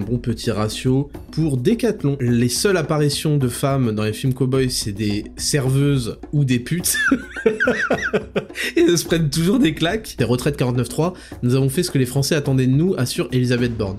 bon petit ratio pour Decathlon. Les seules apparitions de femmes dans les films cowboys, c'est des serveuses ou des putes. et elles se prennent toujours des claques. Des retraites 49.3, nous avons fait ce que les Français attendaient de nous, assure Elisabeth Borne.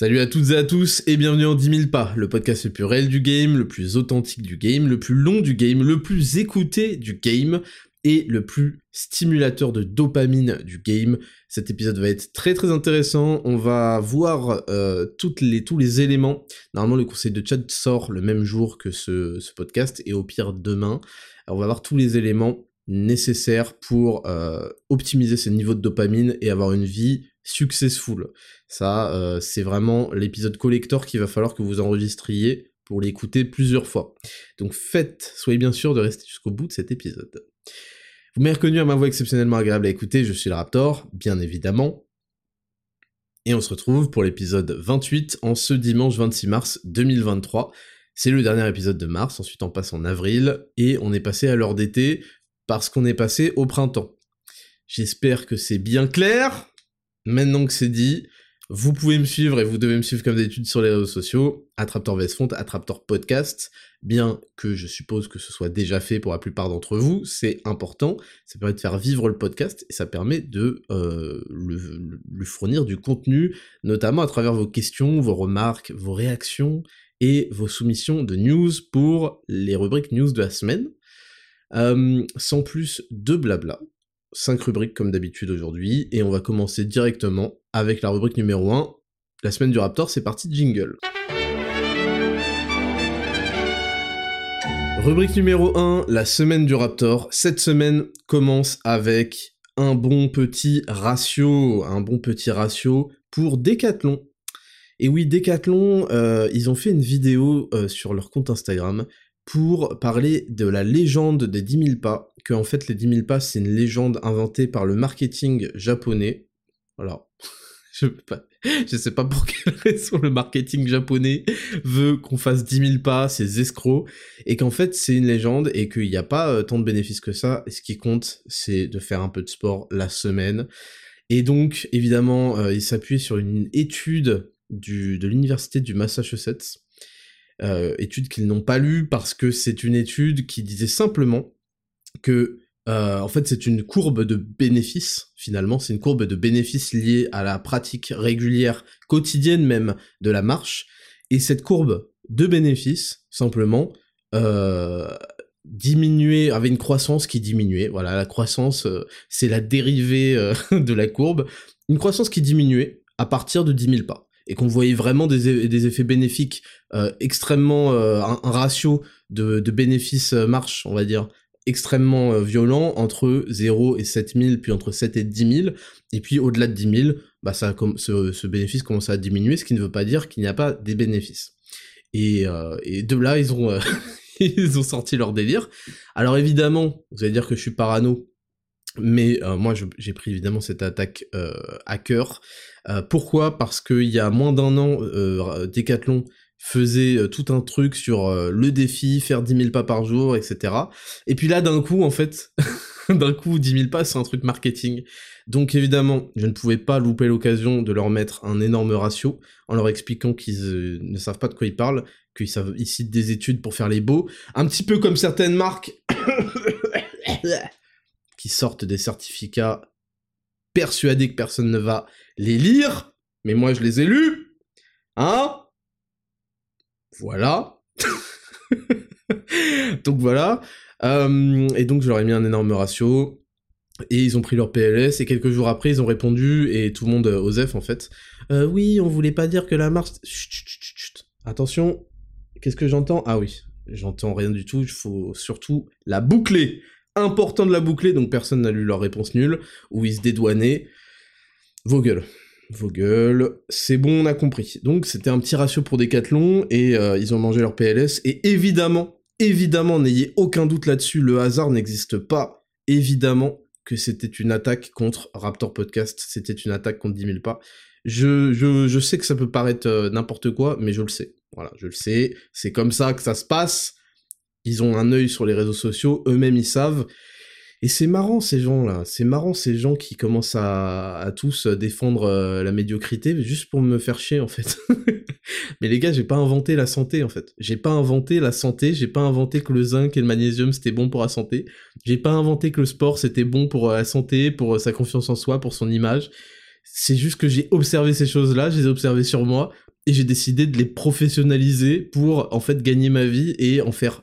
Salut à toutes et à tous et bienvenue en 10 000 pas, le podcast le plus réel du game, le plus authentique du game, le plus long du game, le plus écouté du game et le plus stimulateur de dopamine du game. Cet épisode va être très très intéressant, on va voir euh, tous les éléments. Normalement le conseil de chat sort le même jour que ce, podcast et au pire demain. on va voir tous les éléments nécessaires pour euh, optimiser ses niveaux de dopamine et avoir une vie successful. Ça, euh, c'est vraiment l'épisode collector qu'il va falloir que vous enregistriez pour l'écouter plusieurs fois. Donc faites, soyez bien sûr de rester jusqu'au bout de cet épisode. Vous m'avez reconnu à ma voix exceptionnellement agréable à écouter, je suis le Raptor, bien évidemment. Et on se retrouve pour l'épisode 28 en ce dimanche 26 mars 2023. C'est le dernier épisode de mars, ensuite on passe en avril, et on est passé à l'heure d'été parce qu'on est passé au printemps. J'espère que c'est bien clair. Maintenant que c'est dit, vous pouvez me suivre et vous devez me suivre comme d'habitude sur les réseaux sociaux, Attraptor Font, Attraptor Podcast, bien que je suppose que ce soit déjà fait pour la plupart d'entre vous, c'est important, ça permet de faire vivre le podcast et ça permet de euh, lui fournir du contenu, notamment à travers vos questions, vos remarques, vos réactions et vos soumissions de news pour les rubriques news de la semaine. Sans plus de blabla, 5 rubriques comme d'habitude aujourd'hui, et on va commencer directement avec la rubrique numéro 1. La semaine du Raptor, c'est parti jingle. Rubrique numéro 1, la semaine du Raptor. Cette semaine commence avec un bon petit ratio, un bon petit ratio pour Decathlon. Et oui, Decathlon, euh, ils ont fait une vidéo euh, sur leur compte Instagram pour parler de la légende des 10 000 pas, que en fait les 10 000 pas c'est une légende inventée par le marketing japonais. Alors, je, je sais pas pour quelle raison le marketing japonais veut qu'on fasse 10 000 pas, ces escrocs, et qu'en fait c'est une légende et qu'il n'y a pas euh, tant de bénéfices que ça, et ce qui compte c'est de faire un peu de sport la semaine. Et donc évidemment euh, il s'appuie sur une étude de l'université du Massachusetts, euh, étude qu'ils n'ont pas lue parce que c'est une étude qui disait simplement que euh, en fait c'est une courbe de bénéfices finalement, c'est une courbe de bénéfices liée à la pratique régulière, quotidienne même, de la marche, et cette courbe de bénéfices, simplement, euh, avait une croissance qui diminuait, voilà, la croissance, c'est la dérivée de la courbe, une croissance qui diminuait à partir de 10 000 pas et qu'on voyait vraiment des, des effets bénéfiques euh, extrêmement euh, un, ratio de, bénéfices euh, marche, on va dire, extrêmement violent entre 0 et 7000, puis entre 7 et 10 000, et puis au-delà de 10 000, bah ça, ce, ce bénéfice commence à diminuer, ce qui ne veut pas dire qu'il n'y a pas des bénéfices. Et, et de là, ils ont, ils ont sorti leur délire. Alors évidemment, vous allez dire que je suis parano, mais moi j'ai pris évidemment cette attaque euh, à cœur. Euh, pourquoi Parce qu'il y a moins d'un an, euh, Decathlon faisait euh, tout un truc sur euh, le défi, faire 10 000 pas par jour, etc. Et puis là, d'un coup, en fait, d'un coup, 10 000 pas, c'est un truc marketing. Donc évidemment, je ne pouvais pas louper l'occasion de leur mettre un énorme ratio en leur expliquant qu'ils ne savent pas de quoi ils parlent, qu'ils ici des études pour faire les beaux. Un petit peu comme certaines marques qui sortent des certificats persuadés que personne ne va les lire, mais moi je les ai lus, hein? Voilà. donc voilà. Euh, et donc je leur ai mis un énorme ratio. Et ils ont pris leur PLS, et quelques jours après, ils ont répondu, et tout le monde, euh, osef en fait. Euh, oui, on voulait pas dire que la marche... Attention, qu'est-ce que j'entends? Ah oui, j'entends rien du tout, il faut surtout la boucler important de la boucler, donc personne n'a lu leur réponse nulle, ou ils se dédouanaient. Vos gueules. Vos gueules, c'est bon, on a compris. Donc c'était un petit ratio pour Decathlon, et euh, ils ont mangé leur PLS, et évidemment, évidemment, n'ayez aucun doute là-dessus, le hasard n'existe pas. Évidemment que c'était une attaque contre Raptor Podcast, c'était une attaque contre 10 000 pas. Je, je, je sais que ça peut paraître euh, n'importe quoi, mais je le sais. Voilà, je le sais, c'est comme ça que ça se passe. Ils ont un œil sur les réseaux sociaux, eux-mêmes ils savent. Et c'est marrant ces gens-là, c'est marrant ces gens qui commencent à, tous défendre euh, la médiocrité juste pour me faire chier en fait. Mais les gars, j'ai pas inventé la santé en fait. J'ai pas inventé la santé, j'ai pas inventé que le zinc et le magnésium c'était bon pour la santé. J'ai pas inventé que le sport c'était bon pour euh, la santé, pour euh, sa confiance en soi, pour son image. C'est juste que j'ai observé ces choses-là, je les ai observées sur moi et j'ai décidé de les professionnaliser pour en fait gagner ma vie et en faire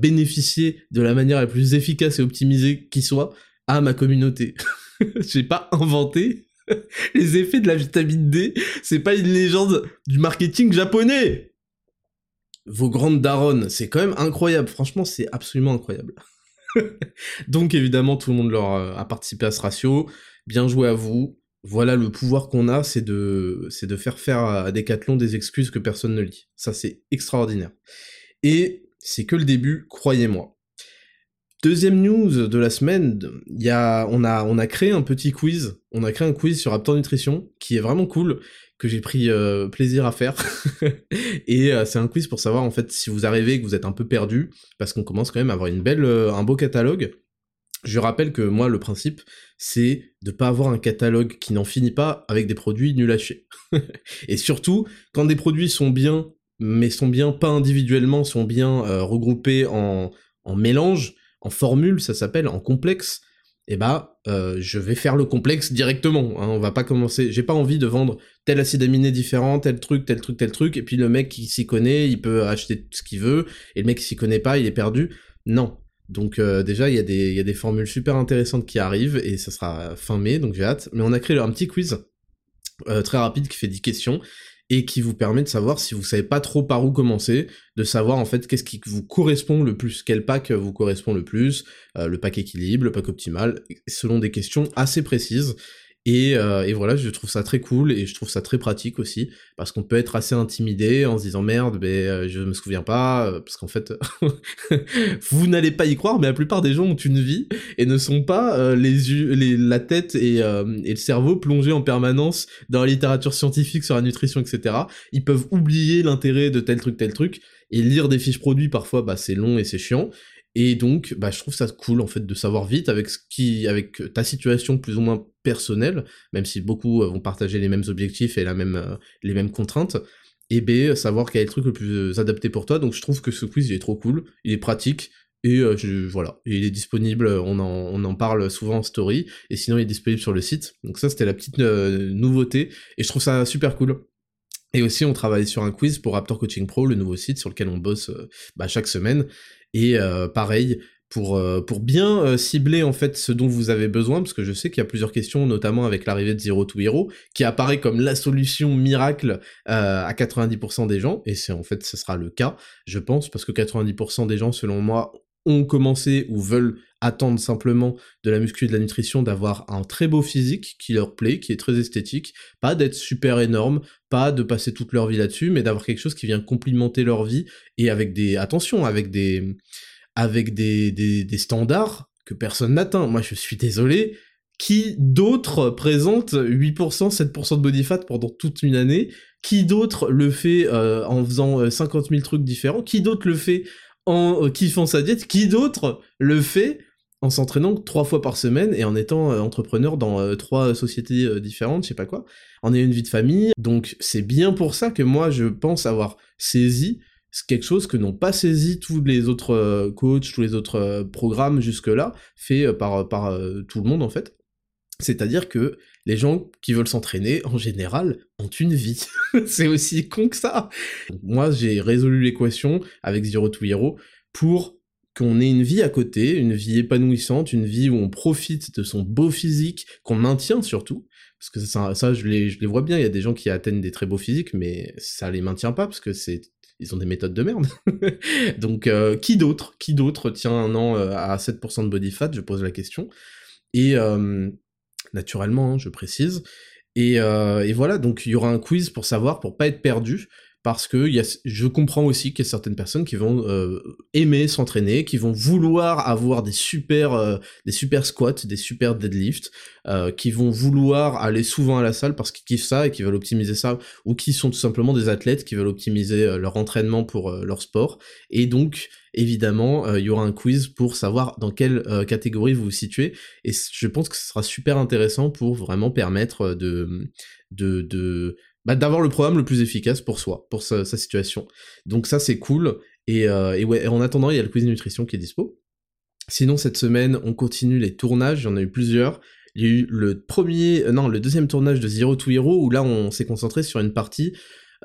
bénéficier de la manière la plus efficace et optimisée qui soit à ma communauté. J'ai pas inventé les effets de la vitamine D, c'est pas une légende du marketing japonais. Vos grandes daronnes, c'est quand même incroyable, franchement c'est absolument incroyable. Donc évidemment tout le monde leur euh, a participé à ce ratio, bien joué à vous. Voilà le pouvoir qu'on a, c'est de c'est de faire faire à Decathlon des excuses que personne ne lit. Ça c'est extraordinaire. Et c'est que le début, croyez-moi. Deuxième news de la semaine, y a, on, a, on a créé un petit quiz, on a créé un quiz sur Raptor Nutrition, qui est vraiment cool, que j'ai pris euh, plaisir à faire. et euh, c'est un quiz pour savoir en fait si vous arrivez que vous êtes un peu perdu, parce qu'on commence quand même à avoir une belle, euh, un beau catalogue. Je rappelle que moi, le principe, c'est de pas avoir un catalogue qui n'en finit pas avec des produits nuls à chier. et surtout, quand des produits sont bien mais sont bien pas individuellement, sont bien euh, regroupés en, en mélange, en formule, ça s'appelle, en complexe, et eh bah je vais faire le complexe directement. Hein, on va pas commencer. J'ai pas envie de vendre tel acide aminé différent, tel truc, tel truc, tel truc, et puis le mec qui s'y connaît, il peut acheter ce qu'il veut, et le mec qui s'y connaît pas, il est perdu. Non. Donc euh, déjà il y, a des, y a des formules super intéressantes qui arrivent et ça sera fin mai donc j'ai hâte. Mais on a créé un petit quiz très rapide qui fait 10 questions et qui vous permet de savoir si vous savez pas trop par où commencer, de savoir en fait qu'est-ce qui vous correspond le plus, quel pack vous correspond le plus, euh, le pack équilibre, le pack optimal, selon des questions assez précises. Euh, et, voilà, je trouve ça très cool et je trouve ça très pratique aussi, parce qu'on peut être assez intimidé en se disant merde, mais euh, je me souviens pas, euh, parce qu'en fait, vous n'allez pas y croire, mais la plupart des gens ont une vie et ne sont pas les, les, la tête et, et le cerveau plongés en permanence dans la littérature scientifique sur la nutrition, etc. Ils peuvent oublier l'intérêt de tel truc, tel truc, et lire des fiches produits parfois, bah c'est long et c'est chiant. Et donc, bah, je trouve ça cool en fait de savoir vite avec ce qui, avec ta situation plus ou moins personnelle, même si beaucoup euh, vont partager les mêmes objectifs et la même, euh, les mêmes contraintes. Et B, savoir quel est le truc le plus adapté pour toi. Donc, je trouve que ce quiz il est trop cool, il est pratique. Et euh, je, voilà, il est disponible, on en, on en parle souvent en story, et sinon il est disponible sur le site. Donc ça c'était la petite nouveauté, et je trouve ça super cool. Et aussi on travaille sur un quiz pour Raptor Coaching Pro, le nouveau site sur lequel on bosse bah, chaque semaine, et euh, pareil, pour, euh, pour bien euh, cibler en fait ce dont vous avez besoin, parce que je sais qu'il y a plusieurs questions, notamment avec l'arrivée de Zero to Hero, qui apparaît comme la solution miracle à 90% des gens, et c'est en fait ce sera le cas, je pense, parce que 90% des gens, selon moi, ont commencé ou veulent attendre simplement de la muscu et de la nutrition d'avoir un très beau physique qui leur plaît, qui est très esthétique, pas d'être super énorme, pas de passer toute leur vie là-dessus, mais d'avoir quelque chose qui vient complimenter leur vie et avec des attention, avec des avec des, des, standards que personne n'atteint. Moi, je suis désolé, qui d'autre présente 8%, 7% de body fat pendant toute une année? Qui d'autre le fait euh, en faisant 50 euh, 000 trucs différents? Qui d'autre le fait en euh, kiffant sa diète Qui d'autre le fait en s'entraînant trois fois par semaine et en étant euh, entrepreneur dans euh, trois sociétés euh, différentes, je sais pas quoi, en ayant une vie de famille. Donc c'est bien pour ça que moi je pense avoir saisi quelque chose que n'ont pas saisi tous les autres coachs, tous les autres programmes jusque-là, faits par, par tout le monde en fait. C'est-à-dire que les gens qui veulent s'entraîner, en général, ont une vie. c'est aussi con que ça. moi, j'ai résolu l'équation avec Zero to Hero pour qu'on ait une vie à côté, une vie épanouissante, une vie où on profite de son beau physique, qu'on maintient surtout, parce que ça, ça je, les, je les vois bien, il y a des gens qui atteignent des très beaux physiques, mais ça les maintient pas, parce que c'est ils ont des méthodes de merde. Donc, euh, qui d'autre? Qui d'autre tient un an euh, à 7% de body fat? Je pose la question. Et euh, naturellement, hein, je précise. Et, et, voilà, donc il y aura un quiz pour savoir, pour pas être perdu, parce que y a, je comprends aussi qu'il y a certaines personnes qui vont euh, aimer s'entraîner, qui vont vouloir avoir des super, euh, des super squats, des super deadlifts, euh, qui vont vouloir aller souvent à la salle parce qu'ils kiffent ça et qui veulent optimiser ça, ou qui sont tout simplement des athlètes qui veulent optimiser leur entraînement pour leur sport. Et donc, évidemment, il y aura un quiz pour savoir dans quelle catégorie vous vous situez. Et je pense que ce sera super intéressant pour vraiment permettre de, de, bah, d'avoir le programme le plus efficace pour soi, pour sa, situation. Donc ça c'est cool. Et, euh, en attendant, il y a le quiz nutrition qui est dispo. Sinon cette semaine, on continue les tournages, il y en a eu plusieurs. Il y a eu le premier, euh, non, le deuxième tournage de Zero to Hero où là on s'est concentré sur une partie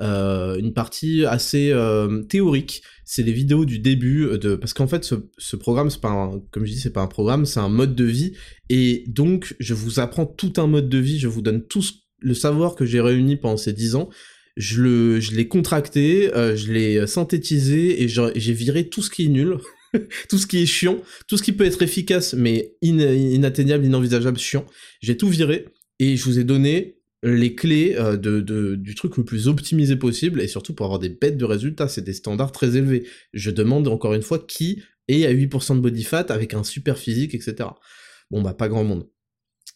euh, une partie assez euh, théorique. C'est les vidéos du début de parce qu'en fait ce, programme c'est pas un, comme je dis c'est pas un programme, c'est un mode de vie et donc je vous apprends tout un mode de vie, je vous donne tout le savoir que j'ai réuni pendant ces dix ans, je le, je l'ai contracté, euh, je l'ai synthétisé et j'ai viré tout ce qui est nul, tout ce qui est chiant, tout ce qui peut être efficace mais inatteignable, inenvisageable, chiant. J'ai tout viré et je vous ai donné les clés euh, du truc le plus optimisé possible et surtout pour avoir des bêtes de résultats, c'est des standards très élevés. Je demande encore une fois qui est à 8% de body fat avec un super physique, etc. Bon bah pas grand monde.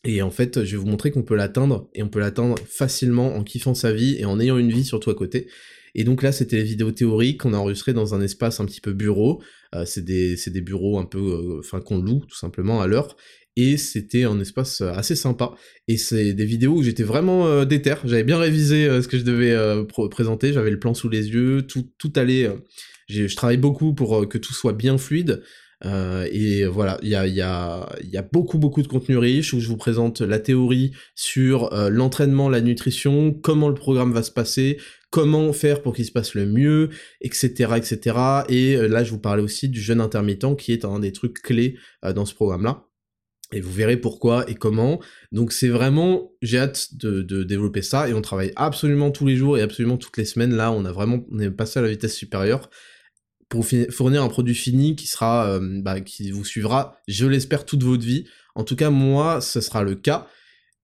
Et en fait, je vais vous montrer qu'on peut l'atteindre, et on peut l'atteindre facilement en kiffant sa vie et en ayant une vie surtout à côté. Et donc là, c'était les vidéos théoriques qu'on a enregistrées dans un espace un petit peu bureau. Euh, c'est des, des, bureaux un peu, euh, enfin qu'on loue tout simplement à l'heure. Et c'était un espace assez sympa. Et c'est des vidéos où j'étais vraiment euh, déter. J'avais bien révisé ce que je devais présenter. J'avais le plan sous les yeux. Tout, tout allait. je travaille beaucoup pour que tout soit bien fluide. Euh, et voilà, il y a, y, a, y a, beaucoup beaucoup de contenu riche où je vous présente la théorie sur euh, l'entraînement, la nutrition, comment le programme va se passer, comment faire pour qu'il se passe le mieux, etc. etc. Et euh, là, je vous parlais aussi du jeûne intermittent qui est un des trucs clés dans ce programme-là. Et vous verrez pourquoi et comment. Donc c'est vraiment, j'ai hâte de, développer ça et on travaille absolument tous les jours et absolument toutes les semaines. Là, on a vraiment, est passé à la vitesse supérieure pour fournir un produit fini qui sera, euh, bah, qui vous suivra, je l'espère, toute votre vie. En tout cas, moi, ce sera le cas.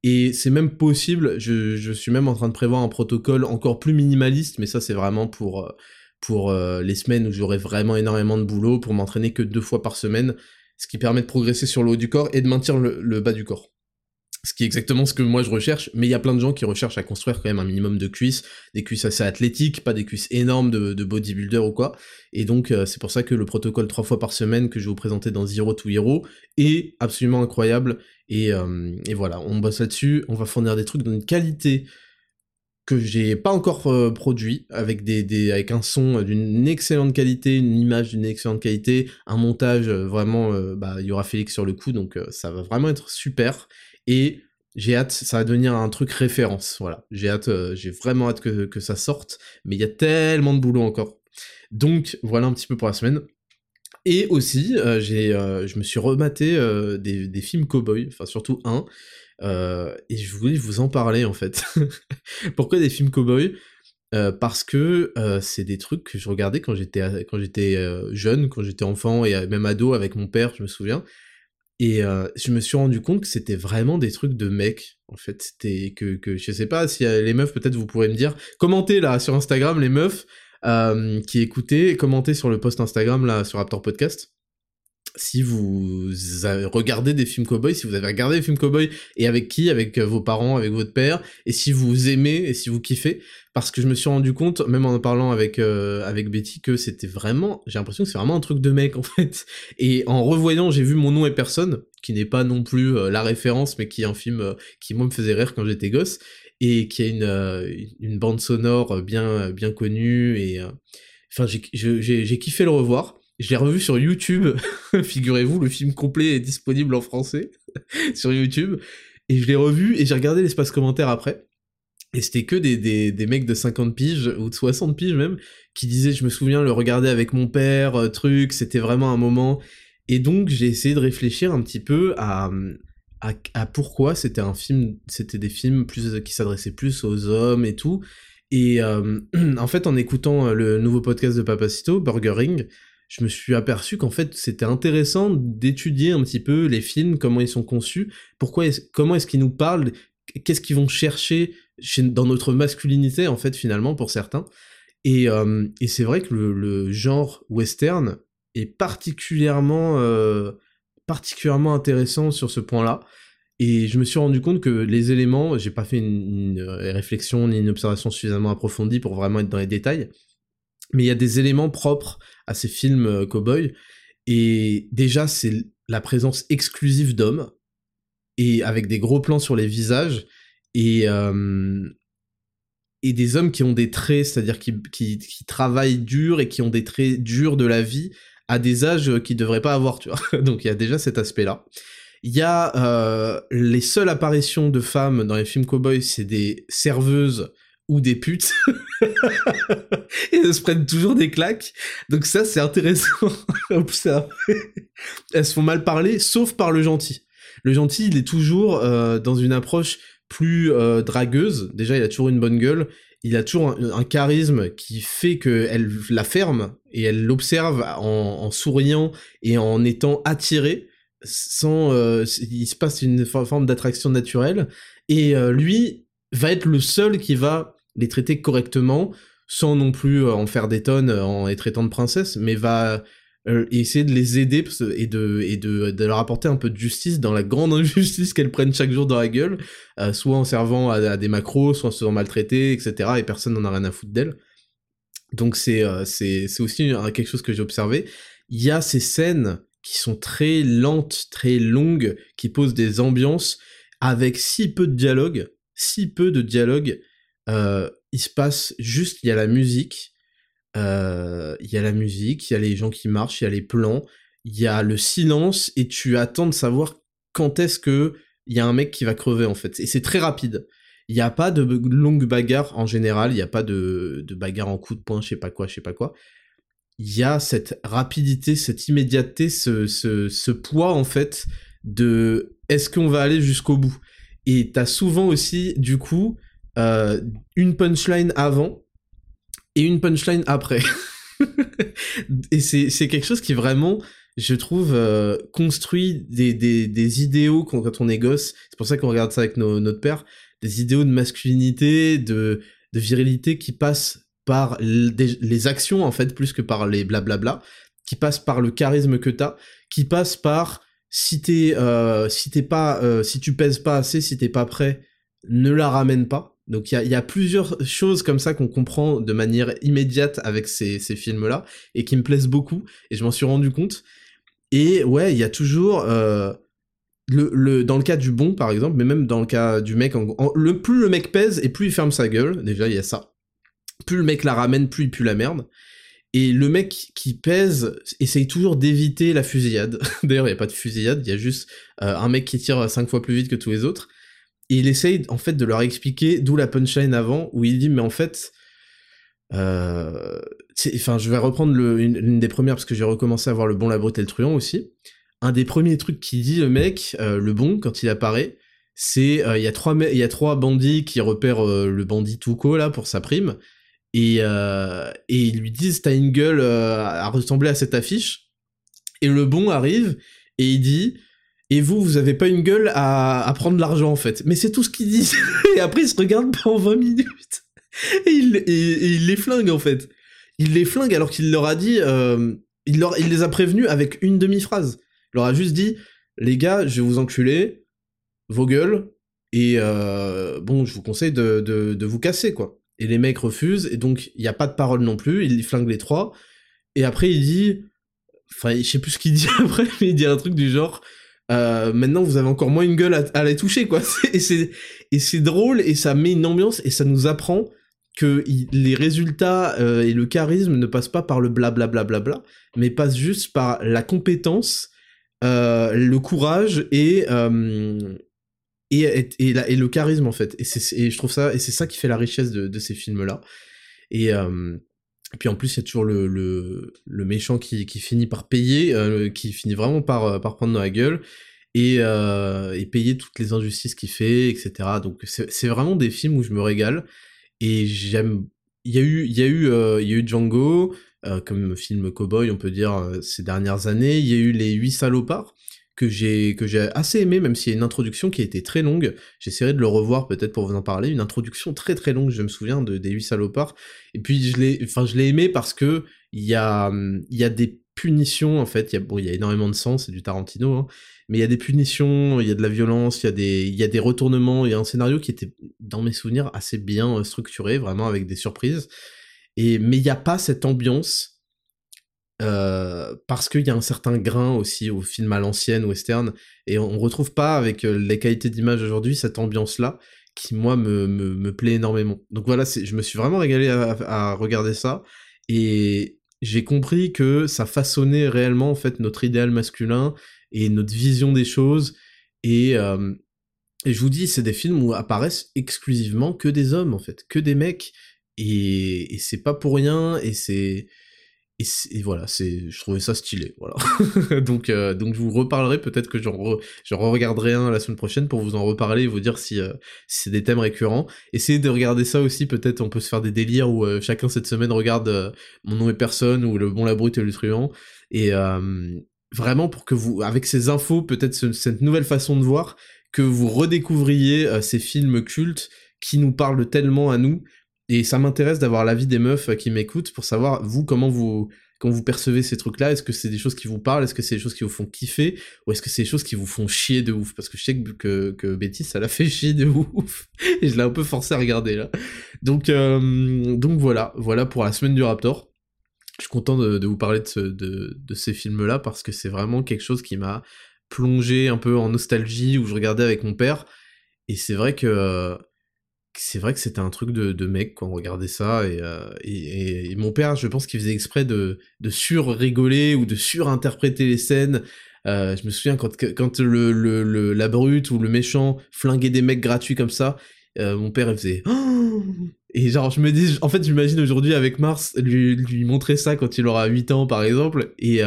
Et c'est même possible, je, suis même en train de prévoir un protocole encore plus minimaliste, mais ça c'est vraiment pour, euh, euh, les semaines où j'aurai vraiment énormément de boulot, pour m'entraîner que deux fois par semaine, ce qui permet de progresser sur le haut du corps et de maintenir le bas du corps. Ce qui est exactement ce que moi je recherche, mais il y a plein de gens qui recherchent à construire quand même un minimum de cuisses, des cuisses assez athlétiques, pas des cuisses énormes de, bodybuilder ou quoi, et donc euh, c'est pour ça que le protocole trois fois par semaine que je vais vous présenter dans Zero to Hero est absolument incroyable, et, euh, voilà, on bosse là-dessus, on va fournir des trucs d'une qualité que j'ai pas encore euh, produit, avec, des, avec un son d'une excellente qualité, une image d'une excellente qualité, un montage vraiment, bah il y aura Félix sur le coup, donc ça va vraiment être super, et j'ai hâte, ça va devenir un truc référence, voilà. J'ai hâte, euh, j'ai vraiment hâte que, ça sorte, mais il y a tellement de boulot encore. Donc voilà un petit peu pour la semaine. Et aussi, euh, j'ai, euh, je me suis rematé des, films cowboy, enfin surtout un, et je voulais vous en parler en fait. Pourquoi des films cowboy parce que c'est des trucs que je regardais quand j'étais quand j'étais jeune, quand j'étais enfant et même ado avec mon père, je me souviens. Et euh, je me suis rendu compte que c'était vraiment des trucs de mecs, en fait. C'était que, que, je sais pas si les meufs, peut-être vous pourrez me dire, commentez là sur Instagram, les meufs euh, qui écoutez, commentez sur le post Instagram là sur Raptor Podcast si vous avez regardé des films cowboy, si vous avez regardé des films cowboy, et avec qui? Avec euh, vos parents, avec votre père, et si vous aimez, et si vous kiffez, parce que je me suis rendu compte, même en en parlant avec, euh, avec Betty, que c'était vraiment, j'ai l'impression que c'est vraiment un truc de mec, en fait. Et en revoyant, j'ai vu Mon nom et personne, qui n'est pas non plus euh, la référence, mais qui est un film qui, moi, me faisait rire quand j'étais gosse, et qui a une, une bande sonore bien, bien connue, et... Enfin, j'ai kiffé le revoir. Je l'ai revu sur YouTube, figurez-vous, le film complet est disponible en français sur YouTube, et je l'ai revu et j'ai regardé l'espace commentaire après, et c'était que des, des, des, mecs de 50 piges, ou de 60 piges même, qui disaient, je me souviens, le regarder avec mon père, euh, truc, c'était vraiment un moment, et donc j'ai essayé de réfléchir un petit peu à, à, pourquoi c'était un film, c'était des films plus qui s'adressaient plus aux hommes et tout, et euh, en fait, en écoutant euh, le nouveau podcast de Papacito, Burger Ring, je me suis aperçu qu'en fait c'était intéressant d'étudier un petit peu les films, comment ils sont conçus, pourquoi comment est-ce qu'ils nous parlent, qu'est-ce qu'ils vont chercher dans notre masculinité en fait finalement pour certains. Et, et c'est vrai que le, genre western est particulièrement, particulièrement intéressant sur ce point-là. Et je me suis rendu compte que les éléments, j'ai pas fait une, réflexion ni une observation suffisamment approfondie pour vraiment être dans les détails, mais il y a des éléments propres à ces films euh, cowboy. Et déjà, c'est la présence exclusive d'hommes, et avec des gros plans sur les visages, et, euh, et des hommes qui ont des traits, c'est-à-dire qui, qui, travaillent dur et qui ont des traits durs de la vie à des âges qu'ils devraient pas avoir, tu vois. Donc il y a déjà cet aspect-là. Il y a euh, les seules apparitions de femmes dans les films cowboys, c'est des serveuses ou des putes. et elles se prennent toujours des claques. Donc ça, c'est intéressant elles se font mal parler, sauf par le gentil. Le gentil, il est toujours euh, dans une approche plus euh, dragueuse. Déjà, il a toujours une bonne gueule. Il a toujours un, charisme qui fait qu'elle la ferme et elle l'observe en, en, souriant et en étant attirée sans euh, il se passe une forme d'attraction naturelle et euh, lui va être le seul qui va les traiter correctement sans non plus euh, en faire des tonnes en les traitant de princesses mais va essayer de les aider et de leur apporter un peu de justice dans la grande injustice qu'elles prennent chaque jour dans la gueule soit en servant à, des macros soit en se faisant maltraiter etc et personne n'en a rien à foutre d'elle donc c'est aussi quelque chose que j'ai observé il y a ces scènes qui sont très lentes, très longues, qui posent des ambiances avec si peu de dialogue, si peu de dialogue. Euh, il se passe juste, il y a la musique, euh, il y a la musique, il y a les gens qui marchent, il y a les plans, il y a le silence et tu attends de savoir quand est-ce que il y a un mec qui va crever en fait. Et c'est très rapide. Il n'y a pas de longue bagarre en général, il n'y a pas de, de bagarre en coup de poing, je sais pas quoi, je sais pas quoi il y a cette rapidité, cette immédiateté, ce, ce, ce poids en fait de est-ce qu'on va aller jusqu'au bout? Et t'as souvent aussi du coup euh, une punchline avant et une punchline après. et c'est quelque chose qui vraiment, je trouve, euh, construit des, des, des, idéaux quand, on est gosse. C'est pour ça qu'on regarde ça avec nos, notre père. Des idéaux de masculinité, de, de virilité qui passent par les actions en fait plus que par les blablabla, qui passe par le charisme que t'as, qui passe par si t'es euh, si pas si tu pèses pas assez, si t'es pas prêt, ne la ramène pas. Donc il y a, plusieurs choses comme ça qu'on comprend de manière immédiate avec ces, films-là et qui me plaisent beaucoup et je m'en suis rendu compte. Et ouais, il y a toujours euh, le, dans le cas du bon par exemple, mais même dans le cas du mec, le plus le mec pèse et plus il ferme sa gueule. Déjà il y a ça plus le mec la ramène, plus il pue la merde. Et le mec qui pèse essaye toujours d'éviter la fusillade. D'ailleurs, il n'y a pas de fusillade, il y a juste euh, un mec qui tire cinq fois plus vite que tous les autres. Et il essaye en fait de leur expliquer d'où la punchline avant, où il dit mais en fait, euh, enfin je vais reprendre le, une, des premières parce que j'ai recommencé à voir le bon, la brute le truand aussi. Un des premiers trucs qu'il dit le mec, euh, le bon quand il apparaît, c'est il y a trois y a trois bandits qui repèrent le bandit Tuco là pour sa prime et, euh, et ils lui disent t'as une gueule euh, à ressembler à cette affiche et le bon arrive et il dit et vous vous avez pas une gueule à, à prendre l'argent en fait. Mais c'est tout ce qu'il dit. Et après il se regarde pendant 20 minutes. Et il, les flingue en fait. Il les flingue alors qu'il leur a dit euh, il, les a prévenus avec une demi-phrase. Il leur a juste dit les gars je vais vous enculer vos gueules et euh, bon je vous conseille de vous casser quoi et les mecs refusent, et donc il n'y a pas de parole non plus, il flingue les trois, et après il dit, enfin je sais plus ce qu'il dit après, mais il dit un truc du genre, euh, maintenant vous avez encore moins une gueule à, les toucher, quoi. Et c'est, drôle, et ça met une ambiance, et ça nous apprend que les résultats euh, et le charisme ne passent pas par le blablabla, bla, bla, bla, mais passent juste par la compétence, euh, le courage et, et, et, le charisme en fait. Et, je trouve ça, et c'est ça qui fait la richesse de, ces films-là. Et, puis en plus, il y a toujours le, le, le méchant qui, qui, finit par payer, euh, qui finit vraiment par, euh, par prendre dans la gueule. Et, euh, et payer toutes les injustices qu'il fait, etc. Donc c'est vraiment des films où je me régale. Et j'aime... Il y a eu, il y a eu, il y a eu Django, comme film cowboy, on peut dire, ces dernières années. Il y a eu Les Huit Salopards, que j'ai que j'ai assez aimé, même s'il y a une introduction qui a été très longue. J'essaierai de le revoir peut-être pour vous en parler. Une introduction très très longue, je me souviens de des huit salopards. Et puis je l'ai, enfin je l'ai aimé parce que il y a y a des punitions en fait. Il y a bon, y a énormément de sang, c'est du Tarantino, hein, mais il y a des punitions, il y a de la violence, il y a des y a des retournements, il y a un scénario qui était dans mes souvenirs assez bien euh, structuré, vraiment avec des surprises. Et mais il n'y a pas cette ambiance euh, parce qu'il y a un certain grain aussi au film à l'ancienne, western, et on, retrouve pas avec euh, les qualités d'image aujourd'hui cette ambiance-là qui moi me, me, me, plaît énormément. Donc voilà, je me suis vraiment régalé à, regarder ça, et j'ai compris que ça façonnait réellement en fait notre idéal masculin et notre vision des choses, et, euh, et je vous dis, c'est des films où apparaissent exclusivement que des hommes en fait, que des mecs, et, et c'est pas pour rien, et c'est et, voilà, c'est, je trouvais ça stylé, voilà. donc, euh, donc je vous reparlerai, peut-être que j'en re, regarderai un la semaine prochaine pour vous en reparler et vous dire si, euh, si c'est des thèmes récurrents. Essayez de regarder ça aussi, peut-être on peut se faire des délires où euh, chacun cette semaine regarde Mon nom est personne ou Le bon, la brute et le truand. Et vraiment pour que vous, avec ces infos, peut-être cette nouvelle façon de voir, que vous redécouvriez ces films cultes qui nous parlent tellement à nous et ça m'intéresse d'avoir l'avis des meufs euh, qui m'écoutent pour savoir, vous, comment vous, quand vous percevez ces trucs-là, est-ce que c'est des choses qui vous parlent, est-ce que c'est des choses qui vous font kiffer, ou est-ce que c'est des choses qui vous font chier de ouf? Parce que je sais que, que, Betty, ça l'a fait chier de ouf, et je l'ai un peu forcé à regarder, là. Donc, euh, donc voilà, voilà pour la semaine du Raptor. Je suis content de, vous parler de, de, de ces films-là, parce que c'est vraiment quelque chose qui m'a plongé un peu en nostalgie, où je regardais avec mon père, et c'est vrai que c'est vrai que c'était un truc de, de mec quand on regardait ça euh, et, et, mon père je pense qu'il faisait exprès de, de sur-rigoler ou de surinterpréter les scènes. Euh, je me souviens quand, quand le, le, la brute ou le méchant flinguait des mecs gratuits comme ça euh, mon père il faisait et genre je me dis en fait j'imagine aujourd'hui avec Mars lui, lui montrer ça quand il aura 8 ans par exemple et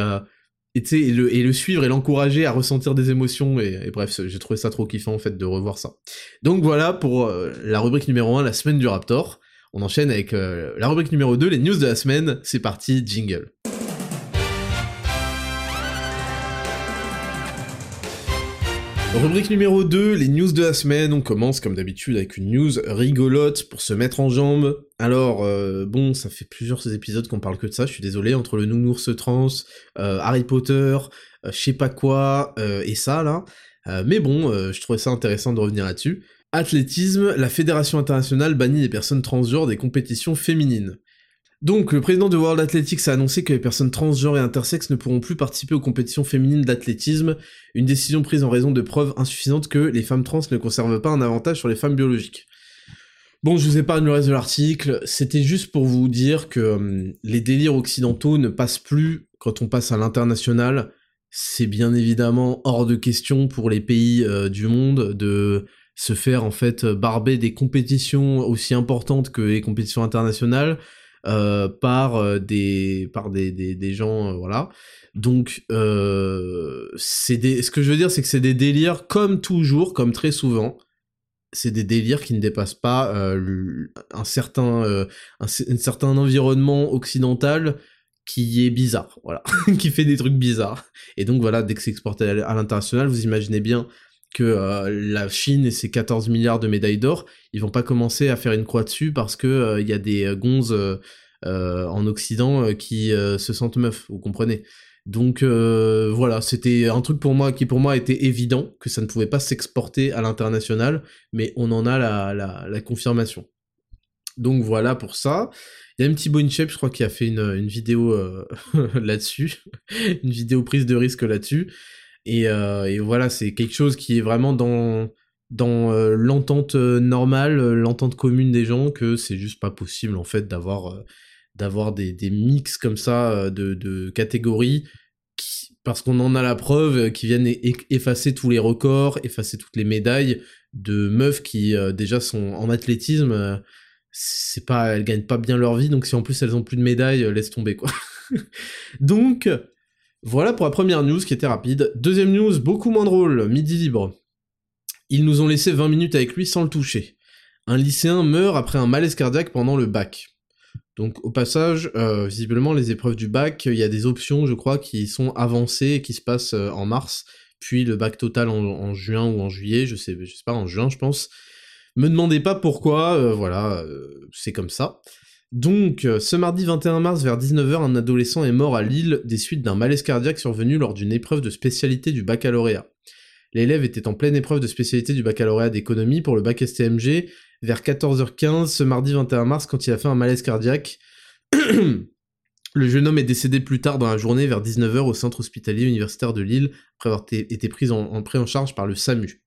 et, et, le, et le suivre et l'encourager à ressentir des émotions, et, bref, j'ai trouvé ça trop kiffant en fait de revoir ça. Donc voilà pour euh, la rubrique numéro 1, la semaine du Raptor. On enchaîne avec euh, la rubrique numéro 2, les news de la semaine. C'est parti, jingle. Rubrique numéro 2, les news de la semaine. On commence comme d'habitude avec une news rigolote pour se mettre en jambe. Alors, euh, bon, ça fait plusieurs épisodes qu'on parle que de ça, je suis désolé, entre le nounours trans, euh, Harry Potter, euh, je sais pas quoi, et ça, là. mais bon, je trouvais ça intéressant de revenir là-dessus. Athlétisme, la Fédération internationale bannit les personnes transgenres des compétitions féminines. Donc, le président de World Athletics a annoncé que les personnes transgenres et intersexes ne pourront plus participer aux compétitions féminines d'athlétisme, une décision prise en raison de preuves insuffisantes que les femmes trans ne conservent pas un avantage sur les femmes biologiques. Bon, je vous épargne le reste de l'article, c'était juste pour vous dire que hum, les délires occidentaux ne passent plus quand on passe à l'international. C'est bien évidemment hors de question pour les pays euh, du monde de se faire en fait barber des compétitions aussi importantes que les compétitions internationales euh, par euh, des par des, des, des gens euh, voilà donc c'est des ce que je veux dire c'est que c'est des délires comme toujours comme très souvent c'est des délires qui ne dépassent pas un certain un, certain environnement occidental qui est bizarre, voilà, qui fait des trucs bizarres. Et donc voilà, dès que c'est exporté à l'international, vous imaginez bien que la Chine et ses 14 milliards de médailles d'or, ils vont pas commencer à faire une croix dessus parce que il y a des gonzes en Occident qui se sentent meufs, vous comprenez? Donc voilà, c'était un truc pour moi qui pour moi était évident que ça ne pouvait pas s'exporter à l'international, mais on en a la, confirmation. Donc voilà pour ça. Il y a un petit Shape, je crois, qui a fait une vidéo là-dessus, une vidéo prise de risque là-dessus. Et, euh, et voilà, c'est quelque chose qui est vraiment dans dans euh, l'entente euh, normale, l'entente commune des gens, que c'est juste pas possible en fait d'avoir d'avoir des, des mix comme ça de, de catégories parce qu'on en a la preuve qui viennent effacer tous les records, effacer toutes les médailles de meufs qui déjà sont en athlétisme, c'est pas elles gagnent pas bien leur vie donc si en plus elles ont plus de médailles, laisse tomber quoi. donc voilà pour la première news qui était rapide. Deuxième news, beaucoup moins drôle, midi libre. Ils nous ont laissé 20 minutes avec lui sans le toucher. Un lycéen meurt après un malaise cardiaque pendant le bac. Donc au passage, euh, visiblement les épreuves du bac, il y a des options, je crois, qui sont avancées qui se passent euh, en mars, puis le bac total en, juin ou en juillet, je sais, je sais pas, en juin je pense. Me demandez pas pourquoi, euh, voilà, c'est comme ça. Donc, euh, ce mardi 21 mars vers 19h, un adolescent est mort à Lille des suites d'un malaise cardiaque survenu lors d'une épreuve de spécialité du baccalauréat. L'élève était en pleine épreuve de spécialité du baccalauréat d'économie pour le bac STMG vers 14h15 ce mardi 21 mars quand il a fait un malaise cardiaque. Le jeune homme est décédé plus tard dans la journée vers 19h au centre hospitalier universitaire de Lille après avoir été pris en, en, en charge par le SAMU.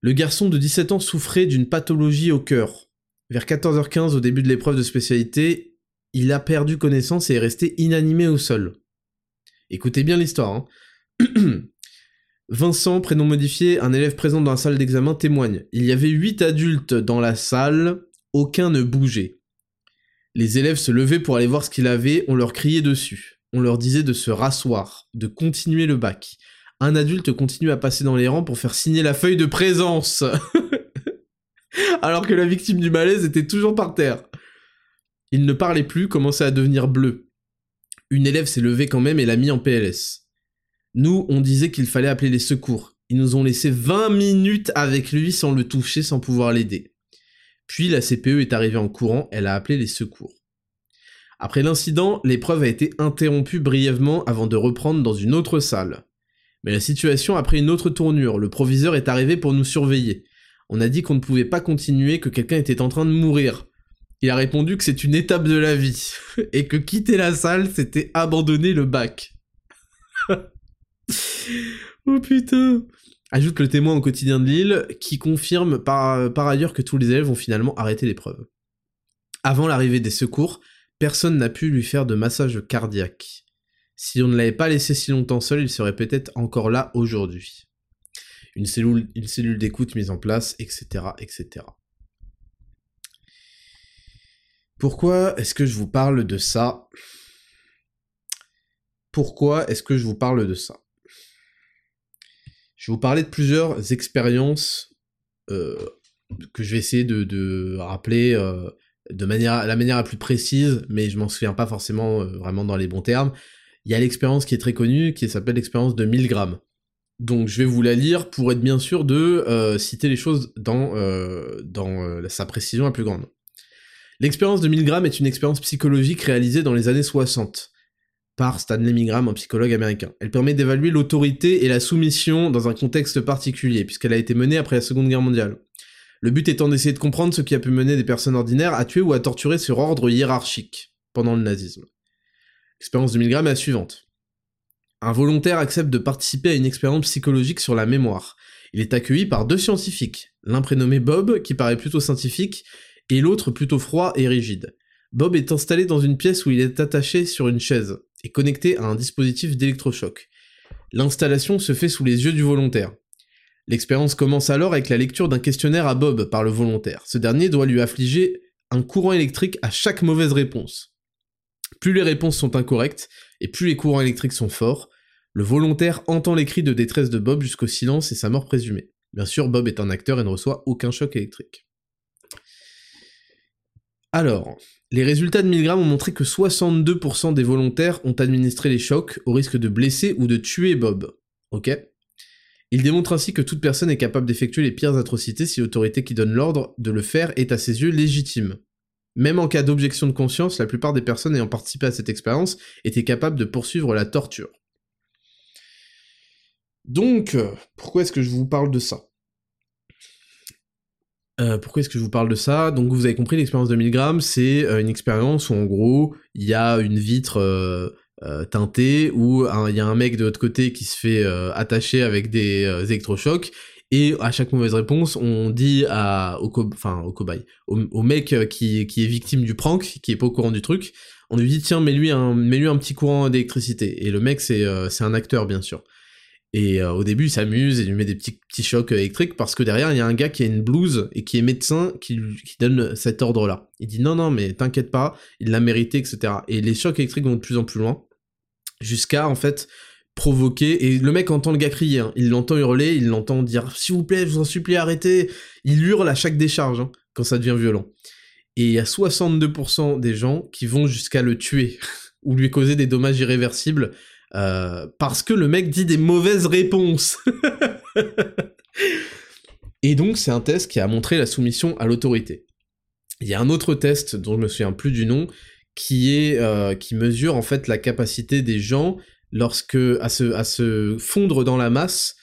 Le garçon de 17 ans souffrait d'une pathologie au cœur. Vers 14h15 au début de l'épreuve de spécialité, il a perdu connaissance et est resté inanimé au sol. Écoutez bien l'histoire. Hein. Vincent, prénom modifié, un élève présent dans la salle d'examen témoigne. Il y avait 8 adultes dans la salle, aucun ne bougeait. Les élèves se levaient pour aller voir ce qu'il avait, on leur criait dessus. On leur disait de se rasseoir, de continuer le bac. Un adulte continue à passer dans les rangs pour faire signer la feuille de présence. Alors que la victime du malaise était toujours par terre. Il ne parlait plus, commençait à devenir bleu. Une élève s'est levée quand même et l'a mis en PLS. Nous, on disait qu'il fallait appeler les secours. Ils nous ont laissé 20 minutes avec lui sans le toucher, sans pouvoir l'aider. Puis la CPE est arrivée en courant, elle a appelé les secours. Après l'incident, l'épreuve a été interrompue brièvement avant de reprendre dans une autre salle. Mais la situation a pris une autre tournure, le proviseur est arrivé pour nous surveiller. On a dit qu'on ne pouvait pas continuer, que quelqu'un était en train de mourir. Il a répondu que c'est une étape de la vie, et que quitter la salle, c'était abandonner le bac. oh putain Ajoute le témoin au quotidien de Lille, qui confirme par, par ailleurs que tous les élèves ont finalement arrêté l'épreuve. Avant l'arrivée des secours, personne n'a pu lui faire de massage cardiaque. Si on ne l'avait pas laissé si longtemps seul, il serait peut-être encore là aujourd'hui. Une cellule, d'écoute mise en place, etc., etc. Pourquoi est-ce que je vous parle de ça? Pourquoi est-ce que je vous parle de ça? Je vais vous parler de plusieurs expériences euh, que je vais essayer de, rappeler euh, de manière, la manière la plus précise, mais je m'en souviens pas forcément euh, vraiment dans les bons termes. Il y a l'expérience qui est très connue, qui s'appelle l'expérience de 1000 grammes. Donc je vais vous la lire pour être bien sûr de citer les choses dans, dans sa précision la plus grande. L'expérience de 1000 grammes est une expérience psychologique réalisée dans les années 60 par Stanley Milgram, un psychologue américain. Elle permet d'évaluer l'autorité et la soumission dans un contexte particulier, puisqu'elle a été menée après la Seconde Guerre mondiale. Le but étant d'essayer de comprendre ce qui a pu mener des personnes ordinaires à tuer ou à torturer sur ordre hiérarchique pendant le nazisme. L'expérience de Milgram est la suivante. Un volontaire accepte de participer à une expérience psychologique sur la mémoire. Il est accueilli par deux scientifiques, l'un prénommé Bob, qui paraît plutôt scientifique, et l'autre plutôt froid et rigide. Bob est installé dans une pièce où il est attaché sur une chaise est connecté à un dispositif d'électrochoc. L'installation se fait sous les yeux du volontaire. L'expérience commence alors avec la lecture d'un questionnaire à Bob par le volontaire. Ce dernier doit lui affliger un courant électrique à chaque mauvaise réponse. Plus les réponses sont incorrectes, et plus les courants électriques sont forts, le volontaire entend les cris de détresse de Bob jusqu'au silence et sa mort présumée. Bien sûr, Bob est un acteur et ne reçoit aucun choc électrique. Alors, les résultats de 1000 ont montré que 62% des volontaires ont administré les chocs au risque de blesser ou de tuer Bob. Ok? Il démontre ainsi que toute personne est capable d'effectuer les pires atrocités si l'autorité qui donne l'ordre de le faire est à ses yeux légitime. Même en cas d'objection de conscience, la plupart des personnes ayant participé à cette expérience étaient capables de poursuivre la torture. Donc, pourquoi est-ce que je vous parle de ça? Euh, pourquoi est-ce que je vous parle de ça? Donc vous avez compris, l'expérience de 1000 grammes, c'est euh, une expérience où en gros, il y a une vitre euh, teintée, où il y a un mec de l'autre côté qui se fait attacher avec des électrochocs, et à chaque mauvaise réponse, on dit à, au, enfin, au mec qui, qui, est victime du prank, qui est pas au courant du truc, on lui dit tiens, mets-lui un, mets un petit courant d'électricité. Et le mec, c'est un acteur, bien sûr. Et euh, au début, il s'amuse et lui met des petits, petits chocs électriques parce que derrière, il y a un gars qui a une blouse et qui est médecin qui, qui donne cet ordre-là. Il dit non, non, mais t'inquiète pas, il l'a mérité, etc. Et les chocs électriques vont de plus en plus loin jusqu'à en fait provoquer et le mec entend le gars crier, hein. il l'entend hurler, il l'entend dire s'il vous plaît, je vous en supplie, arrêtez. Il hurle à chaque décharge hein, quand ça devient violent. Et il y a 62% des gens qui vont jusqu'à le tuer ou lui causer des dommages irréversibles parce que le mec dit des mauvaises réponses. Et donc c'est un test qui a montré la soumission à l'autorité. Il y a un autre test dont je me souviens plus du nom qui est euh, qui mesure en fait la capacité des gens lorsque à se à se fondre dans la masse,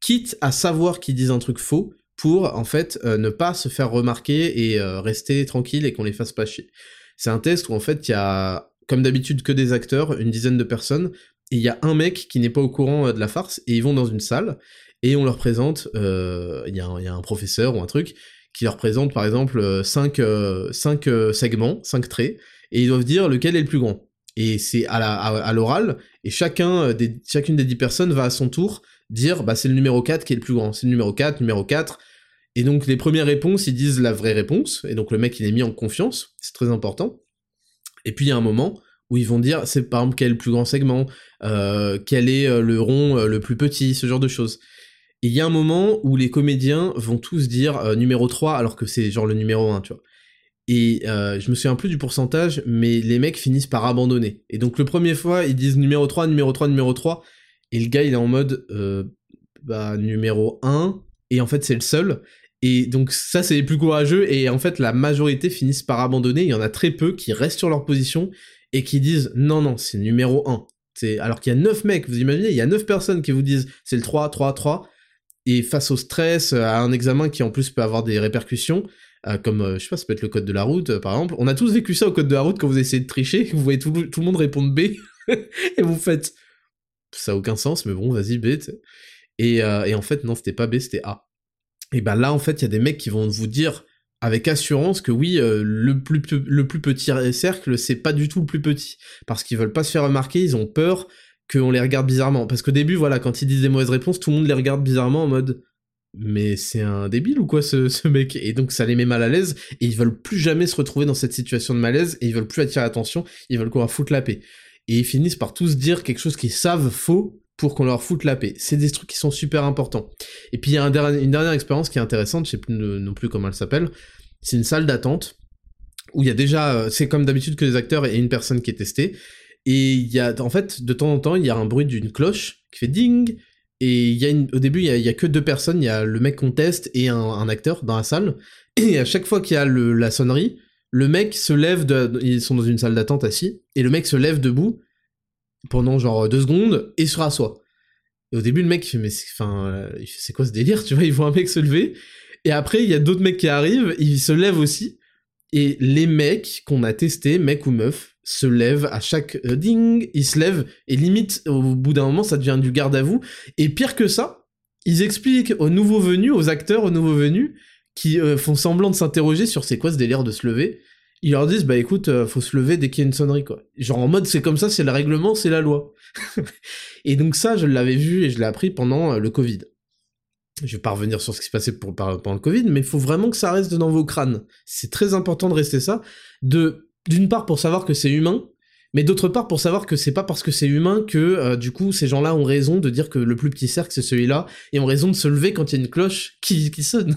quitte à savoir qu'ils disent un truc faux pour en fait euh, ne pas se faire remarquer et euh, rester tranquille et qu'on les fasse pas chier. C'est un test où en fait il y a comme d'habitude que des acteurs, une dizaine de personnes, et il y a un mec qui n'est pas au courant de la farce et ils vont dans une salle et on leur présente, euh, il y, y, a un professeur ou un truc qui leur présente par exemple 5 euh, cinq, euh, segments, 5 traits, et ils doivent dire lequel est le plus grand. Et c'est à l'oral, et chacun des, chacune des 10 personnes va à son tour dire bah c'est le numéro 4 qui est le plus grand, c'est le numéro 4, numéro 4, et donc les premières réponses, ils disent la vraie réponse, et donc le mec il est mis en confiance, c'est très important. Et puis il y a un moment où ils vont dire c'est par exemple quel est le plus grand segment, euh, quel est le rond le plus petit, ce genre de choses. Il y a un moment où les comédiens vont tous dire euh, numéro 3 alors que c'est genre le numéro 1, tu vois. Et euh, je me souviens plus du pourcentage, mais les mecs finissent par abandonner. Et donc le premier fois, ils disent numéro 3, numéro 3, numéro 3, et le gars il est en mode euh, bah numéro 1, et en fait c'est le seul. Et donc ça c'est les plus courageux, et en fait la majorité finissent par abandonner, il y en a très peu qui restent sur leur position, et qui disent non non c'est numéro 1. Alors qu'il y a 9 mecs, vous imaginez, il y a 9 personnes qui vous disent c'est le 3, 3, 3, et face au stress, à un examen qui en plus peut avoir des répercussions, euh, comme, euh, je sais pas, ça peut être le code de la route, euh, par exemple. On a tous vécu ça au code de la route quand vous essayez de tricher, vous voyez tout, le monde répondre B, et vous faites... Ça aucun sens, mais bon, vas-y, B, et, en fait, non, c'était pas B, c'était A. Et ben là, en fait, il y a des mecs qui vont vous dire avec assurance que oui, le, plus, le plus petit cercle, c'est pas du tout le plus petit. Parce qu'ils veulent pas se faire remarquer, ils ont peur qu'on les regarde bizarrement. Parce qu'au début, voilà, quand ils disent des mauvaises réponses, tout le monde les regarde bizarrement en mode mais c'est un débile ou quoi ce, mec? Et donc ça les met mal à l'aise et ils veulent plus jamais se retrouver dans cette situation de malaise et ils veulent plus attirer l'attention, ils veulent qu'on leur foute la paix. Et ils finissent par tous dire quelque chose qu'ils savent faux pour qu'on leur foute la paix. C'est des trucs qui sont super importants. Et puis il y a une dernière expérience qui est intéressante, je sais plus non plus comment elle s'appelle, c'est une salle d'attente où il y a déjà, euh, c'est comme d'habitude que les acteurs et une personne qui est testée, et il y a, en fait, de temps en temps, il y a un bruit d'une cloche qui fait ding, et il y a au début, il y a, que deux personnes, il y a le mec qu'on teste et un, acteur dans la salle, et à chaque fois qu'il y a la sonnerie, le mec se lève, ils sont dans une salle d'attente assis, et le mec se lève debout pendant genre deux secondes et se rassoit. Et au début, le mec fait, mais c'est quoi ce délire, tu vois, il voit un mec se lever, et après, il y a d'autres mecs qui arrivent, ils se lèvent aussi, et les mecs qu'on a testés, mecs ou meufs, se lèvent à chaque euh, ding, ils se lèvent, et limite, au bout d'un moment, ça devient du garde à vous. Et pire que ça, ils expliquent aux nouveaux venus, aux acteurs, aux nouveaux venus, qui euh, font semblant de s'interroger sur c'est quoi ce délire de se lever. Ils leur disent, bah écoute, euh, faut se lever dès qu'il y a une sonnerie, quoi. Genre en mode, c'est comme ça, c'est le règlement, c'est la loi. et donc ça, je l'avais vu et je l'ai appris pendant le Covid je vais pas revenir sur ce qui s'est passé pour, pendant le Covid, mais il faut vraiment que ça reste dans vos crânes. C'est très important de rester ça. De, d'une part pour savoir que c'est humain, mais d'autre part pour savoir que c'est pas parce que c'est humain que euh, du coup ces gens-là ont raison de dire que le plus petit cercle c'est celui-là et ont raison de se lever quand il y a une cloche qui, qui sonne.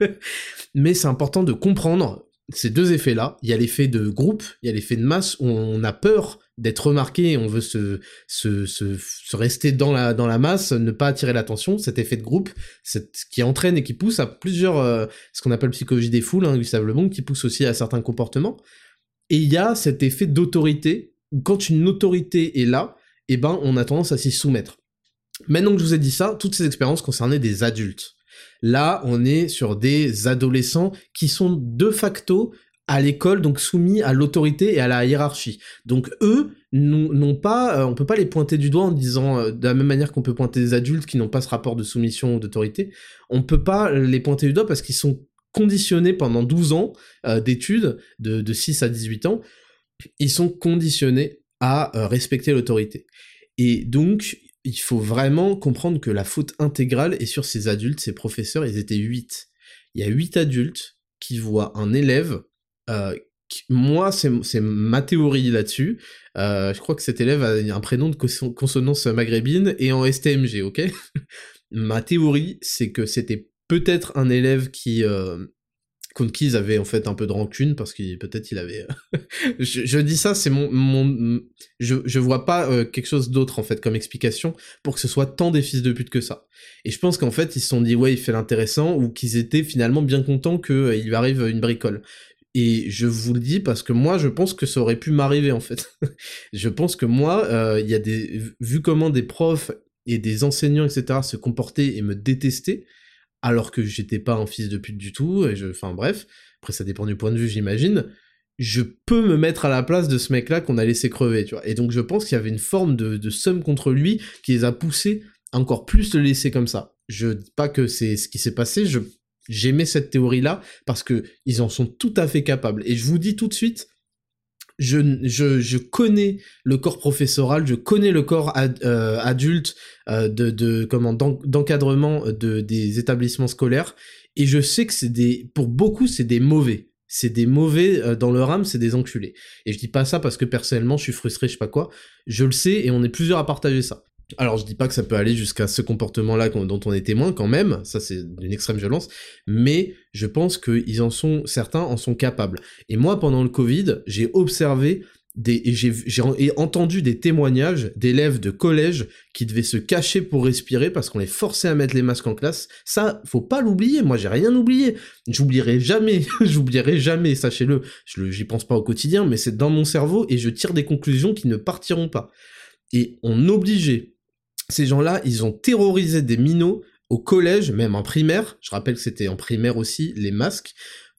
mais c'est important de comprendre ces deux effets-là. Il y a l'effet de groupe, il y a l'effet de masse où on a peur d'être remarqué, on veut se, se, se, rester dans la, dans la masse, ne pas attirer l'attention, cet effet de groupe, cette, qui entraîne et qui pousse à plusieurs, euh, ce qu'on appelle psychologie des foules, hein, Gustave Le Bon, qui pousse aussi à certains comportements. Et il y a cet effet d'autorité, où quand une autorité est là, eh ben, on a tendance à s'y soumettre. Maintenant que je vous ai dit ça, toutes ces expériences concernaient des adultes. Là, on est sur des adolescents qui sont de facto à l'école, donc soumis à l'autorité et à la hiérarchie. Donc eux n'ont pas, euh, on peut pas les pointer du doigt en disant euh, de la même manière qu'on peut pointer des adultes qui n'ont pas ce rapport de soumission ou d'autorité, on peut pas les pointer du doigt parce qu'ils sont conditionnés pendant 12 ans euh, d'études, de, de 6 à 18 ans, ils sont conditionnés à respecter l'autorité. Et donc, il faut vraiment comprendre que la faute intégrale est sur ces adultes, ces professeurs, ils étaient 8. Il y a 8 adultes qui voient un élève euh, moi, c'est ma théorie là-dessus. Euh, je crois que cet élève a un prénom de consonance maghrébine et en STMG, ok? Ma théorie, c'est que c'était peut-être un élève qui, euh, contre qui ils avaient en fait un peu de rancune parce que peut-être il avait. je, dis ça, c'est mon, je, je vois pas euh, quelque chose d'autre en fait comme explication pour que ce soit tant des fils de pute que ça. Et je pense qu'en fait ils se sont dit ouais il fait l'intéressant ou qu'ils étaient finalement bien contents qu'il euh, arrive une bricole. Et je vous le dis parce que moi, je pense que ça aurait pu m'arriver en fait. je pense que moi, euh, il y a des, vu comment des profs et des enseignants, etc., se comportaient et me détestaient, alors que j'étais pas un fils de pute du tout, et je, enfin bref, après ça dépend du point de vue, j'imagine, je peux me mettre à la place de ce mec-là qu'on a laissé crever, tu vois. Et donc je pense qu'il y avait une forme de, de somme contre lui qui les a poussés encore plus le laisser comme ça. Je dis pas que c'est ce qui s'est passé, je J'aimais cette théorie-là parce que ils en sont tout à fait capables. Et je vous dis tout de suite, je, connais le corps professoral, je connais le corps euh, adulte euh, de, de d'encadrement de, des établissements scolaires et je sais que c'est des pour beaucoup c'est des mauvais c'est des mauvais euh, dans leur âme, c'est des enculés. Et je dis pas ça parce que personnellement je suis frustré, je sais pas quoi. Je le sais et on est plusieurs à partager ça. Alors je dis pas que ça peut aller jusqu'à ce comportement-là dont on est témoin quand même, ça c'est d'une extrême violence, mais je pense qu'ils en sont, certains en sont capables. Et moi pendant le Covid, j'ai observé des, et j'ai entendu des témoignages d'élèves de collège qui devaient se cacher pour respirer parce qu'on les forçait à mettre les masques en classe. Ça, faut pas l'oublier. Moi, j'ai rien oublié. J'oublierai jamais. J'oublierai jamais, sachez-le. Je j'y pense pas au quotidien, mais c'est dans mon cerveau et je tire des conclusions qui ne partiront pas. Et on obligeait ces gens-là, ils ont terrorisé des minots au collège, même en primaire. Je rappelle que c'était en primaire aussi, les masques.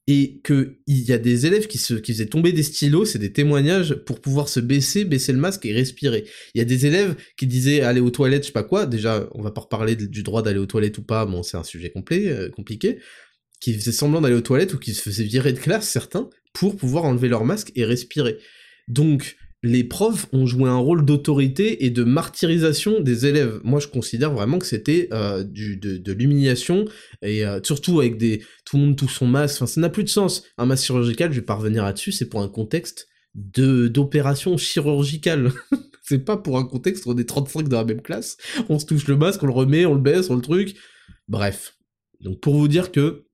Et qu'il y a des élèves qui, se, qui faisaient tomber des stylos, c'est des témoignages, pour pouvoir se baisser, baisser le masque et respirer. Il y a des élèves qui disaient aller aux toilettes, je sais pas quoi, déjà, on va pas reparler du droit d'aller aux toilettes ou pas, bon, c'est un sujet complet, euh, compliqué, qui faisaient semblant d'aller aux toilettes ou qui se faisaient virer de classe, certains, pour pouvoir enlever leur masque et respirer. Donc, les profs ont joué un rôle d'autorité et de martyrisation des élèves. Moi, je considère vraiment que c'était euh, de, l'humiliation et euh, surtout avec des tout le monde touche son masque. Ça n'a plus de sens. Un masque chirurgical, je vais pas revenir là-dessus, c'est pour un contexte d'opération chirurgicale. c'est pas pour un contexte où on est 35 dans la même classe. On se touche le masque, on le remet, on le baisse, on le truc. Bref. Donc pour vous dire que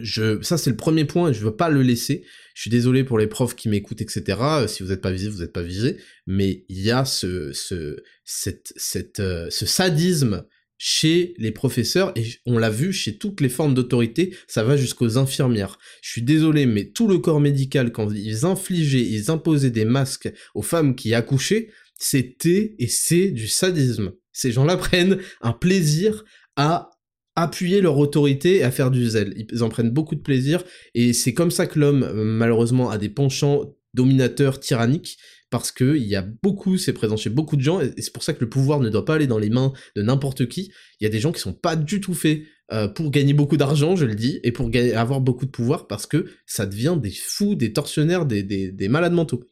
je, ça c'est le premier point et je veux pas le laisser. Je suis désolé pour les profs qui m'écoutent, etc. Euh, si vous n'êtes pas visé, vous n'êtes pas visé. Mais il y a ce, ce, cette, cette, euh, ce sadisme chez les professeurs et on l'a vu chez toutes les formes d'autorité, ça va jusqu'aux infirmières. Je suis désolé, mais tout le corps médical, quand ils infligeaient, ils imposaient des masques aux femmes qui accouchaient, c'était et c'est du sadisme. Ces gens-là prennent un plaisir à appuyer leur autorité et à faire du zèle. Ils en prennent beaucoup de plaisir et c'est comme ça que l'homme, malheureusement, a des penchants dominateurs tyranniques parce que il y a beaucoup, c'est présent chez beaucoup de gens et c'est pour ça que le pouvoir ne doit pas aller dans les mains de n'importe qui. Il y a des gens qui sont pas du tout faits euh, pour gagner beaucoup d'argent, je le dis, et pour avoir beaucoup de pouvoir parce que ça devient des fous, des tortionnaires, des malades mentaux.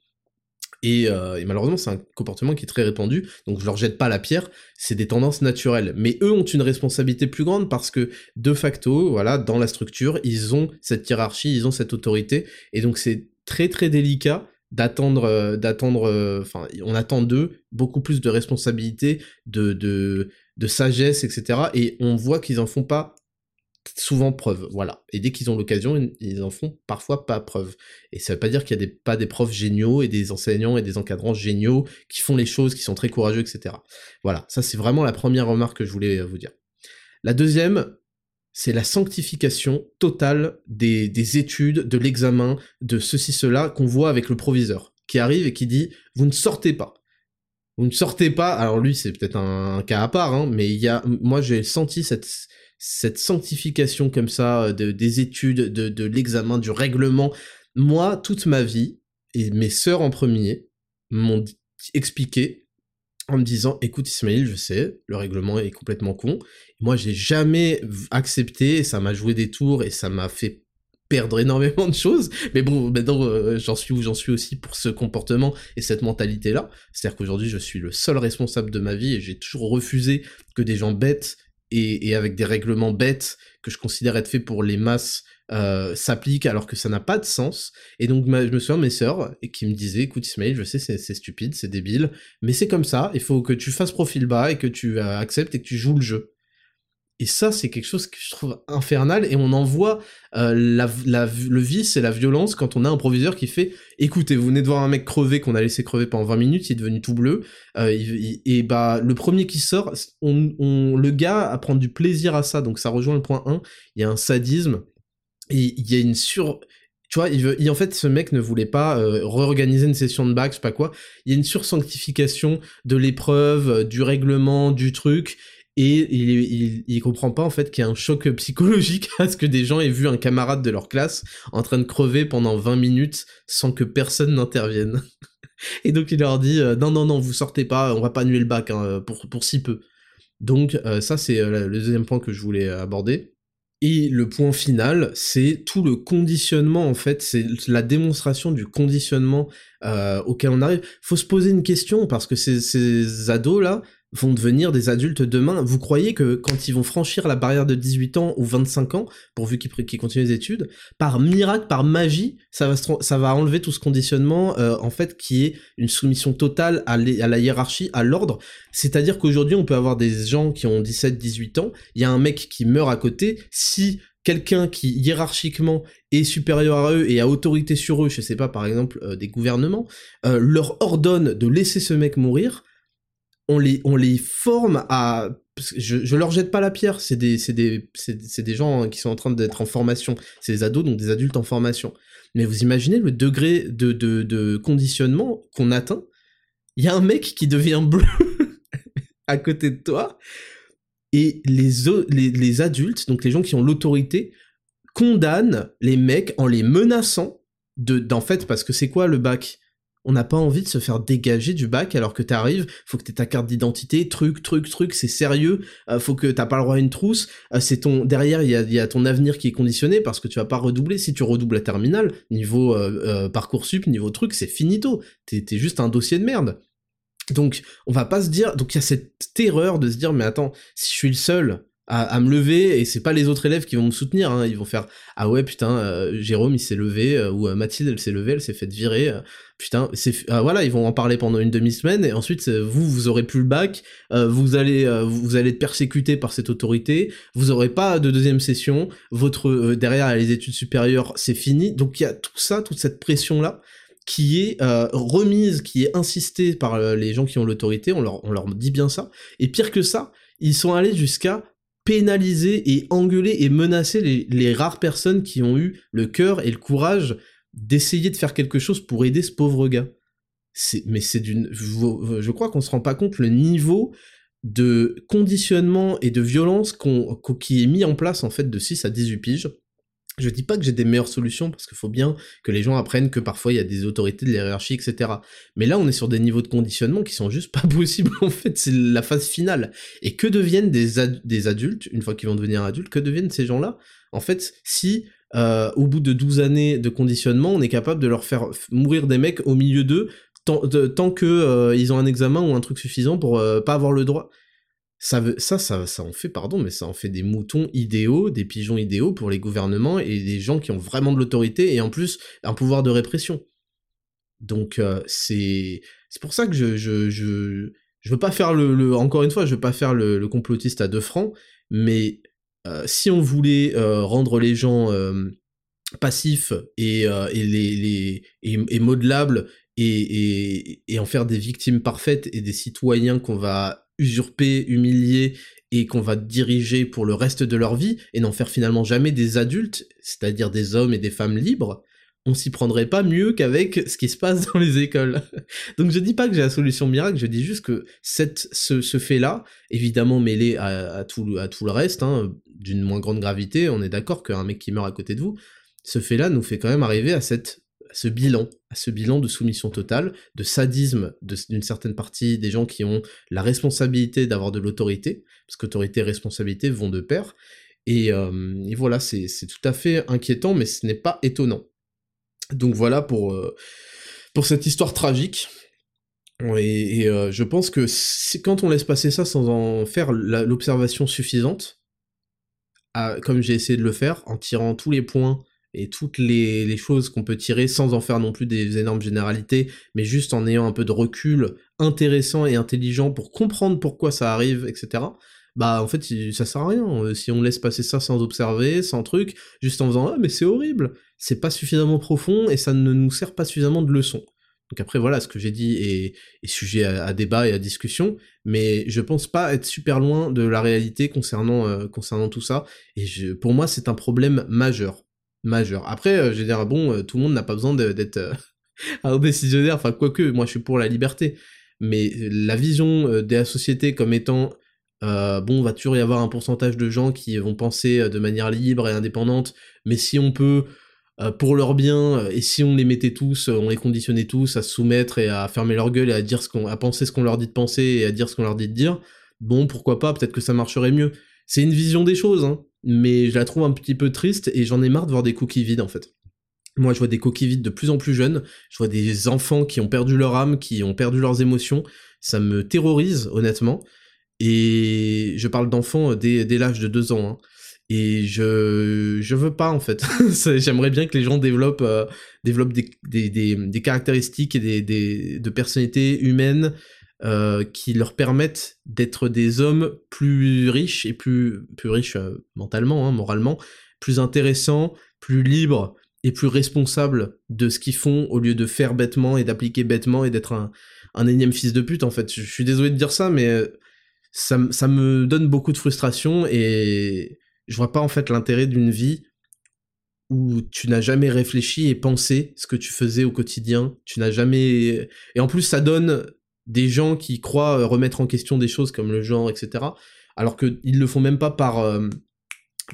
Euh, et, malheureusement, c'est un comportement qui est très répandu, donc je leur jette pas la pierre, c'est des tendances naturelles. Mais eux ont une responsabilité plus grande parce que, de facto, voilà, dans la structure, ils ont cette hiérarchie, ils ont cette autorité, et donc c'est très très délicat d'attendre, euh, d'attendre, euh, enfin, on attend d'eux beaucoup plus de responsabilité, de, de, de sagesse, etc. Et on voit qu'ils en font pas souvent preuve, voilà. Et dès qu'ils ont l'occasion, ils en font parfois pas preuve. Et ça veut pas dire qu'il y a des, pas des profs géniaux et des enseignants et des encadrants géniaux qui font les choses, qui sont très courageux, etc. Voilà, ça c'est vraiment la première remarque que je voulais vous dire. La deuxième, c'est la sanctification totale des, des études, de l'examen, de ceci, cela, qu'on voit avec le proviseur, qui arrive et qui dit, vous ne sortez pas. Vous ne sortez pas, alors lui c'est peut-être un, cas à part, hein, mais il y a, moi j'ai senti cette, cette sanctification comme ça euh, de, des études, de, l'examen, du règlement. Moi, toute ma vie, et mes sœurs en premier, m'ont expliqué en me disant écoute Ismaël, je sais, le règlement est complètement con. Moi, j'ai jamais accepté, ça m'a joué des tours et ça m'a fait perdre énormément de choses. Mais bon, maintenant, euh, j'en suis où j'en suis aussi pour ce comportement et cette mentalité-là. C'est-à-dire qu'aujourd'hui, je suis le seul responsable de ma vie et j'ai toujours refusé que des gens bêtes et, avec des règlements bêtes que je considère être faits pour les masses euh, s'appliquent alors que ça n'a pas de sens. Et donc je me souviens de mes sœurs qui me disaient, écoute Ismail, je sais c'est stupide, c'est débile, mais c'est comme ça, il faut que tu fasses profil bas et que tu euh, acceptes et que tu joues le jeu. Et ça, c'est quelque chose que je trouve infernal, et on en voit euh, le vice et la violence quand on a un proviseur qui fait « Écoutez, vous venez de voir un mec crever qu'on a laissé crever pendant 20 minutes, il est devenu tout bleu, euh, et bah le premier qui sort, on, le gars à prendre du plaisir à ça, donc ça rejoint le point 1, il y a un sadisme, et il y a une sur... Tu vois, en fait, ce mec ne voulait pas euh, réorganiser une session de bac, je sais pas quoi. Il y a une sursanctification de l'épreuve, du règlement, du truc, et il, il, comprend pas en fait qu'il y a un choc psychologique à ce que des gens aient vu un camarade de leur classe en train de crever pendant 20 minutes sans que personne n'intervienne. et donc il leur dit euh, non non non vous sortez pas, on va pas annuler le bac hein, pour, si peu. Donc euh, ça c'est euh, le deuxième point que je voulais aborder. Et le point final, c'est tout le conditionnement, en fait, c'est la démonstration du conditionnement auquel on arrive. Faut se poser une question, parce que ces, ces ados-là, vont devenir des adultes demain. Vous croyez que quand ils vont franchir la barrière de 18 ans ou 25 ans, pourvu qu'ils continuent les études, par miracle, par magie, ça va, ça va enlever tout ce conditionnement, euh, en fait, qui est une soumission totale à, la hiérarchie, à l'ordre? C'est-à-dire qu'aujourd'hui, on peut avoir des gens qui ont 17, 18 ans, il y a un mec qui meurt à côté, si quelqu'un qui hiérarchiquement est supérieur à eux et a autorité sur eux, je sais pas, par exemple, euh, des gouvernements, euh, leur ordonne de laisser ce mec mourir, on les, on les forme à... Je, je leur jette pas la pierre, c'est des, des, des gens qui sont en train d'être en formation, c'est des ados, donc des adultes en formation. Mais vous imaginez le degré de, de, conditionnement qu'on atteint. Il y a un mec qui devient bleu à côté de toi, et les, les, les adultes, donc les gens qui ont l'autorité, condamnent les mecs en les menaçant de, d'en fait, parce que c'est quoi le bac? On n'a pas envie de se faire dégager du bac alors que t'arrives, faut que t'aies ta carte d'identité, truc, truc, truc, c'est sérieux, euh, faut que t'as pas le droit à une trousse, euh, c'est ton derrière il y a, ton avenir qui est conditionné parce que tu vas pas redoubler. Si tu redoubles la terminale, niveau euh, parcoursup, niveau truc, c'est finito. T'es es juste un dossier de merde. Donc on va pas se dire, donc il y a cette terreur de se dire mais attends, si je suis le seul à, me lever et c'est pas les autres élèves qui vont me soutenir hein. ils vont faire ah ouais putain euh, Jérôme il s'est levé euh, ou euh, Mathilde elle s'est levée elle s'est faite virer putain c'est ah, voilà ils vont en parler pendant une demi-semaine et ensuite vous vous aurez plus le bac vous allez vous allez être persécuté par cette autorité vous aurez pas de deuxième session votre derrière les études supérieures c'est fini donc il y a tout ça toute cette pression là qui est remise, qui est insistée par les gens qui ont l'autorité, on leur, on leur dit bien ça, et pire que ça, ils sont allés jusqu'à pénaliser et engueuler et menacer les, rares personnes qui ont eu le cœur et le courage d'essayer de faire quelque chose pour aider ce pauvre gars. mais c'est d'une, je crois qu'on se rend pas compte le niveau de conditionnement et de violence qu'on, qui est mis en place en fait de 6 à 18 piges je dis pas que j'ai des meilleures solutions parce qu'il faut bien que les gens apprennent que parfois il y a des autorités de hiérarchie, etc. Mais là, on est sur des niveaux de conditionnement qui sont juste pas possibles en fait. C'est la phase finale. Et que deviennent des, adultes une fois qu'ils vont devenir adultes Que deviennent ces gens-là? En fait, si euh, au bout de 12 années de conditionnement, on est capable de leur faire mourir des mecs au milieu d'eux tant, tant que euh, ont un examen ou un truc suffisant pour euh, pas avoir le droit ça, ça, ça, en fait, pardon, mais ça en fait des moutons idéaux, des pigeons idéaux pour les gouvernements et des gens qui ont vraiment de l'autorité et en plus un pouvoir de répression. Donc euh, c'est c'est pour ça que je, je, je, je veux pas faire le, encore une fois, je veux pas faire le, complotiste à deux francs, mais euh, si on voulait euh, rendre les gens passifs et, et les, les et, modelables et, et, et en faire des victimes parfaites et des citoyens qu'on va usurper, humilier et qu'on va diriger pour le reste de leur vie et n'en faire finalement jamais des adultes, c'est-à-dire des hommes et des femmes libres, on s'y prendrait pas mieux qu'avec ce qui se passe dans les écoles. Donc je dis pas que j'ai la solution miracle, je dis juste que ce, fait-là, évidemment mêlé à, tout, à tout le reste, hein, d'une moins grande gravité, on est d'accord qu'un mec qui meurt à côté de vous, ce fait-là nous fait quand même arriver à cette ce bilan, à ce bilan de soumission totale, de sadisme d'une certaine partie des gens qui ont la responsabilité d'avoir de l'autorité, parce qu'autorité et responsabilité vont de pair, et, euh, voilà, c'est tout à fait inquiétant, mais ce n'est pas étonnant. Donc voilà pour, euh, pour cette histoire tragique. Et, euh, je pense que quand on laisse passer ça sans en faire l'observation suffisante, comme j'ai essayé de le faire, en tirant tous les points et toutes les, choses qu'on peut tirer sans en faire non plus des énormes généralités, mais juste en ayant un peu de recul intéressant et intelligent pour comprendre pourquoi ça arrive, etc. bah en fait ça sert à rien. Si on laisse passer ça sans observer, sans truc, juste en faisant ah mais c'est horrible, c'est pas suffisamment profond et ça ne nous sert pas suffisamment de leçon. Donc après voilà, ce que j'ai dit est, sujet à, débat et à discussion, mais je pense pas être super loin de la réalité concernant euh, concernant tout ça. Et pour moi c'est un problème majeur, majeur. Après euh, je veux dire bon, euh, tout le monde n'a pas besoin d'être un décisionnaire. Enfin quoique, moi je suis pour la liberté, mais la vision de la société comme étant bon, va toujours y avoir un pourcentage de gens qui vont penser de manière libre et indépendante, mais si on peut euh, pour leur bien, euh, et si on les mettait tous, euh, on les conditionnait tous à se soumettre et à fermer leur gueule et à dire ce qu'on, à penser ce qu'on leur dit de penser et à dire ce qu'on leur dit de dire, bon, pourquoi pas, peut-être que ça marcherait mieux. C'est une vision des choses, hein, mais je la trouve un petit peu triste et j'en ai marre de voir des coquilles vides en fait. Moi, je vois des coquilles vides de plus en plus jeunes, je vois des enfants qui ont perdu leur âme, qui ont perdu leurs émotions, ça me terrorise, honnêtement, et je parle d'enfants dès, l'âge de deux ans, hein. Et je je veux pas en fait. J'aimerais bien que les gens développent euh, des, caractéristiques et des, des de personnalités humaines euh, qui leur permettent d'être des hommes plus riches et plus plus riches euh, mentalement, hein, moralement, plus intéressants, plus libres et plus responsables de ce qu'ils font au lieu de faire bêtement et d'appliquer bêtement et d'être un, un énième fils de pute en fait. Je, suis désolé de dire ça, mais ça, ça me donne beaucoup de frustration et je vois pas en fait l'intérêt d'une vie où tu n'as jamais réfléchi et pensé ce que tu faisais au quotidien. Tu n'as jamais. Et en plus, ça donne des gens qui croient remettre en question des choses comme le genre, etc. Alors qu'ils le font même pas par. Euh,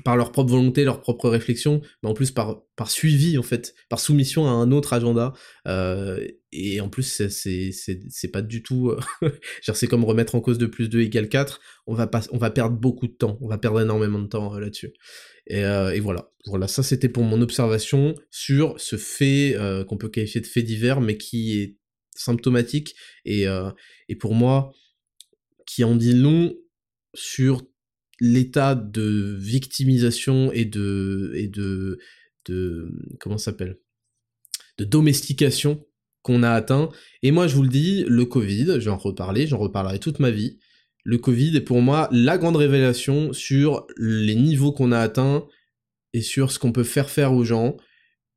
par leur propre volonté, leur propre réflexion, mais en plus par, par suivi en fait, par soumission à un autre agenda. Euh, et en plus, c'est pas du tout. Euh, c'est comme remettre en cause de plus 2 égale 4. On va, pas, on va perdre beaucoup de temps. On va perdre énormément de temps euh, là-dessus. Et, et, voilà. Voilà, ça c'était pour mon observation sur ce fait qu'on peut qualifier de fait divers, mais qui est symptomatique et, et pour moi, qui en dit long sur l'état de victimisation et de et de comment s'appelle? De domestication qu'on a atteint. Et moi je vous le dis le Covid j'en reparler j'en reparlerai toute ma vie. Le Covid est pour moi la grande révélation sur les niveaux qu'on a atteints et sur ce qu'on peut faire faire aux gens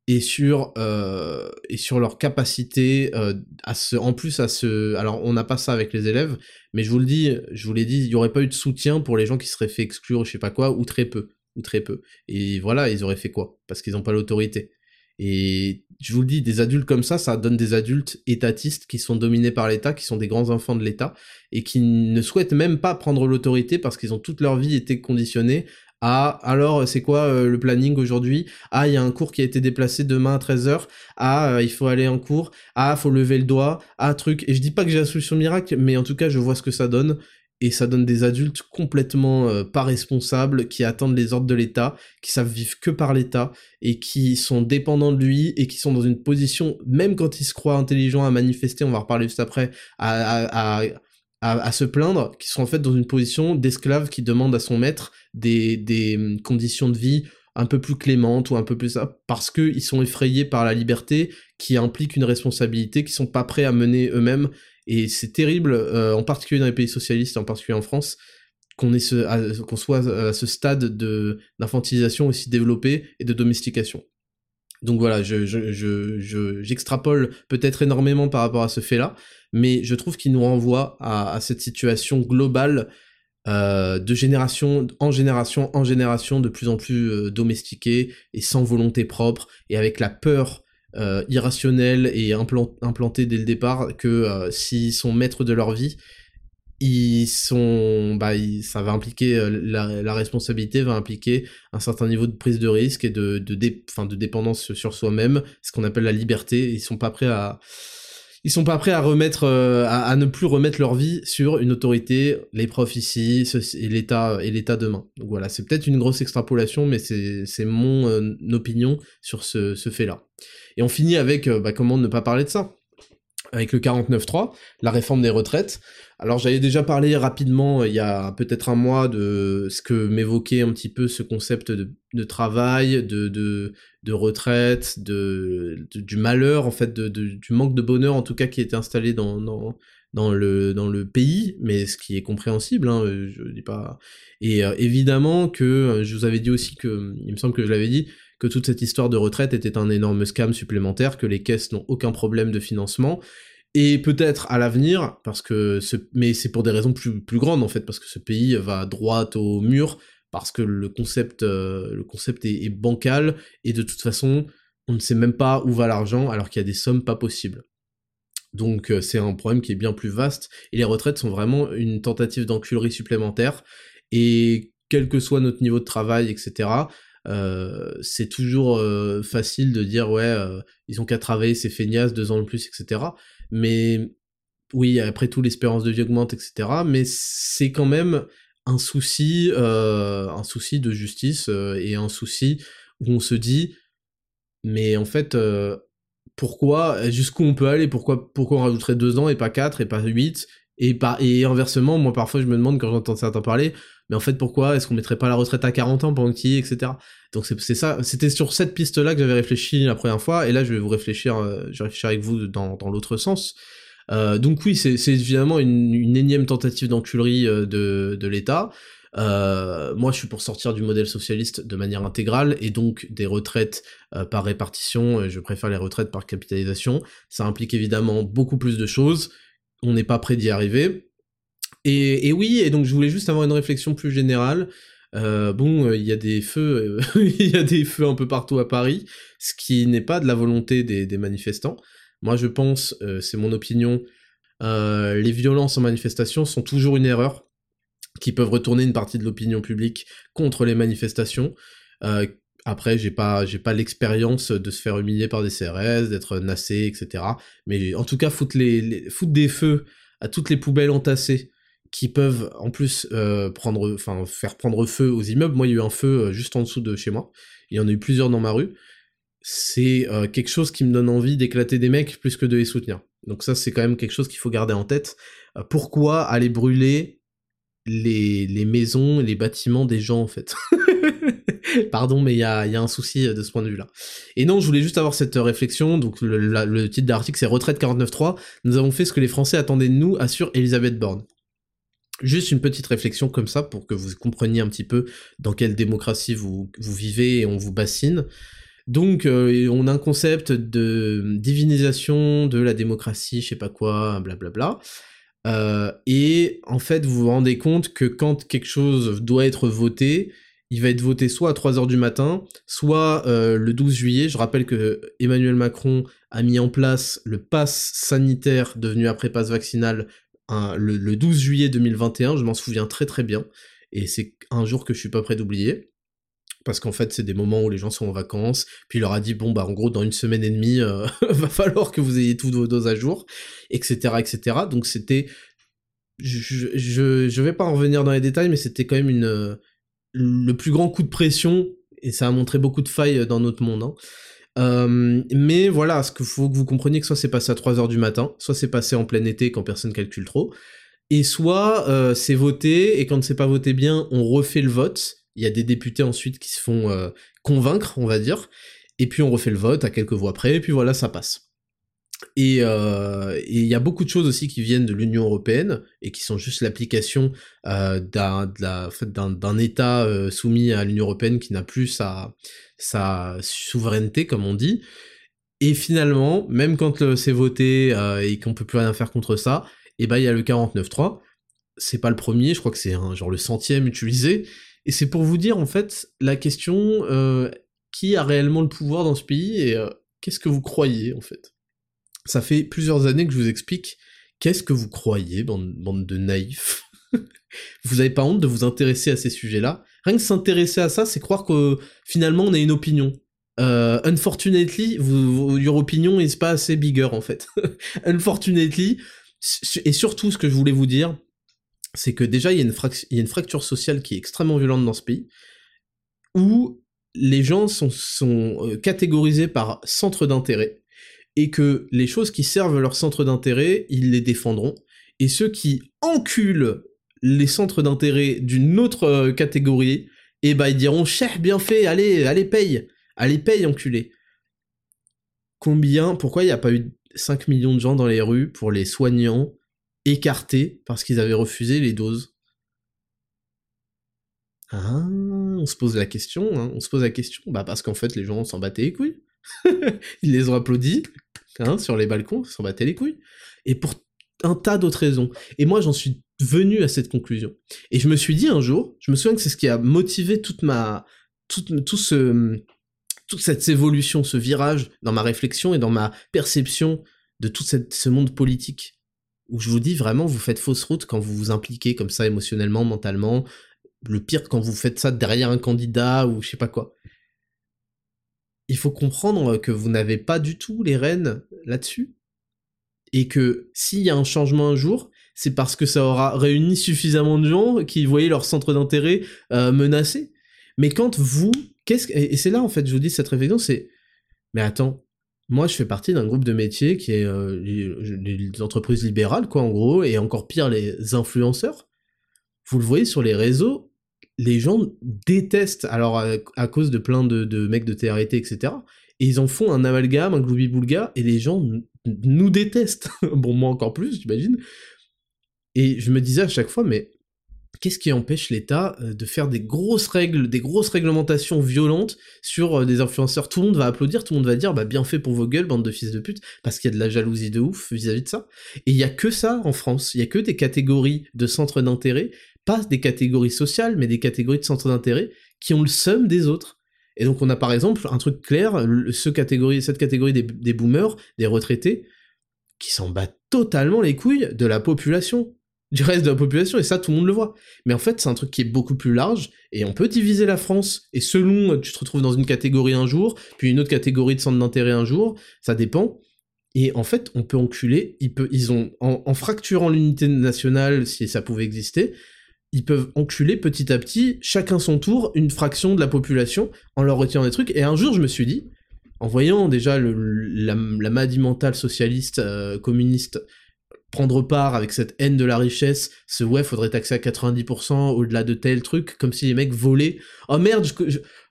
et sur euh, et sur leur capacité euh, à se en plus à se alors on n'a pas ça avec les élèves mais je vous le dis je vous l'ai dit il y aurait pas eu de soutien pour les gens qui seraient fait exclure je sais pas quoi ou très peu ou très peu. Et voilà ils auraient fait quoi? Parce qu'ils n'ont pas l'autorité. Et je vous le dis des adultes comme ça ça donne des adultes étatistes qui sont dominés par l'État qui sont des grands enfants de l'État et qui ne souhaitent même pas prendre l'autorité parce qu'ils ont toute leur vie été conditionnés ah, alors c'est quoi euh, le planning aujourd'hui? Ah, il y a un cours qui a été déplacé demain à 13h. Ah, euh, il faut aller en cours. Ah, faut lever le doigt. Ah, truc. Et je dis pas que j'ai la solution miracle, mais en tout cas, je vois ce que ça donne. Et ça donne des adultes complètement euh, pas responsables, qui attendent les ordres de l'État, qui savent vivre que par l'État, et qui sont dépendants de lui, et qui sont dans une position, même quand ils se croient intelligents à manifester, on va reparler juste après, à, à à, se plaindre, qui sont en fait dans une position d'esclave qui demande à son maître des, hum, conditions de vie un peu plus clémentes ou un peu plus ça, parce qu'ils sont effrayés par la liberté qui implique une responsabilité, qui sont pas prêts à mener eux-mêmes. Et c'est terrible, euh, en particulier dans les pays socialistes, en particulier en France, qu'on soit à ce stade de d'infantilisation aussi développé et de domestication. Donc voilà, je, je, j'extrapole peut-être énormément par rapport à ce fait-là, mais je trouve qu'il nous renvoie à, cette situation globale euh, de génération en génération en génération de plus en plus euh, domestiquée et sans volonté propre et avec la peur euh, irrationnelle et implantée dès le départ que s'ils sont maîtres de leur vie, ils sont, bah, ça va impliquer euh, la, responsabilité, va impliquer un certain niveau de prise de risque et de, de, de dépendance sur soi-même, ce qu'on appelle la liberté. Ils sont pas prêts à, ils sont pas prêts à remettre, euh, à, ne plus remettre leur vie sur une autorité, les profs ici et l'État et l'État demain. Donc voilà, c'est peut-être une grosse extrapolation, mais c'est mon euh, opinion sur ce, ce fait-là. Et on finit avec, bah, comment ne pas parler de ça? Avec le 49.3, la réforme des retraites. Alors j'avais déjà parlé rapidement euh, il y a peut-être un mois de ce que m'évoquait un petit peu ce concept de, travail, de, de, retraite, de, du malheur en fait, du manque de bonheur en tout cas qui était installé dans, dans, le dans le pays, mais ce qui est compréhensible, hein, je dis pas. Et évidemment que je vous avais dit aussi que, il me semble que je l'avais dit, que toute cette histoire de retraite était un énorme scam supplémentaire, que les caisses n'ont aucun problème de financement, et peut-être à l'avenir, parce que mais c'est pour des raisons plus, plus grandes en fait, parce que ce pays va droit au mur, parce que le concept, euh, le concept est, bancal, et de toute façon, on ne sait même pas où va l'argent, alors qu'il y a des sommes pas possibles. Donc euh, c'est un problème qui est bien plus vaste, et les retraites sont vraiment une tentative d'enculerie supplémentaire, et quel que soit notre niveau de travail, etc., euh, c'est toujours facile de dire ouais, ils ont qu'à travailler ces feignasses deux ans de plus, etc. Mais oui, après tout, l'espérance de vie augmente, etc. Mais c'est quand même un souci, un souci de justice et un souci où on se dit, mais en fait, pourquoi, jusqu'où on peut aller, pourquoi, pourquoi on rajouterait deux ans et pas quatre et pas huit et, et inversement, moi parfois je me demande quand j'entends certains parler, mais en fait pourquoi est-ce qu'on mettrait pas la retraite à 40 ans pendant y etc. Donc c'est ça, c'était sur cette piste-là que j'avais réfléchi la première fois, et là je vais vous réfléchir, euh, je vais réfléchir avec vous dans, dans l'autre sens. Euh, donc oui, c'est évidemment une, une, énième tentative d'enculerie euh, de, de l'État. Euh, moi, je suis pour sortir du modèle socialiste de manière intégrale et donc des retraites euh, par répartition. Je préfère les retraites par capitalisation. Ça implique évidemment beaucoup plus de choses. On n'est pas prêt d'y arriver. Et, oui, et donc je voulais juste avoir une réflexion plus générale. Euh, bon, euh, il y a des feux, euh, il y a des feux un peu partout à Paris, ce qui n'est pas de la volonté des, manifestants. Moi, je pense, c'est mon opinion, les violences en manifestation sont toujours une erreur qui peuvent retourner une partie de l'opinion publique contre les manifestations. après, j'ai pas, j'ai pas l'expérience de se faire humilier par des CRS, d'être nassé, etc. Mais en tout cas, foutre les, foutre des feux à toutes les poubelles entassées qui peuvent en plus euh, prendre, faire prendre feu aux immeubles. Moi, il y a eu un feu euh, juste en dessous de chez moi. Il y en a eu plusieurs dans ma rue. C'est euh, quelque chose qui me donne envie d'éclater des mecs plus que de les soutenir. Donc ça, c'est quand même quelque chose qu'il faut garder en tête. pourquoi aller brûler les, les maisons les bâtiments des gens, en fait? Pardon, mais il y a, y a, un souci de ce point de vue-là. Et non, je voulais juste avoir cette réflexion. Donc le, le titre d'article, c'est Retraite 49.3. Nous avons fait ce que les Français attendaient de nous, assure Elisabeth Borne. Juste une petite réflexion comme ça pour que vous compreniez un petit peu dans quelle démocratie vous, vous vivez et on vous bassine. Donc euh, on a un concept de divinisation de la démocratie, je sais pas quoi, blablabla. Euh, et en fait vous vous rendez compte que quand quelque chose doit être voté, il va être voté soit à 3h du matin, soit euh, le 12 juillet. Je rappelle que Emmanuel Macron a mis en place le pass sanitaire devenu après pass vaccinal le, 12 juillet 2021, je m'en souviens très très bien, et c'est un jour que je suis pas prêt d'oublier, parce qu'en fait c'est des moments où les gens sont en vacances, puis il leur a dit bon bah en gros dans une semaine et demie, euh, va falloir que vous ayez tous vos doses à jour, etc. etc. Donc c'était... Je, je, vais pas en revenir dans les détails, mais c'était quand même une le plus grand coup de pression, et ça a montré beaucoup de failles dans notre monde. Hein. Euh, mais voilà, ce qu'il faut que vous compreniez que soit c'est passé à 3h du matin, soit c'est passé en plein été quand personne calcule trop, et soit euh, c'est voté, et quand c'est pas voté bien, on refait le vote, il y a des députés ensuite qui se font euh, convaincre, on va dire, et puis on refait le vote à quelques voix près, et puis voilà, ça passe. Et il y a beaucoup de choses aussi qui viennent de l'Union européenne et qui sont juste l'application euh, d'un État soumis à l'Union européenne qui n'a plus sa, sa souveraineté, comme on dit. Et finalement, même quand c'est voté euh, et qu'on peut plus rien faire contre ça, et eh ben il y a le 49.3. C'est pas le premier, je crois que c'est genre le centième utilisé. Et c'est pour vous dire en fait la question euh, qui a réellement le pouvoir dans ce pays et euh, qu'est-ce que vous croyez en fait? Ça fait plusieurs années que je vous explique qu'est-ce que vous croyez, bande, de naïfs. vous avez pas honte de vous intéresser à ces sujets-là? Rien que s'intéresser à ça, c'est croire que finalement on a une opinion. Euh, unfortunately, vous, your opinion is pas assez bigger en fait. unfortunately, et surtout ce que je voulais vous dire, c'est que déjà il y, a une il y a une fracture sociale qui est extrêmement violente dans ce pays, où les gens sont, sont euh, catégorisés par centre d'intérêt, et que les choses qui servent leur centre d'intérêt, ils les défendront, et ceux qui enculent les centres d'intérêt d'une autre euh, catégorie, et bah ils diront cher bien fait, allez, allez paye, allez paye enculé. Combien, pourquoi il n'y a pas eu 5 millions de gens dans les rues pour les soignants écartés parce qu'ils avaient refusé les doses? Ah, on se pose la question, hein, on se pose la question, bah parce qu'en fait les gens s'en battaient les couilles. Ils les ont applaudis, hein, sur les balcons, s'en battaient les couilles. Et pour un tas d'autres raisons. Et moi j'en suis venu à cette conclusion. Et je me suis dit un jour, je me souviens que c'est ce qui a motivé toute ma, toute, tout ce, toute cette évolution, ce virage dans ma réflexion et dans ma perception de tout cette, ce monde politique. Où je vous dis vraiment, vous faites fausse route quand vous vous impliquez comme ça émotionnellement, mentalement. Le pire quand vous faites ça derrière un candidat ou je sais pas quoi. Il faut comprendre que vous n'avez pas du tout les rênes là-dessus. Et que s'il y a un changement un jour, c'est parce que ça aura réuni suffisamment de gens qui voyaient leur centre d'intérêt euh, menacé. Mais quand vous, qu'est-ce et c'est là en fait, je vous dis cette réflexion, c'est mais attends, moi je fais partie d'un groupe de métiers qui est euh, les, entreprises libérales quoi en gros et encore pire les influenceurs. Vous le voyez sur les réseaux, les gens détestent alors à, cause de plein de, de mecs de TRT etc. Et ils en font un amalgame, un gloubi-boulga, et les gens nous détestent. bon, moi encore plus, j'imagine. Et je me disais à chaque fois, mais qu'est-ce qui empêche l'État euh, de faire des grosses règles, des grosses réglementations violentes sur euh, des influenceurs? Tout le monde va applaudir, tout le monde va dire bah bien fait pour vos gueules, bande de fils de pute, parce qu'il y a de la jalousie de ouf vis-à-vis de ça. Et il y a que ça en France, il y a que des catégories de centres d'intérêt, pas des catégories sociales, mais des catégories de centres d'intérêt qui ont le seum des autres. Et donc on a par exemple un truc clair, ce catégorie, cette catégorie des, des boomers, des retraités, qui s'en battent totalement les couilles de la population du reste de la population, et ça, tout le monde le voit. Mais en fait, c'est un truc qui est beaucoup plus large, et on peut diviser la France, et selon, tu te retrouves dans une catégorie un jour, puis une autre catégorie de centre d'intérêt un jour, ça dépend. Et en fait, on peut enculer, ils, peut, ils ont, en, fracturant l'unité nationale, si ça pouvait exister, ils peuvent enculer petit à petit, chacun son tour, une fraction de la population, en leur retirant des trucs. Et un jour, je me suis dit, en voyant déjà la, la maladie mentale socialiste, euh, communiste, prendre part avec cette haine de la richesse, ce ouais, faudrait taxer à 90% au-delà de tel truc, comme si les mecs volaient. Oh merde,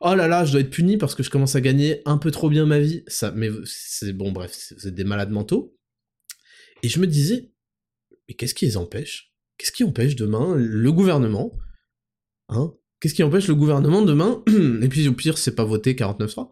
oh là là, je dois être puni parce que je commence à gagner un peu trop bien ma vie. Mais c'est bon, bref, c'est des malades mentaux. Et je me disais, mais qu'est-ce qui les empêche? Qu'est-ce qui empêche demain le gouvernement Hein Qu'est-ce qui empêche le gouvernement demain Et puis au pire, c'est pas voter 49.3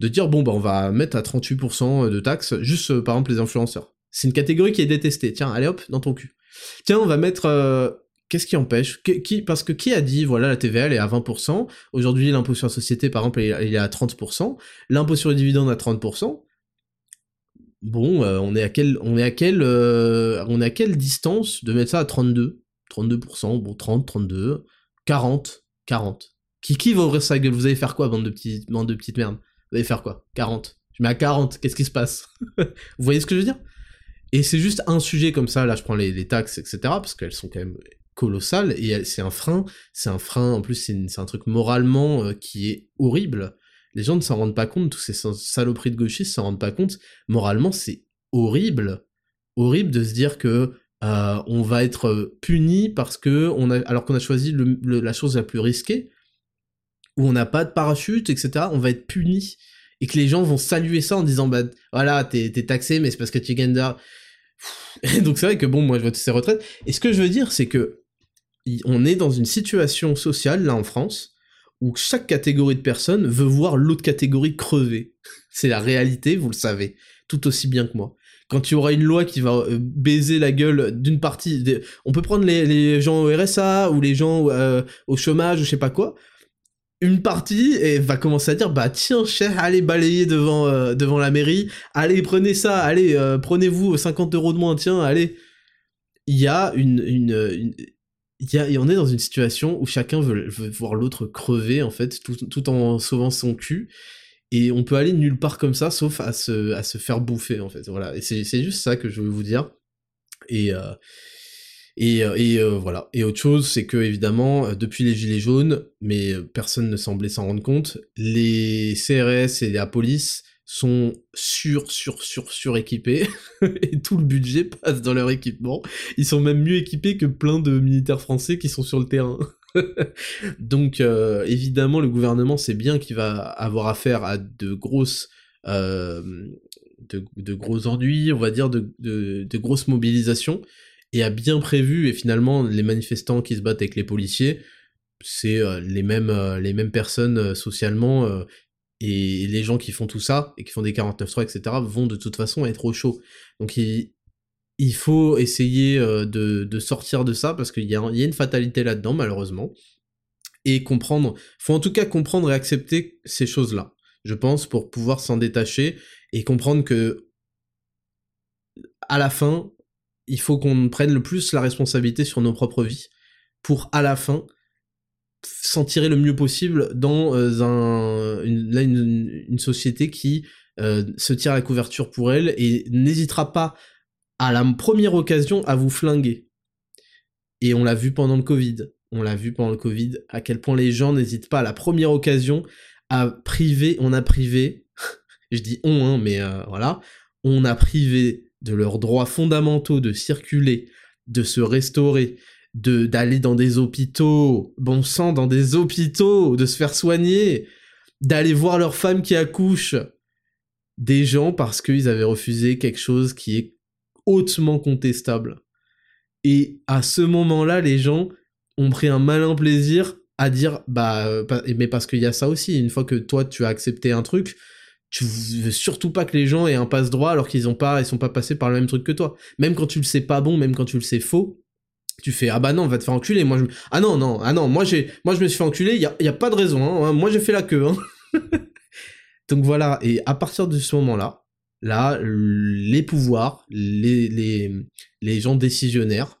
de dire bon bah on va mettre à 38% de taxes juste euh, par exemple les influenceurs. C'est une catégorie qui est détestée. Tiens, allez hop, dans ton cul. Tiens, on va mettre... Euh, qu'est-ce qui empêche Parce que qui a dit, voilà, la TVA, est à 20%. Aujourd'hui, l'impôt sur la société, par exemple, il est à 30%. L'impôt sur les dividendes à 30%. Bon, euh, on est à quelle, on est à quelle, euh, on est à quelle distance de mettre ça à 32 32%, bon, 30, 32, 40, 40. Qui, qui va ouvrir sa gueule? Vous allez faire quoi, bande de, petits, bande de petites merdes? Vous allez faire quoi? 40. Je mets à 40, qu'est-ce qui se passe? Vous voyez ce que je veux dire? Et c'est juste un sujet comme ça, là je prends les, taxes, etc., parce qu'elles sont quand même colossales, et c'est un frein, c'est un frein, en plus c'est un truc moralement euh, qui est horrible. Les gens ne s'en rendent pas compte, tous ces saloperies de gauchistes s'en rendent pas compte. Moralement, c'est horrible. Horrible de se dire que euh, on va être puni parce que on a, alors qu'on a choisi la chose la plus risquée, où on n'a pas de parachute, etc., on va être puni. Et que les gens vont saluer ça en disant, bah voilà, t'es taxé, mais c'est parce que tu gagnes donc c'est vrai que bon, moi je vote ces retraites. Et ce que je veux dire, c'est que on est dans une situation sociale là en France où chaque catégorie de personnes veut voir l'autre catégorie crever. c'est la réalité, vous le savez, tout aussi bien que moi. Quand il y aura une loi qui va euh, baiser la gueule d'une partie, on peut prendre les, gens au RSA ou les gens euh, au chômage ou je sais pas quoi une partie va commencer à dire bah tiens cher allez balayer devant euh, devant la mairie allez prenez ça allez prenez-vous 50 euros de moins tiens allez il y a une y a, est dans une situation où chacun veut, voir l'autre crever en fait tout, tout, en sauvant son cul. Et on peut aller nulle part comme ça sauf à se à se faire bouffer en fait. Voilà. Et c'est juste ça que je veux vous dire. Et euh, et, euh, et euh, voilà. Et autre chose, c'est que évidemment, depuis les Gilets jaunes, mais personne ne semblait s'en rendre compte, les CRS et la police sont sur, sur, sur, sur équipés, et tout le budget passe dans leur équipement. Ils sont même mieux équipés que plein de militaires français qui sont sur le terrain. Donc évidemment, le gouvernement sait bien qu'il va avoir affaire à de grosses... de, de, gros ennuis, on va dire, de, de, grosses mobilisations, et a bien prévu, et finalement, les manifestants qui se battent avec les policiers, c'est euh, les, mêmes, euh, les mêmes personnes euh, socialement, et les gens qui font tout ça, et qui font des 49.3, etc., vont de toute façon être au chaud. Donc il, faut essayer de, de, sortir de ça, parce qu'il y, y, a une fatalité là-dedans, malheureusement, et comprendre, faut en tout cas comprendre et accepter ces choses-là, je pense, pour pouvoir s'en détacher, et comprendre que à la fin, il faut qu'on prenne le plus la responsabilité sur nos propres vies pour à la fin s'en tirer le mieux possible dans euh, un, une, société qui euh, se tire la couverture pour elle et n'hésitera pas à la première occasion à vous flinguer. Et on l'a vu pendant le Covid. On l'a vu pendant le Covid, à quel point les gens n'hésitent pas à la première occasion à priver, on a privé, je dis on, hein, mais euh, voilà, on a privé de leurs droits fondamentaux de circuler, de se restaurer, de d'aller dans des hôpitaux, bon sang, dans des hôpitaux, de se faire soigner, d'aller voir leurs femmes qui accouchent, des gens parce qu'ils avaient refusé quelque chose qui est hautement contestable. Et à ce moment-là, les gens ont pris un malin plaisir à dire bah euh, mais parce qu'il y a ça aussi une fois que toi tu as accepté un truc tu veux surtout pas que les gens aient un passe droit alors qu'ils ont pas ils sont pas passés par le même truc que toi même quand tu le sais pas bon même quand tu le sais faux tu fais ah bah non on va te faire enculer moi je ah non non ah non moi j'ai moi je me suis fait enculer il y a, y a, pas de raison hein, hein. moi j'ai fait la queue hein. donc voilà et à partir de ce moment là là les pouvoirs les les les gens décisionnaires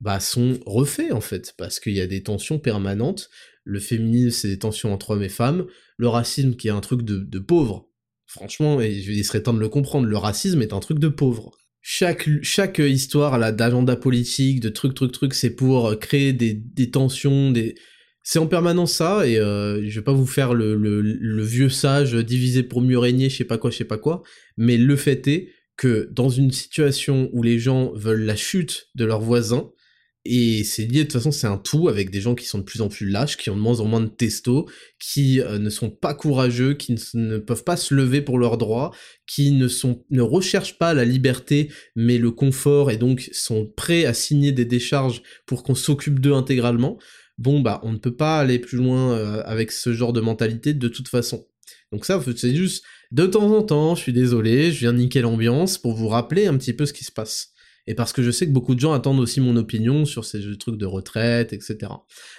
bah sont refaits en fait parce qu'il y a des tensions permanentes le féminisme c'est des tensions entre hommes et femmes le racisme qui est un truc de, de pauvre Franchement, et il serait temps de le comprendre, le racisme est un truc de pauvre. Chaque, chaque histoire là d'agenda politique, de trucs, trucs, trucs, c'est pour créer des, des tensions, des... C'est en permanence ça, et euh, je vais pas vous faire le, le, le, vieux sage divisé pour mieux régner, je sais pas quoi, je sais pas quoi, mais le fait est que dans une situation où les gens veulent la chute de leurs voisins, et c'est lié, de toute façon, c'est un tout avec des gens qui sont de plus en plus lâches, qui ont de moins en moins de testo, qui euh, ne sont pas courageux, qui ne, peuvent pas se lever pour leurs droits, qui ne sont, recherchent pas la liberté, mais le confort, et donc sont prêts à signer des décharges pour qu'on s'occupe d'eux intégralement. Bon, bah, on ne peut pas aller plus loin euh, avec ce genre de mentalité de toute façon. Donc ça, c'est juste, de temps en temps, je suis désolé, je viens niquer l'ambiance pour vous rappeler un petit peu ce qui se passe et parce que je sais que beaucoup de gens attendent aussi mon opinion sur ces trucs de retraite, etc.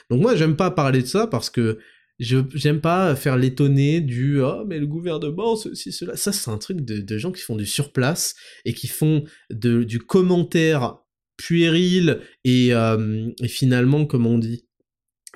Donc moi, j'aime pas parler de ça parce que j'aime pas faire l'étonné du oh mais le gouvernement ceci cela ça c'est un truc de, gens qui font du surplace et qui font du commentaire puéril et, euh, finalement comment on dit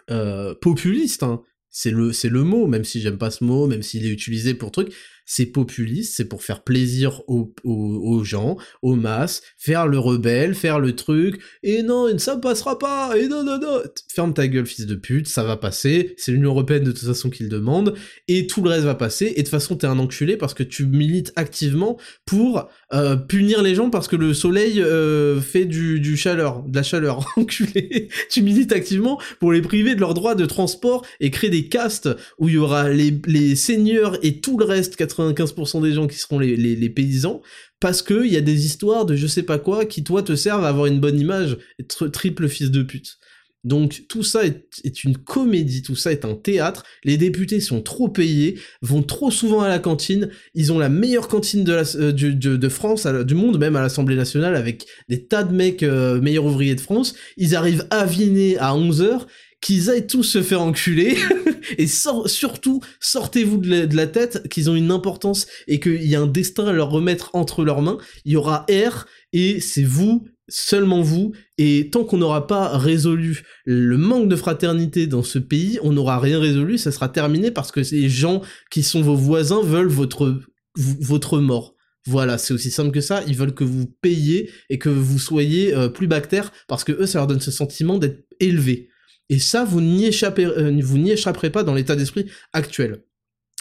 euh, populiste hein. c'est le c'est le mot même si j'aime pas ce mot même s'il est utilisé pour truc c'est populiste, c'est pour faire plaisir aux, gens, aux masses, faire le rebelle, faire le truc, et non, ça passera pas, et non, non, non, ferme ta gueule, fils de pute, ça va passer, c'est l'Union Européenne de toute façon qui le demande, et tout le reste va passer, et de toute façon t'es un enculé parce que tu milites activement pour euh, punir les gens parce que le soleil euh, fait du, chaleur, de la chaleur, enculé, tu milites activement pour les priver de leurs droits de transport et créer des castes où il y aura les seigneurs et tout le reste, 95% des gens qui seront les, paysans, parce que il y a des histoires de je sais pas quoi qui toi te servent à avoir une bonne image, être triple fils de pute. Donc tout ça est, une comédie, tout ça est un théâtre, les députés sont trop payés, vont trop souvent à la cantine, ils ont la meilleure cantine de, euh, France, du monde même à l'Assemblée nationale, avec des tas de mecs euh, meilleurs ouvriers de France, ils arrivent avinés à 11h, qu'ils aillent tous se faire enculer, et surtout, sortez-vous de, la tête qu'ils ont une importance et qu'il y a un destin à leur remettre entre leurs mains, il y aura R, et c'est vous, seulement vous, et tant qu'on n'aura pas résolu le manque de fraternité dans ce pays, on n'aura rien résolu, ça sera terminé parce que les gens qui sont vos voisins veulent votre, mort. Voilà, c'est aussi simple que ça, ils veulent que vous payiez et que vous soyez euh, plus bactère parce que eux, ça leur donne ce sentiment d'être élevé. Et ça, vous n'y euh, échapperez pas dans l'état d'esprit actuel.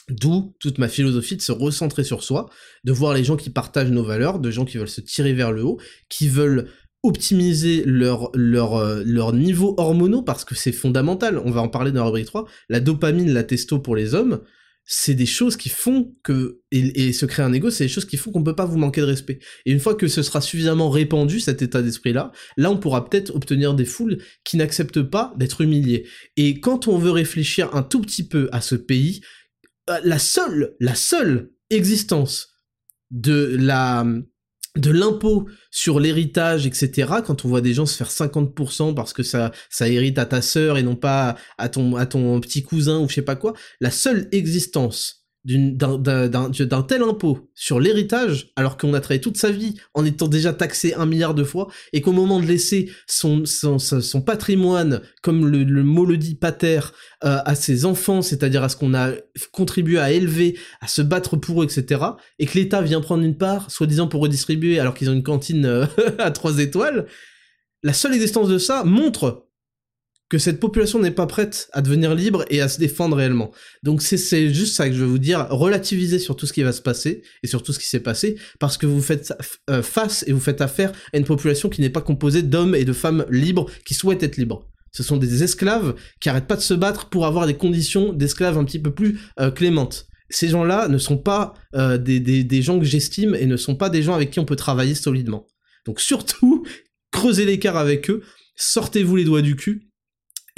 D'où toute ma philosophie de se recentrer sur soi, de voir les gens qui partagent nos valeurs, de gens qui veulent se tirer vers le haut, qui veulent optimiser leur, leur, euh, leur niveau hormonaux parce que c'est fondamental. On va en parler dans la rubrique 3. La dopamine, la testo pour les hommes, c'est des choses qui font que et, se créer un ego, c'est des choses qui font qu'on peut pas vous manquer de respect. Et une fois que ce sera suffisamment répandu cet état d'esprit là, là on pourra peut-être obtenir des foules qui n'acceptent pas d'être humiliées. Et quand on veut réfléchir un tout petit peu à ce pays, euh, la seule la seule existence de la de l'impôt sur l'héritage, etc., quand on voit des gens se faire 50% parce que ça, ça hérite à ta sœur et non pas à ton, à ton petit cousin ou je sais pas quoi, la seule existence d'un tel impôt sur l'héritage, alors qu'on a travaillé toute sa vie en étant déjà taxé un milliard de fois, et qu'au moment de laisser son, patrimoine, comme le, mot le dit pater, euh, à ses enfants, c'est-à-dire à ce qu'on a contribué à élever, à se battre pour eux, etc., et que l'État vient prendre une part, soi-disant pour redistribuer, alors qu'ils ont une cantine euh, à trois étoiles, la seule existence de ça montre que cette population n'est pas prête à devenir libre et à se défendre réellement. Donc c'est juste ça que je veux vous dire, relativisez sur tout ce qui va se passer et sur tout ce qui s'est passé, parce que vous faites euh, face et vous faites affaire à une population qui n'est pas composée d'hommes et de femmes libres qui souhaitent être libres. Ce sont des esclaves qui arrêtent pas de se battre pour avoir des conditions d'esclaves un petit peu plus euh, clémentes. Ces gens-là ne sont pas euh, des gens que j'estime et ne sont pas des gens avec qui on peut travailler solidement. Donc surtout, creusez l'écart avec eux, sortez-vous les doigts du cul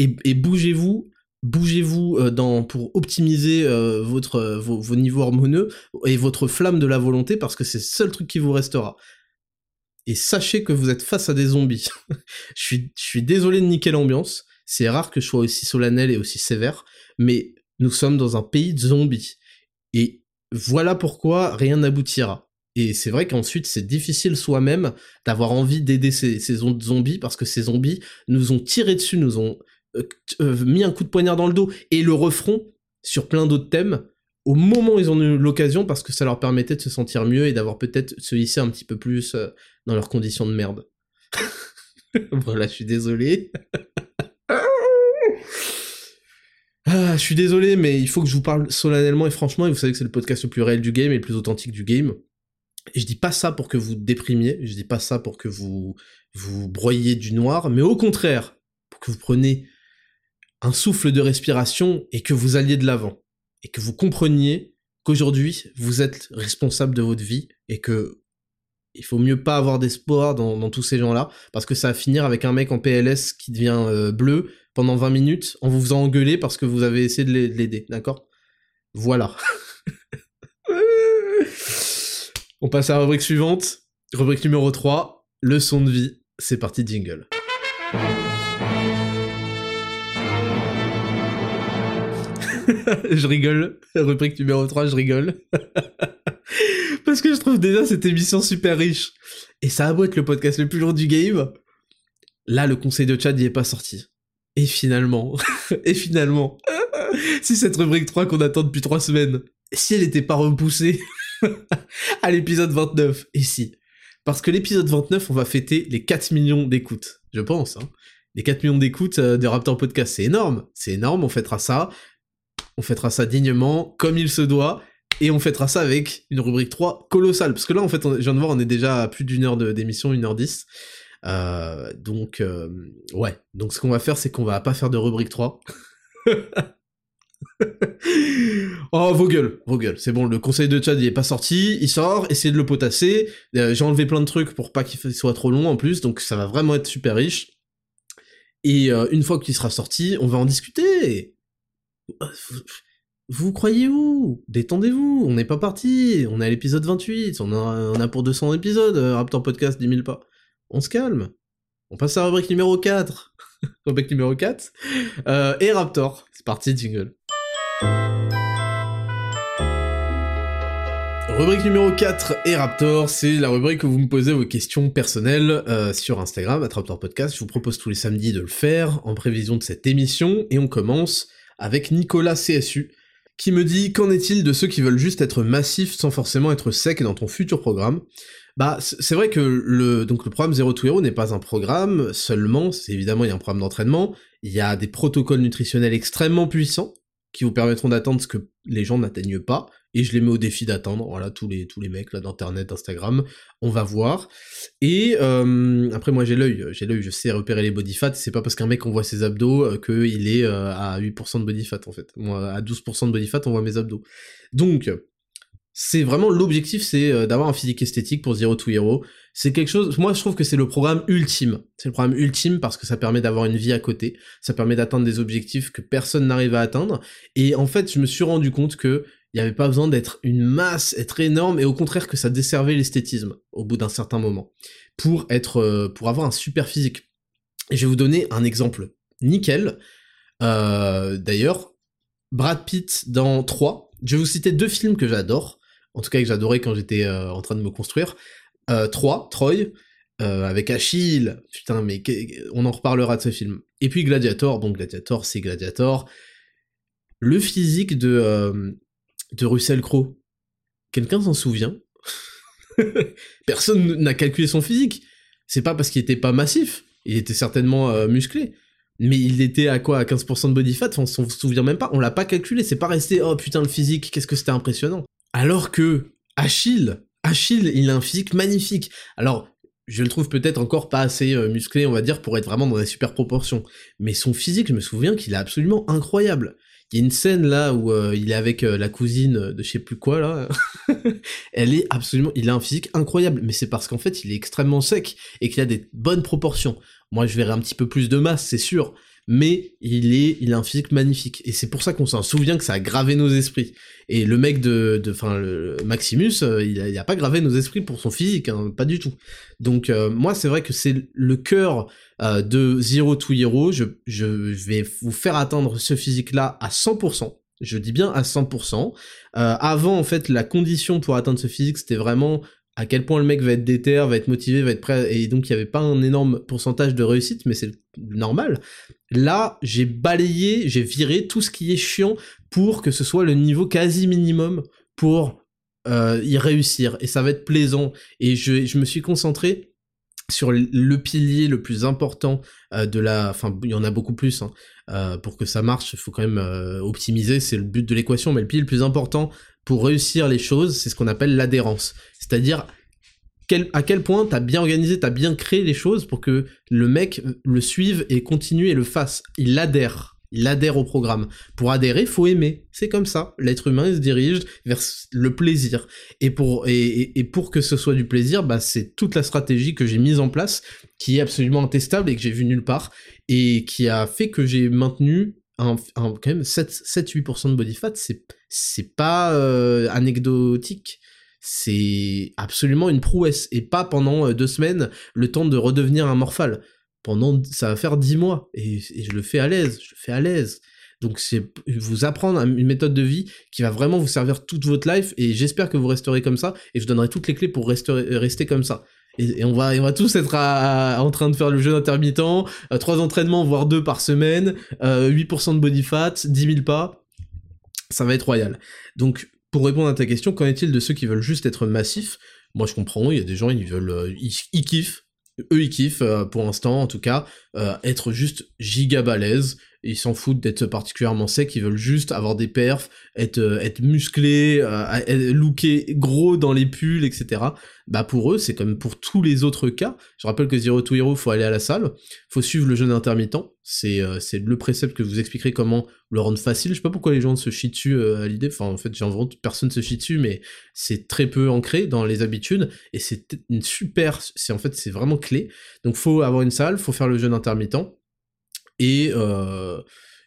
et, bougez-vous bougez-vous euh, pour optimiser euh, votre euh, vos, niveaux hormoneux et votre flamme de la volonté parce que c'est le seul truc qui vous restera. Et sachez que vous êtes face à des zombies. je suis je suis désolé de niquer l'ambiance. C'est rare que je sois aussi solennel et aussi sévère, mais nous sommes dans un pays de zombies. Et voilà pourquoi rien n'aboutira. Et c'est vrai qu'ensuite, c'est difficile soi-même d'avoir envie d'aider ces, ces, zombies parce que ces zombies nous ont tiré dessus, nous ont mis un coup de poignard dans le dos et le refront sur plein d'autres thèmes au moment où ils ont eu l'occasion parce que ça leur permettait de se sentir mieux et d'avoir peut-être se hisser un petit peu plus euh, dans leurs conditions de merde. voilà, je suis désolé. ah, je suis désolé, mais il faut que je vous parle solennellement et franchement, et vous savez que c'est le podcast le plus réel du game et le plus authentique du game. Et je dis pas ça pour que vous déprimiez, je dis pas ça pour que vous vous broyiez du noir, mais au contraire, pour que vous preniez un souffle de respiration et que vous alliez de l'avant. Et que vous compreniez qu'aujourd'hui, vous êtes responsable de votre vie et que il faut mieux pas avoir d'espoir dans, tous ces gens-là, parce que ça va finir avec un mec en PLS qui devient euh, bleu pendant 20 minutes en vous faisant engueuler parce que vous avez essayé de l'aider, d'accord? Voilà. On passe à la rubrique suivante, rubrique numéro 3, leçon de vie, c'est parti jingle. je rigole. Rubrique numéro 3, je rigole. Parce que je trouve déjà cette émission super riche. Et ça a beau être le podcast le plus long du game. Là, le conseil de chat n'y est pas sorti. Et finalement, et finalement, si cette rubrique 3 qu'on attend depuis 3 semaines, si elle n'était pas repoussée à l'épisode 29, et si? Parce que l'épisode 29, on va fêter les 4 millions d'écoutes, je pense. Hein. Les 4 millions d'écoutes euh, de Raptor Podcast, c'est énorme. C'est énorme, on fêtera ça on fêtera ça dignement, comme il se doit, et on fêtera ça avec une rubrique 3 colossale. Parce que là, en fait, je viens de voir, on est déjà à plus d'une heure d'émission, une heure dix. Euh, donc, euh, ouais. Donc, ce qu'on va faire, c'est qu'on va pas faire de rubrique 3. oh, vos gueules, vos gueules. C'est bon, le conseil de chat, il est pas sorti, il sort, essayez de le potasser. Euh, j'ai enlevé plein de trucs pour pas qu'il soit trop long en plus, donc ça va vraiment être super riche. Et une fois qu'il sera sorti, on va en discuter. Vous croyez où Détendez-vous, on n'est pas parti, on est à l'épisode 28, on a, on a pour 200 épisodes, euh, Raptor Podcast 10 000 pas. On se calme. On passe à la rubrique numéro 4. rubrique numéro 4. Euh, et Raptor. C'est parti, jingle. Rubrique numéro 4 et Raptor, c'est la rubrique où vous me posez vos questions personnelles euh, sur Instagram, à Raptor Podcast. Je vous propose tous les samedis de le faire en prévision de cette émission et on commence avec Nicolas CSU, qui me dit qu'en est-il de ceux qui veulent juste être massifs sans forcément être secs dans ton futur programme? Bah c'est vrai que le donc le programme Zero to Hero n'est pas un programme seulement, c'est évidemment il y a un programme d'entraînement, il y a des protocoles nutritionnels extrêmement puissants qui vous permettront d'atteindre ce que les gens n'atteignent pas, et je les mets au défi d'atteindre. Voilà, tous les, tous les mecs là d'internet, d'Instagram, on va voir. Et euh, après, moi j'ai l'œil, j'ai l'œil, je sais repérer les body fat. C'est pas parce qu'un mec on voit ses abdos euh, qu'il est euh, à 8% de body fat en fait. Moi, à 12% de body fat, on voit mes abdos. Donc, c'est vraiment l'objectif, c'est d'avoir un physique esthétique pour Zero to Hero. C'est quelque chose, moi je trouve que c'est le programme ultime. C'est le programme ultime parce que ça permet d'avoir une vie à côté, ça permet d'atteindre des objectifs que personne n'arrive à atteindre. Et en fait, je me suis rendu compte que il n'y avait pas besoin d'être une masse, être énorme, et au contraire que ça desservait l'esthétisme au bout d'un certain moment, pour être, euh, pour avoir un super physique. Et je vais vous donner un exemple nickel. Euh, d'ailleurs, Brad Pitt dans 3. Je vais vous citer deux films que j'adore, en tout cas que j'adorais quand j'étais euh, en train de me construire. 3, Troy, avec Achille, putain, mais on en reparlera de ce film. Et puis Gladiator, bon Gladiator, c'est Gladiator. Le physique de, de Russell Crowe. Quelqu'un s'en souvient? Personne n'a calculé son physique. C'est pas parce qu'il était pas massif, il était certainement euh, musclé. Mais il était à quoi? À 15% de body fat, on s'en souvient même pas, on l'a pas calculé, c'est pas resté oh putain le physique, qu'est-ce que c'était impressionnant. Alors que Achille, Achille, il a un physique magnifique. Alors, je le trouve peut-être encore pas assez euh, musclé, on va dire, pour être vraiment dans des super proportions. Mais son physique, je me souviens qu'il est absolument incroyable. Il y a une scène là où euh, il est avec euh, la cousine de je sais plus quoi là. Elle est absolument, il a un physique incroyable, mais c'est parce qu'en fait il est extrêmement sec et qu'il a des bonnes proportions. Moi je verrais un petit peu plus de masse, c'est sûr, mais il est, il a un physique magnifique. Et c'est pour ça qu'on s'en souvient que ça a gravé nos esprits. Et le mec de, enfin, le Maximus, euh, il, a, pas gravé nos esprits pour son physique, hein, pas du tout. Donc euh, moi, c'est vrai que c'est le cœur euh, de Zero to Hero. Je, je vais vous faire attendre ce physique-là à 100%. Je dis bien à 100%. avant, en fait, la condition pour atteindre ce physique, c'était vraiment à quel point le mec va être déter, va être motivé, va être prêt, et donc il n'y avait pas un énorme pourcentage de réussite, mais c'est normal. Là, j'ai balayé, j'ai viré tout ce qui est chiant pour que ce soit le niveau quasi minimum pour euh, y réussir, et ça va être plaisant. Et je, me suis concentré sur le pilier le plus important euh, de la... Enfin, il y en a beaucoup plus, hein. euh, pour que ça marche, il faut quand même optimiser, c'est le but de l'équation, mais le pilier le plus important pour réussir les choses, c'est ce qu'on appelle l'adhérence. C'est-à-dire à quel point t'as bien organisé, t'as bien créé les choses pour que le mec le suive et continue et le fasse. Il adhère. Il adhère au programme. Pour adhérer, faut aimer. C'est comme ça. L'être humain il se dirige vers le plaisir. Et pour, et, pour que ce soit du plaisir, bah, c'est toute la stratégie que j'ai mise en place, qui est absolument intestable et que j'ai vu nulle part, et qui a fait que j'ai maintenu quand même 7-8% de body fat, c'est, c'est pas euh, anecdotique, c'est absolument une prouesse, et pas pendant euh, deux semaines, le temps de redevenir un morphal. Pendant, ça va faire dix mois, et, je le fais à l'aise, je le fais à l'aise. Donc c'est vous apprendre une méthode de vie qui va vraiment vous servir toute votre life, et j'espère que vous resterez comme ça, et je vous donnerai toutes les clés pour rester, rester comme ça. Et, on, va, on va tous être en train de faire le jeûne intermittent, euh, trois entraînements, voire deux par semaine, 8% euh, de body fat, 10 000 pas. Ça va être royal. Donc, pour répondre à ta question, qu'en est-il de ceux qui veulent juste être massifs? Moi, je comprends, il y a des gens, ils veulent... Euh, ils, kiffent, eux, ils kiffent, pour l'instant, en tout cas, être juste giga balèze, ils s'en foutent d'être particulièrement secs, ils veulent juste avoir des perfs, être, euh, être musclés, euh, looker gros dans les pulls, etc. Bah pour eux, c'est comme pour tous les autres cas. Je rappelle que Zero to Hero, faut aller à la salle, faut suivre le jeûne intermittent, c'est euh, le précepte que vous expliquerai comment le rendre facile. Je sais pas pourquoi les gens se chient dessus à l'idée, enfin en fait envie personne se chie dessus, mais c'est très peu ancré dans les habitudes, et c'est une super, c'est en fait c'est vraiment clé. Donc faut avoir une salle, faut faire le jeûne intermittent, et euh,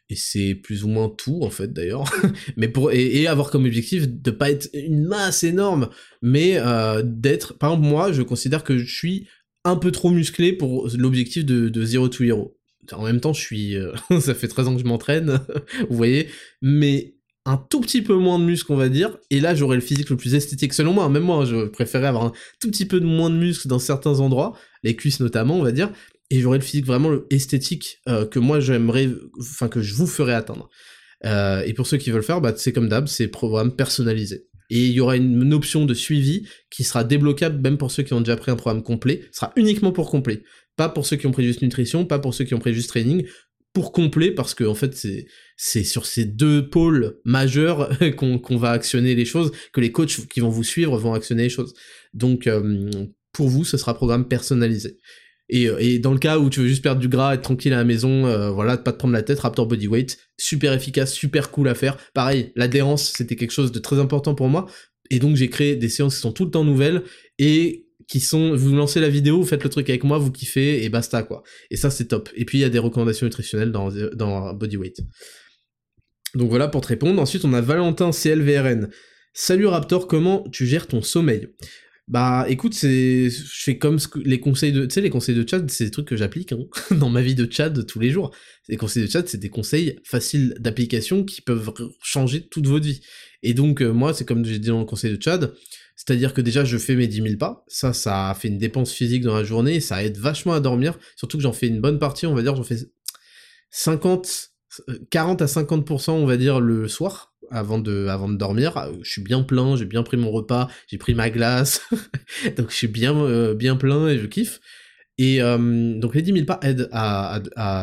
et c'est plus ou moins tout en fait d'ailleurs. Mais pour et, avoir comme objectif de pas être une masse énorme mais euh, d'être par exemple moi je considère que je suis un peu trop musclé pour l'objectif de, de Zero to Hero. En même temps je suis euh, ça fait 13 ans que je m'entraîne vous voyez mais un tout petit peu moins de muscles on va dire et là j'aurais le physique le plus esthétique selon moi même moi je préférais avoir un tout petit peu de moins de muscles dans certains endroits les cuisses notamment on va dire et j'aurai le physique vraiment esthétique euh, que moi j'aimerais, enfin que je vous ferai atteindre. Euh, et pour ceux qui veulent faire, bah, c'est comme d'hab, c'est programme personnalisé. Et il y aura une, option de suivi qui sera débloquable même pour ceux qui ont déjà pris un programme complet. Ce sera uniquement pour complet. Pas pour ceux qui ont pris juste nutrition, pas pour ceux qui ont pris juste training. Pour complet, parce que en fait, c'est sur ces deux pôles majeurs qu'on va actionner les choses, que les coachs qui vont vous suivre vont actionner les choses. Donc, euh, pour vous, ce sera programme personnalisé. Euh, et, dans le cas où tu veux juste perdre du gras, être tranquille à la maison, euh, voilà, pas te prendre la tête, Raptor Bodyweight, super efficace, super cool à faire. Pareil, l'adhérence, c'était quelque chose de très important pour moi. Et donc j'ai créé des séances qui sont tout le temps nouvelles et qui sont, vous lancez la vidéo, vous faites le truc avec moi, vous kiffez et basta quoi. Et ça c'est top. Et puis il y a des recommandations nutritionnelles dans, dans Bodyweight. Donc voilà pour te répondre. Ensuite on a Valentin CLVRN. Salut Raptor, comment tu gères ton sommeil? Bah écoute, c'est je fais comme les conseils de tu sais les conseils de chat, c'est des trucs que j'applique hein, dans ma vie de chat tous les jours. Les conseils de chat, c'est des conseils faciles d'application qui peuvent changer toute votre vie. Et donc euh, moi, c'est comme j'ai dit dans le conseil de chat, c'est-à-dire que déjà je fais mes 10 000 pas, ça ça fait une dépense physique dans la journée, ça aide vachement à dormir, surtout que j'en fais une bonne partie, on va dire j'en fais 50 40 à 50% on va dire le soir avant de, avant de dormir. Euh, je suis bien plein, j'ai bien pris mon repas, j'ai pris ma glace, donc je suis bien, euh, bien plein et je kiffe. Et euh, donc les 10 000 pas aident à,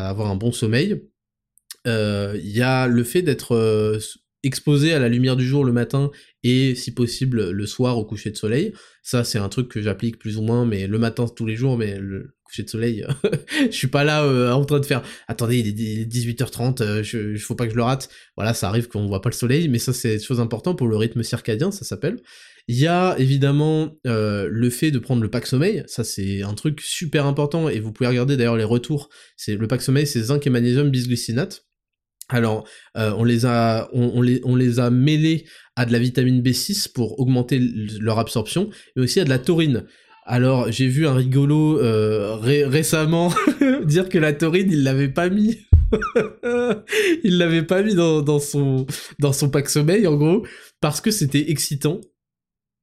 avoir un bon sommeil. Il y a le fait d'être exposé à la lumière du jour le matin et si possible le soir au coucher de soleil. Ça c'est un truc que j'applique plus ou moins, mais le matin tous les jours, mais le, coucher de soleil, je suis pas là euh, en train de faire attendez, il est 18h30, euh, je, faut pas que je le rate. Voilà, ça arrive qu'on voit pas le soleil, mais ça c'est chose importante pour le rythme circadien, ça s'appelle. Il y a évidemment euh, le fait de prendre le pack sommeil, ça c'est un truc super important et vous pouvez regarder d'ailleurs les retours. C'est le pack sommeil, c'est zinc et magnésium bisglycinate. Alors, on, les a, on, les, a mêlés à de la vitamine B6 pour augmenter leur absorption, mais aussi à de la taurine. Alors, j'ai vu un rigolo euh, récemment dire que la taurine, il l'avait pas mis. il l'avait pas mis dans, son, dans son pack sommeil, en gros, parce que c'était excitant.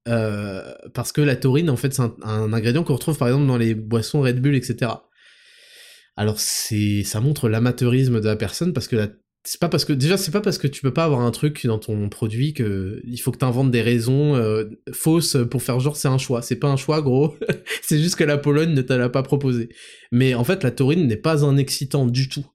Euh, parce que la taurine, en fait, c'est un, ingrédient qu'on retrouve par exemple dans les boissons Red Bull, etc. Alors, ça montre l'amateurisme de la personne parce que la c'est pas parce que déjà c'est pas parce que tu peux pas avoir un truc dans ton produit que il faut que tu inventes des raisons euh, fausses pour faire genre c'est un choix. C'est pas un choix gros. c'est juste que la Pologne ne t'a pas proposé. Mais en fait la taurine n'est pas un excitant du tout.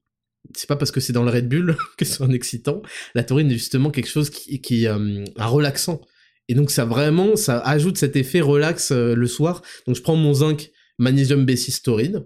C'est pas parce que c'est dans le Red Bull que c'est un excitant. La taurine est justement quelque chose qui, qui euh, un relaxant. Et donc ça vraiment ça ajoute cet effet relax euh, le soir. Donc je prends mon zinc magnésium B6 taurine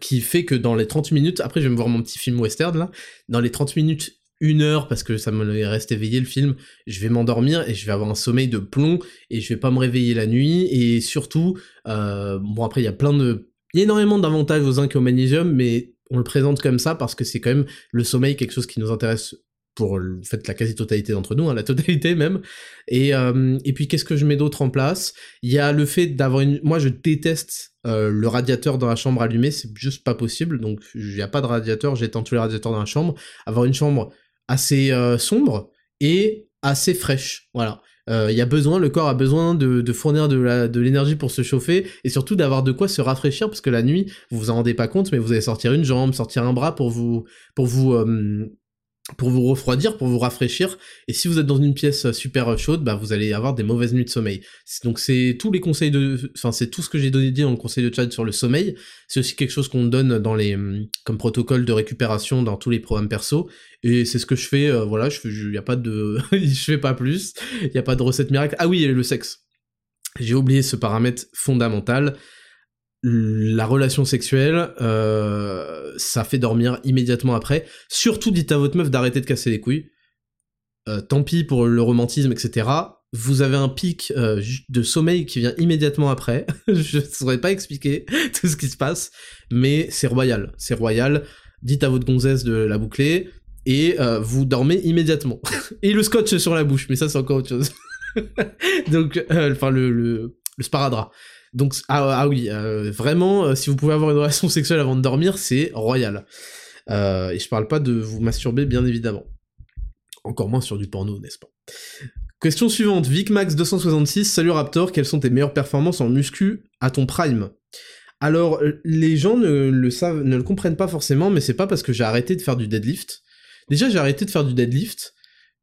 qui fait que dans les 30 minutes, après je vais me voir mon petit film western là, dans les 30 minutes, une heure, parce que ça me reste éveillé le film, je vais m'endormir et je vais avoir un sommeil de plomb et je vais pas me réveiller la nuit. Et surtout, euh, bon après il y a plein de... Énormément d'avantages aux zinc et au magnésium, mais on le présente comme ça parce que c'est quand même le sommeil quelque chose qui nous intéresse pour le fait la quasi-totalité d'entre nous, hein, la totalité même. Et, euh, et puis qu'est-ce que je mets d'autre en place? Il y a le fait d'avoir une... Moi je déteste euh, le radiateur dans la chambre allumé, c'est juste pas possible, donc il n'y a pas de radiateur, j'éteins tous les radiateurs dans la chambre. Avoir une chambre assez euh, sombre et assez fraîche, voilà. Il y a besoin, le corps a besoin de, de fournir de l'énergie pour se chauffer et surtout d'avoir de quoi se rafraîchir parce que la nuit, vous vous en rendez pas compte, mais vous allez sortir une jambe, sortir un bras pour vous, pour vous pour vous refroidir, pour vous rafraîchir. Et si vous êtes dans une pièce super chaude, bah vous allez avoir des mauvaises nuits de sommeil. Donc c'est tous les conseils de, enfin c'est tout ce que j'ai donné dans le conseil de chat sur le sommeil. C'est aussi quelque chose qu'on donne dans les comme protocole de récupération dans tous les programmes perso. Et c'est ce que je fais. Euh, voilà, je fais, y a pas de, je fais pas plus. Il y a pas de recette miracle. Ah oui, le sexe. J'ai oublié ce paramètre fondamental la relation sexuelle, euh, ça fait dormir immédiatement après. Surtout dites à votre meuf d'arrêter de casser les couilles. Euh, tant pis pour le romantisme, etc. Vous avez un pic euh, de sommeil qui vient immédiatement après. Je ne saurais pas expliquer tout ce qui se passe, mais c'est royal. C'est royal. Dites à votre gonzesse de la boucler et vous dormez immédiatement. et le scotch sur la bouche, mais ça c'est encore autre chose. Donc, enfin le, le, le sparadrap. Donc, ah, ah oui, euh, vraiment, euh, si vous pouvez avoir une relation sexuelle avant de dormir, c'est royal. Euh, et je parle pas de vous masturber, bien évidemment. Encore moins sur du porno, n'est-ce pas? Question suivante, VicMax266, salut Raptor, quelles sont tes meilleures performances en muscu à ton prime? Alors, les gens ne le savent, ne le comprennent pas forcément, mais c'est pas parce que j'ai arrêté de faire du deadlift. Déjà, j'ai arrêté de faire du deadlift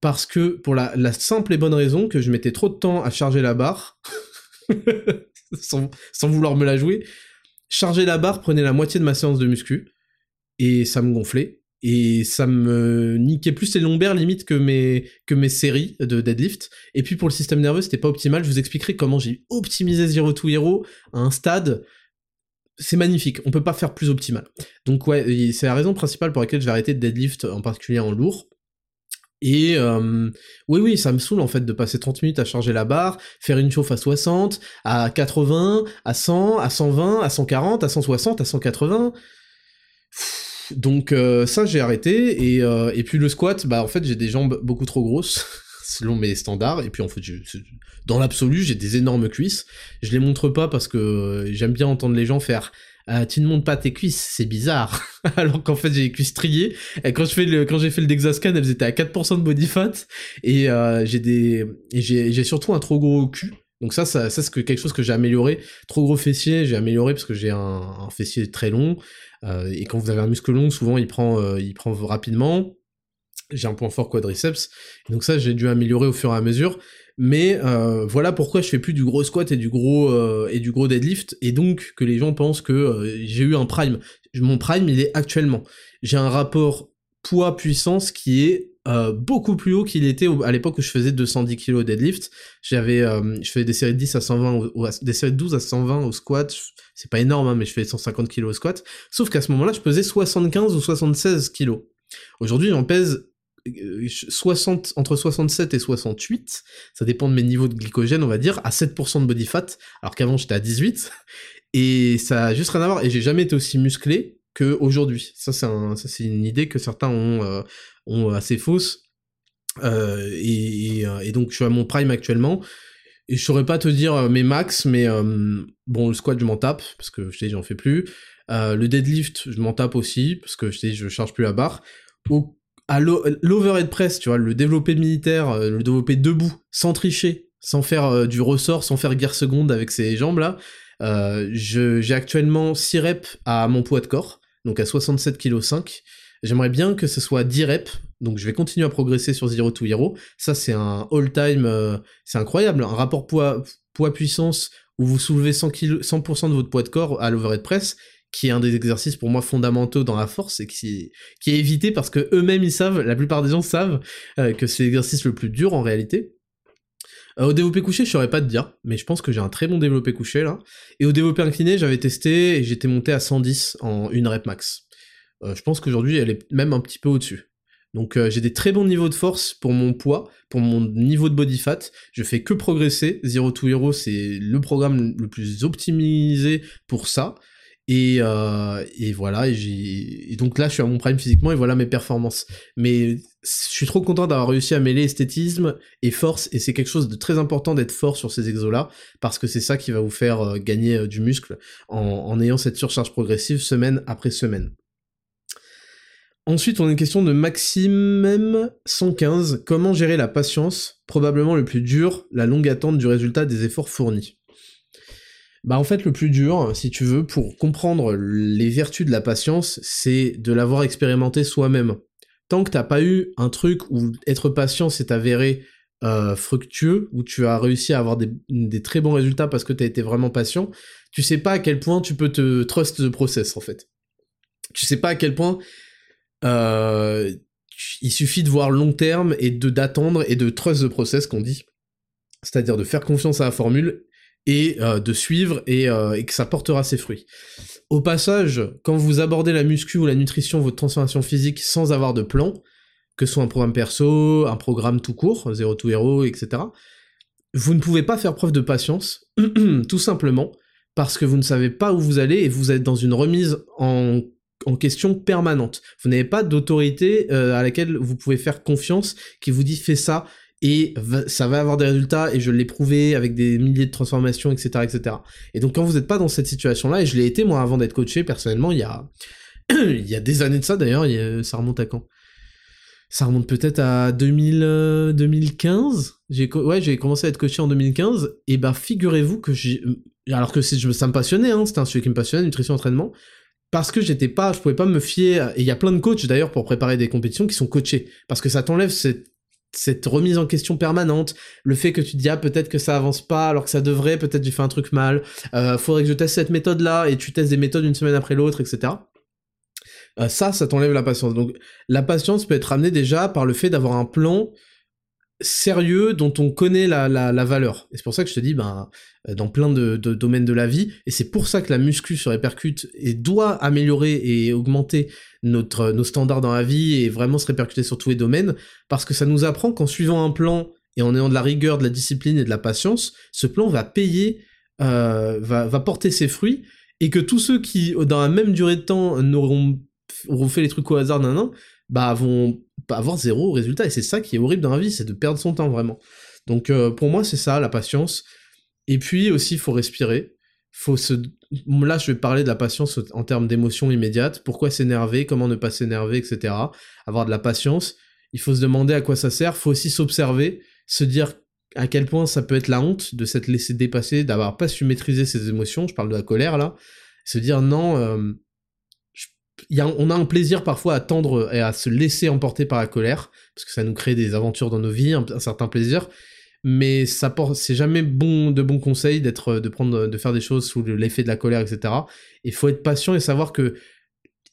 parce que, pour la, la simple et bonne raison que je mettais trop de temps à charger la barre. sans, vouloir me la jouer. Charger la barre prenait la moitié de ma séance de muscu, et ça me gonflait. et ça me niquait plus les lombaires limite que mes que mes séries de deadlift. Et puis pour le système nerveux, c'était pas optimal. Je vous expliquerai comment j'ai optimisé Zero to Hero à un stade. C'est magnifique, on peut pas faire plus optimal. Donc ouais, c'est la raison principale pour laquelle je vais arrêter de deadlift, en particulier en lourd. Et oui, oui, ça me saoule en fait de passer 30 minutes à charger la barre, faire une chauffe à 60, à 80, à 100, à 120, à 140, à 160, à 180. Donc ça j'ai arrêté et, et puis le squat, bah en fait j'ai des jambes beaucoup trop grosses selon mes standards et puis en fait dans l'absolu j'ai des énormes cuisses. Je les montre pas parce que j'aime bien entendre les gens faire ah, tu ne montes pas tes cuisses, c'est bizarre. Alors qu'en fait, j'ai les cuisses triées. Et quand je fais le, quand j'ai fait le Dexascan, elles étaient à 4% de body fat. Et euh, j'ai des, j'ai, surtout un trop gros cul. Donc ça, ça, ça c'est quelque chose que j'ai amélioré. Trop gros fessier, j'ai amélioré parce que j'ai un, fessier très long. Euh, et quand vous avez un muscle long, souvent il prend, euh, il prend rapidement. J'ai un point fort quadriceps. donc ça, j'ai dû améliorer au fur et à mesure. Mais euh, voilà pourquoi je fais plus du gros squat et du gros euh, et du gros deadlift et donc que les gens pensent que euh, j'ai eu un prime. Mon prime il est actuellement. J'ai un rapport poids puissance qui est beaucoup plus haut qu'il était à l'époque où je faisais 210 kg deadlift. J'avais je faisais des séries de 10 à 120 ou, des séries de 12 à 120 au squat. C'est pas énorme hein, mais je fais 150 kg au squat. Sauf qu'à ce moment-là, je pesais 75 ou 76 kg. Aujourd'hui, j'en pèse 60, entre 67 et 68, ça dépend de mes niveaux de glycogène, on va dire, à 7% de body fat, alors qu'avant j'étais à 18, et ça a juste rien à voir, et j'ai jamais été aussi musclé qu'aujourd'hui. Ça, c'est un, c'est une idée que certains ont, euh, ont assez fausse, euh, et, euh, et, donc je suis à mon prime actuellement, et je saurais pas te dire mes max, mais bon, le squat je m'en tape, parce que je sais, j'en fais plus, le deadlift je m'en tape aussi, parce que je sais, je charge plus la barre, à l'overhead press, tu vois, le développer militaire, euh, le développer debout, sans tricher, sans faire euh, du ressort, sans faire guerre seconde avec ses jambes là, euh, j'ai actuellement 6 reps à mon poids de corps, donc à 67 kg 5. J'aimerais bien que ce soit 10 reps, donc je vais continuer à progresser sur Zero to Hero. Ça c'est un all-time, c'est incroyable, un rapport poids, poids puissance où vous soulevez 100, 100% de votre poids de corps à l'overhead press qui est un des exercices pour moi fondamentaux dans la force et qui, est évité parce que eux-mêmes ils savent, la plupart des gens savent euh, que c'est l'exercice le plus dur en réalité. Euh, au développé couché, je saurais pas te dire, mais je pense que j'ai un très bon développé couché là. Et au développé incliné, j'avais testé et j'étais monté à 110 en une rep max. Euh, je pense qu'aujourd'hui, elle est même un petit peu au-dessus. Donc j'ai des très bons niveaux de force pour mon poids, pour mon niveau de body fat. Je fais que progresser. Zero to Hero, c'est le programme le plus optimisé pour ça. Et, euh, et voilà, et, et, donc là je suis à mon prime physiquement et voilà mes performances. Mais je suis trop content d'avoir réussi à mêler esthétisme et force, et c'est quelque chose de très important d'être fort sur ces exos-là, parce que c'est ça qui va vous faire euh, gagner euh, du muscle en, en ayant cette surcharge progressive semaine après semaine. Ensuite, on a une question de Maximum 115. Comment gérer la patience? Probablement le plus dur, la longue attente du résultat des efforts fournis. Bah en fait le plus dur, si tu veux, pour comprendre les vertus de la patience, c'est de l'avoir expérimenté soi-même. Tant que t'as pas eu un truc où être patient s'est avéré euh, fructueux, où tu as réussi à avoir des, très bons résultats parce que t'as été vraiment patient, tu sais pas à quel point tu peux te trust the process en fait. Tu sais pas à quel point euh, il suffit de voir long terme et de d'attendre et de trust the process qu'on dit. C'est-à-dire de faire confiance à la formule et euh, de suivre euh, et, que ça portera ses fruits. Au passage, quand vous abordez la muscu ou la nutrition, votre transformation physique sans avoir de plan, que ce soit un programme perso, un programme tout court, Zero to Hero, etc., vous ne pouvez pas faire preuve de patience, tout simplement parce que vous ne savez pas où vous allez et vous êtes dans une remise en, question permanente. Vous n'avez pas d'autorité euh, à laquelle vous pouvez faire confiance qui vous dit fais ça, et ça va avoir des résultats et je l'ai prouvé avec des milliers de transformations, etc., etc. Et donc quand vous n'êtes pas dans cette situation-là, et je l'ai été moi avant d'être coaché personnellement, il y a il y a des années de ça d'ailleurs, ça remonte à quand? Ça remonte peut-être à 2000, 2015. J'ai ouais, j'ai commencé à être coaché en 2015 et bah figurez-vous que j'ai alors que ça me passionnait hein, c'était un sujet qui me passionnait nutrition entraînement parce que j'étais pas je pouvais pas me fier et il y a plein de coachs d'ailleurs pour préparer des compétitions qui sont coachés parce que ça t'enlève cette cette remise en question permanente, le fait que tu te dis ah peut-être que ça avance pas alors que ça devrait, peut-être j'ai fait un truc mal, euh, faudrait que je teste cette méthode là et tu testes des méthodes une semaine après l'autre, etc. euh, ça, ça t'enlève la patience. Donc la patience peut être amenée déjà par le fait d'avoir un plan sérieux dont on connaît la, la, valeur. Et c'est pour ça que je te dis, ben, euh, dans plein de, domaines de la vie, et c'est pour ça que la muscu se répercute et doit améliorer et augmenter notre, nos standards dans la vie et vraiment se répercuter sur tous les domaines, parce que ça nous apprend qu'en suivant un plan et en ayant de la rigueur, de la discipline et de la patience, ce plan va payer, euh, va, va porter ses fruits, et que tous ceux qui, dans la même durée de temps, n'auront auront fait les trucs au hasard, d'un an, bah vont avoir zéro résultat. Et c'est ça qui est horrible dans la vie, c'est de perdre son temps vraiment. Donc euh, pour moi, c'est ça, la patience. Et puis aussi, il faut respirer. Faut se... Là, je vais parler de la patience en termes d'émotions immédiates. Pourquoi s'énerver Comment ne pas s'énerver, etc. Avoir de la patience. Il faut se demander à quoi ça sert. Faut aussi s'observer, se dire à quel point ça peut être la honte de s'être laissé dépasser, d'avoir pas su maîtriser ses émotions. Je parle de la colère là. Se dire non, euh, on a un plaisir parfois à tendre et à se laisser emporter par la colère, parce que ça nous crée des aventures dans nos vies, un, certain plaisir, mais ça c'est jamais bon de bons conseils d'être, de prendre, de faire des choses sous l'effet de la colère, etc. Il faut être patient et savoir que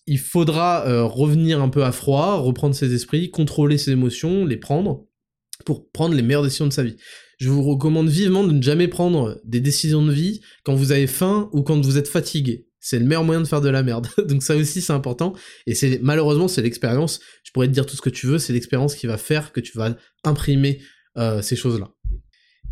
il faudra euh, revenir un peu à froid, reprendre ses esprits, contrôler ses émotions, les prendre, pour prendre les meilleures décisions de sa vie. Je vous recommande vivement de ne jamais prendre des décisions de vie quand vous avez faim ou quand vous êtes fatigué c'est le meilleur moyen de faire de la merde. Donc ça aussi c'est important. Et c'est malheureusement c'est l'expérience. Je pourrais te dire tout ce que tu veux, c'est l'expérience qui va faire que tu vas imprimer euh, ces choses-là.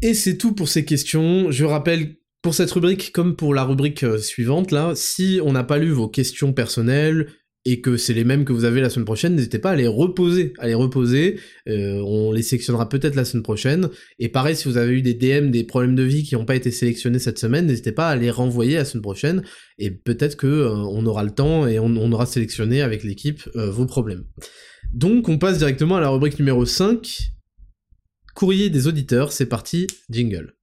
Et c'est tout pour ces questions. Je rappelle pour cette rubrique comme pour la rubrique euh, suivante là, si on n'a pas lu vos questions personnelles, et que c'est les mêmes que vous avez la semaine prochaine, n'hésitez pas à les reposer, à les reposer, euh, on les sélectionnera peut-être la semaine prochaine, et pareil, si vous avez eu des DM, des problèmes de vie qui n'ont pas été sélectionnés cette semaine, n'hésitez pas à les renvoyer la semaine prochaine, et peut-être que euh, on aura le temps et on, aura sélectionné avec l'équipe euh, vos problèmes. Donc on passe directement à la rubrique numéro 5, courrier des auditeurs, c'est parti, jingle.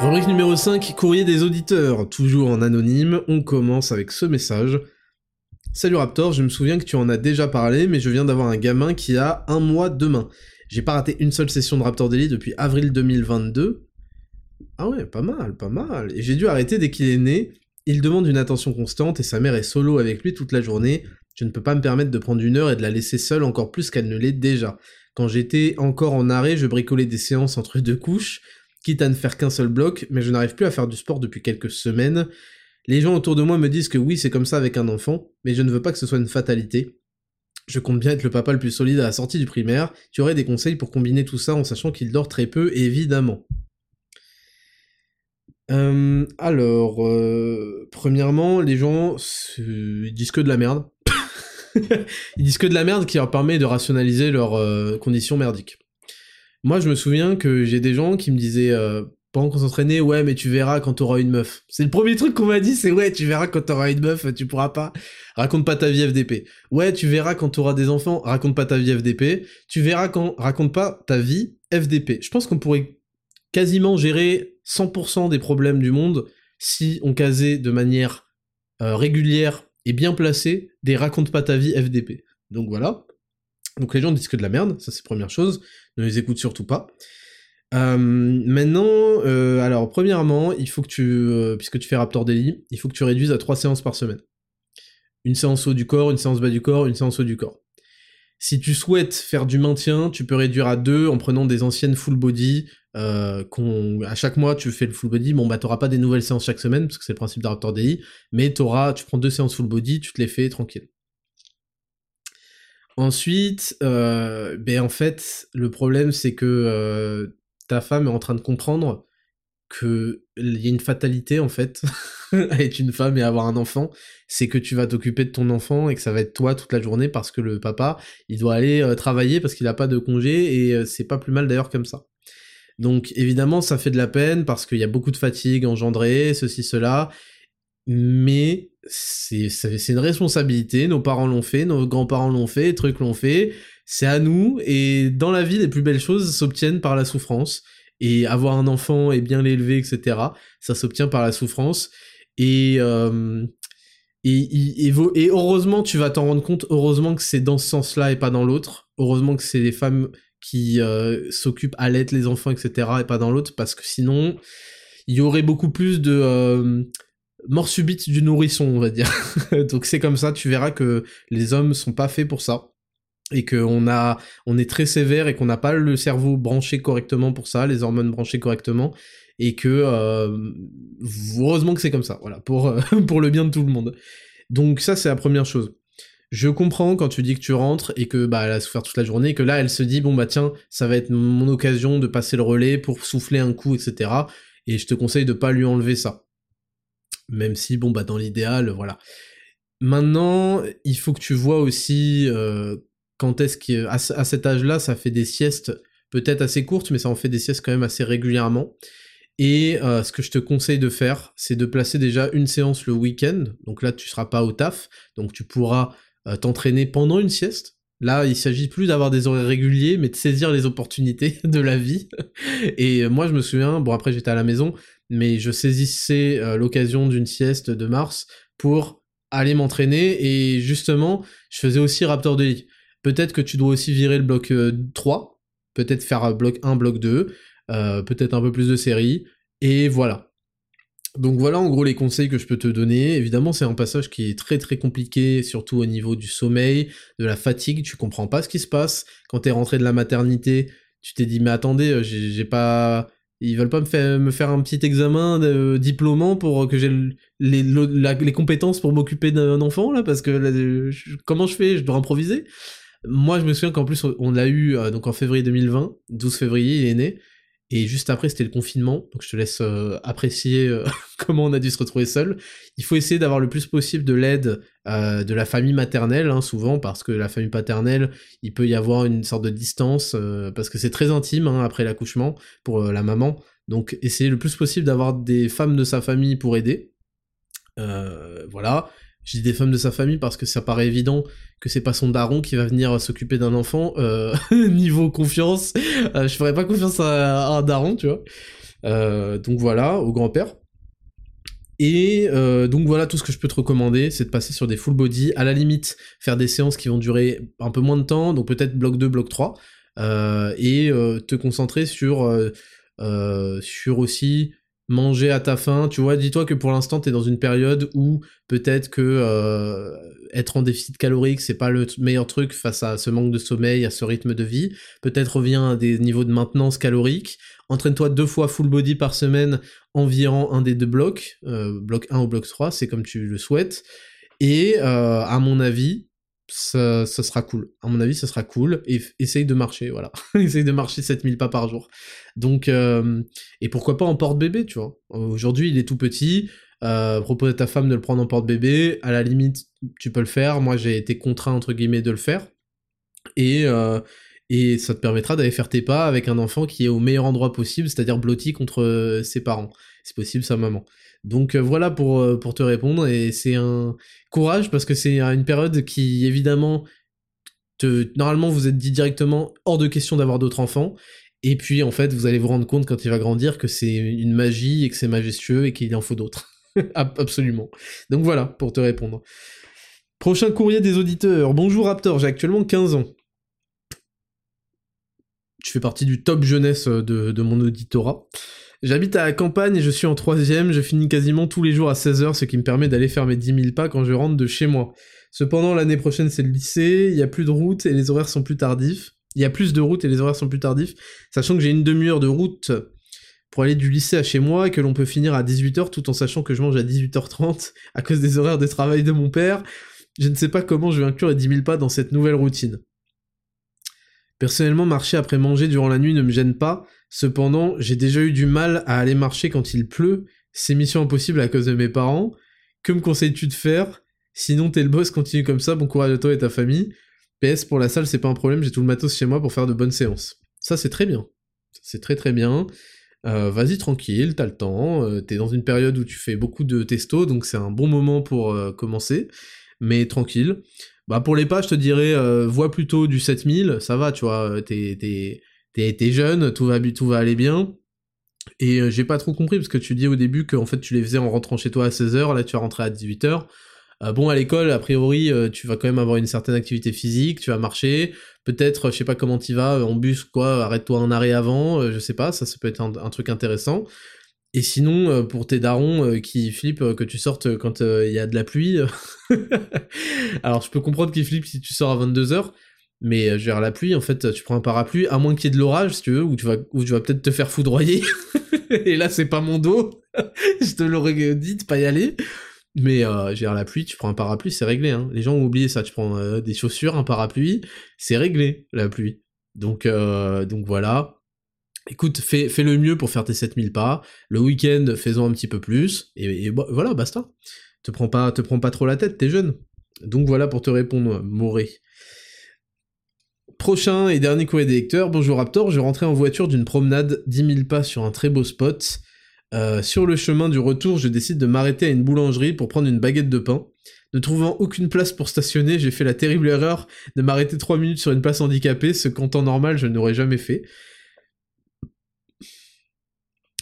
Rubrique numéro 5, courrier des auditeurs, toujours en anonyme, on commence avec ce message. Salut Raptor, je me souviens que tu en as déjà parlé, mais je viens d'avoir un gamin qui a un mois demain. J'ai pas raté une seule session de Raptor Daily depuis avril 2022. Ah ouais, pas mal, pas mal. Et j'ai dû arrêter dès qu'il est né. Il demande une attention constante et sa mère est solo avec lui toute la journée. Je ne peux pas me permettre de prendre une heure et de la laisser seule encore plus qu'elle ne l'est déjà. Quand j'étais encore en arrêt, je bricolais des séances entre deux couches quitte à ne faire qu'un seul bloc, mais je n'arrive plus à faire du sport depuis quelques semaines. Les gens autour de moi me disent que oui, c'est comme ça avec un enfant, mais je ne veux pas que ce soit une fatalité. Je compte bien être le papa le plus solide à la sortie du primaire. Tu aurais des conseils pour combiner tout ça en sachant qu'il dort très peu, évidemment. Euh, alors, euh, premièrement, les gens disent que de la merde. ils disent que de la merde qui leur permet de rationaliser leurs euh, conditions merdiques. Moi, je me souviens que j'ai des gens qui me disaient euh, pendant qu'on s'entraînait, ouais, mais tu verras quand t'auras une meuf. C'est le premier truc qu'on m'a dit, c'est ouais, tu verras quand t'auras une meuf, tu pourras pas. Raconte pas ta vie FDP. Ouais, tu verras quand t'auras des enfants, raconte pas ta vie FDP. Tu verras quand, raconte pas ta vie FDP. Je pense qu'on pourrait quasiment gérer 100% des problèmes du monde si on casait de manière euh, régulière et bien placée des raconte pas ta vie FDP. Donc voilà. Donc les gens disent que de la merde, ça c'est première chose, ne les écoute surtout pas. Euh, maintenant, euh, alors premièrement, il faut que tu, euh, puisque tu fais Raptor Daily, il faut que tu réduises à trois séances par semaine. Une séance haut du corps, une séance bas du corps, une séance haut du corps. Si tu souhaites faire du maintien, tu peux réduire à deux en prenant des anciennes full body. à chaque mois, tu fais le full body. Bon, bah, t'auras pas des nouvelles séances chaque semaine, parce que c'est le principe de Raptor Daily, mais tu prends deux séances full body, tu te les fais tranquille. Ensuite, euh, ben en fait, le problème c'est que euh, ta femme est en train de comprendre qu'il y a une fatalité en fait à être une femme et avoir un enfant, c'est que tu vas t'occuper de ton enfant et que ça va être toi toute la journée parce que le papa, il doit aller euh, travailler parce qu'il n'a pas de congé et c'est pas plus mal d'ailleurs comme ça. Donc évidemment, ça fait de la peine parce qu'il y a beaucoup de fatigue engendrée, ceci, cela, mais c'est une responsabilité, nos parents l'ont fait, nos grands-parents l'ont fait, les trucs l'ont fait, c'est à nous, et dans la vie, les plus belles choses s'obtiennent par la souffrance, et avoir un enfant et bien l'élever, etc., ça s'obtient par la souffrance, et, euh, et, et, et, heureusement, tu vas t'en rendre compte, heureusement que c'est dans ce sens-là et pas dans l'autre, heureusement que c'est les femmes qui euh, s'occupent, allaitent les enfants, etc., et pas dans l'autre, parce que sinon, il y aurait beaucoup plus de... Euh, mort subite du nourrisson, on va dire. Donc c'est comme ça, tu verras que les hommes sont pas faits pour ça et qu'on a, on est très sévère et qu'on n'a pas le cerveau branché correctement pour ça, les hormones branchées correctement, et que euh, heureusement que c'est comme ça, voilà, pour le bien de tout le monde. Donc ça c'est la première chose. Je comprends quand tu dis que tu rentres et que bah elle a souffert toute la journée, que là elle se dit bon bah tiens ça va être mon occasion de passer le relais pour souffler un coup etc. Et je te conseille de pas lui enlever ça. Même si bon bah dans l'idéal voilà. Maintenant il faut que tu vois aussi euh, quand est-ce qu'à à cet âge-là, ça fait des siestes peut-être assez courtes, mais ça en fait des siestes quand même assez régulièrement. Et euh, ce que je te conseille de faire, c'est de placer déjà une séance le week-end. Donc là, tu seras pas au taf, donc tu pourras euh, t'entraîner pendant une sieste. Là, il s'agit plus d'avoir des horaires réguliers, mais de saisir les opportunités de la vie. Et moi, je me souviens, bon après j'étais à la maison, mais je saisissais l'occasion d'une sieste de mars pour aller m'entraîner. Et justement, je faisais aussi Raptor de lit. Peut-être que tu dois aussi virer le bloc 3, euh, peut-être faire bloc 1, bloc 2, euh, peut-être un peu plus de séries, et voilà. Donc voilà en gros les conseils que je peux te donner. Évidemment c'est un passage qui est très très compliqué, surtout au niveau du sommeil, de la fatigue, tu comprends pas ce qui se passe. Quand t'es rentré de la maternité, tu t'es dit mais attendez, euh, j'ai pas... Ils veulent pas me faire, un petit examen de, diplômant pour que j'ai les, compétences pour m'occuper d'un enfant là parce que comment je fais? Je dois improviser. Moi, je me souviens qu'en plus, on l'a eu euh, donc en février 2020, 12 février, il est né, et juste après, c'était le confinement, donc je te laisse euh, apprécier euh, comment on a dû se retrouver seul. Il faut essayer d'avoir le plus possible de l'aide de la famille maternelle, hein, souvent, parce que la famille paternelle, il peut y avoir une sorte de distance, parce que c'est très intime hein, après l'accouchement pour la maman. Donc, essayer le plus possible d'avoir des femmes de sa famille pour aider. voilà. Je dis des femmes de sa famille parce que ça paraît évident que c'est pas son daron qui va venir s'occuper d'un enfant. Euh, niveau confiance, euh, je ferais pas confiance à, un daron, tu vois. Euh, donc voilà, au grand-père. Et donc voilà, tout ce que je peux te recommander, c'est de passer sur des full body, à la limite, faire des séances qui vont durer un peu moins de temps, donc peut-être bloc 2, bloc 3, et te concentrer sur aussi manger à ta faim, tu vois, dis-toi que pour l'instant t'es dans une période où peut-être que euh, être en déficit calorique c'est pas le meilleur truc face à ce manque de sommeil, à ce rythme de vie, peut-être reviens à des niveaux de maintenance calorique, entraîne-toi deux fois full body par semaine environ un des deux blocs, euh, bloc 1 ou bloc 3, c'est comme tu le souhaites, et euh, à mon avis, ça, sera cool. À mon avis, ça sera cool. Et essaye de marcher, voilà. essaye de marcher 7000 pas par jour. Donc, euh, et pourquoi pas en porte-bébé, tu vois. Aujourd'hui, il est tout petit. Euh, propose à ta femme de le prendre en porte-bébé. À la limite, tu peux le faire. Moi, j'ai été contraint, entre guillemets, de le faire. Et, euh, et ça te permettra d'aller faire tes pas avec un enfant qui est au meilleur endroit possible, c'est-à-dire blotti contre ses parents. C'est possible, sa maman. Donc euh, voilà pour, euh, pour te répondre, et c'est un courage parce que c'est une période qui évidemment, normalement vous êtes dit directement hors de question d'avoir d'autres enfants, et puis en fait vous allez vous rendre compte quand il va grandir que c'est une magie et que c'est majestueux et qu'il en faut d'autres. Absolument. Donc voilà pour te répondre. Prochain courrier des auditeurs. Bonjour Raptor, j'ai actuellement 15 ans. Je fais partie du top jeunesse de, de mon auditorat. J'habite à la campagne et je suis en troisième, je finis quasiment tous les jours à 16h, ce qui me permet d'aller faire mes 10 000 pas quand je rentre de chez moi. Cependant, l'année prochaine c'est le lycée, il y a plus de route et les horaires sont plus tardifs. Il y a plus de route et les horaires sont plus tardifs, sachant que j'ai une demi-heure de route pour aller du lycée à chez moi et que l'on peut finir à 18h tout en sachant que je mange à 18h30 à cause des horaires de travail de mon père. Je ne sais pas comment je vais inclure les 10 000 pas dans cette nouvelle routine. Personnellement, marcher après manger durant la nuit ne me gêne pas, Cependant, j'ai déjà eu du mal à aller marcher quand il pleut. C'est mission impossible à cause de mes parents. Que me conseilles-tu de faire? Sinon, t'es le boss, continue comme ça, bon courage à toi et ta famille. PS, pour la salle, c'est pas un problème, j'ai tout le matos chez moi pour faire de bonnes séances. Ça, c'est très bien. C'est très très bien. Euh, vas-y tranquille, t'as le temps, euh, t'es dans une période où tu fais beaucoup de testo, donc c'est un bon moment pour euh, commencer, mais tranquille. Bah pour les pas, je te dirais, vois plutôt du 7000, ça va, tu vois, t'es t'es jeune, tout va, tout va aller bien. Et euh, j'ai pas trop compris, parce que tu dis au début que en fait tu les faisais en rentrant chez toi à 16h, là tu vas rentrer à 18h. Euh, bon, à l'école, a priori, euh, tu vas quand même avoir une certaine activité physique, tu vas marcher, peut-être, je sais pas comment tu vas, en bus, quoi, arrête-toi un arrêt avant, je sais pas, ça, ça peut être un, truc intéressant. Et sinon, pour tes darons qui flippent que tu sortes quand il y a de la pluie, alors je peux comprendre qu'ils flippent si tu sors à 22h, mais euh, je la pluie, en fait, tu prends un parapluie, à moins qu'il y ait de l'orage, si tu veux, où tu vas, peut-être te faire foudroyer. et là, c'est pas mon dos. je te l'aurais dit de pas y aller. Mais euh, la pluie, tu prends un parapluie, c'est réglé. Hein. Les gens ont oublié ça. Tu prends euh, des chaussures, un parapluie, c'est réglé, la pluie. Euh, donc voilà. Écoute, fais, le mieux pour faire tes 7000 pas. Le week-end, fais-en un petit peu plus. Et, voilà, basta. Te prends pas, te prends pas trop la tête, t'es jeune. Donc voilà pour te répondre, Moré. Prochain et dernier courrier des lecteurs. Bonjour Raptor, je rentrais en voiture d'une promenade 10 000 pas sur un très beau spot. Euh, sur le chemin du retour, je décide de m'arrêter à une boulangerie pour prendre une baguette de pain. Ne trouvant aucune place pour stationner, j'ai fait la terrible erreur de m'arrêter 3 minutes sur une place handicapée, ce qu'en temps normal je n'aurais jamais fait.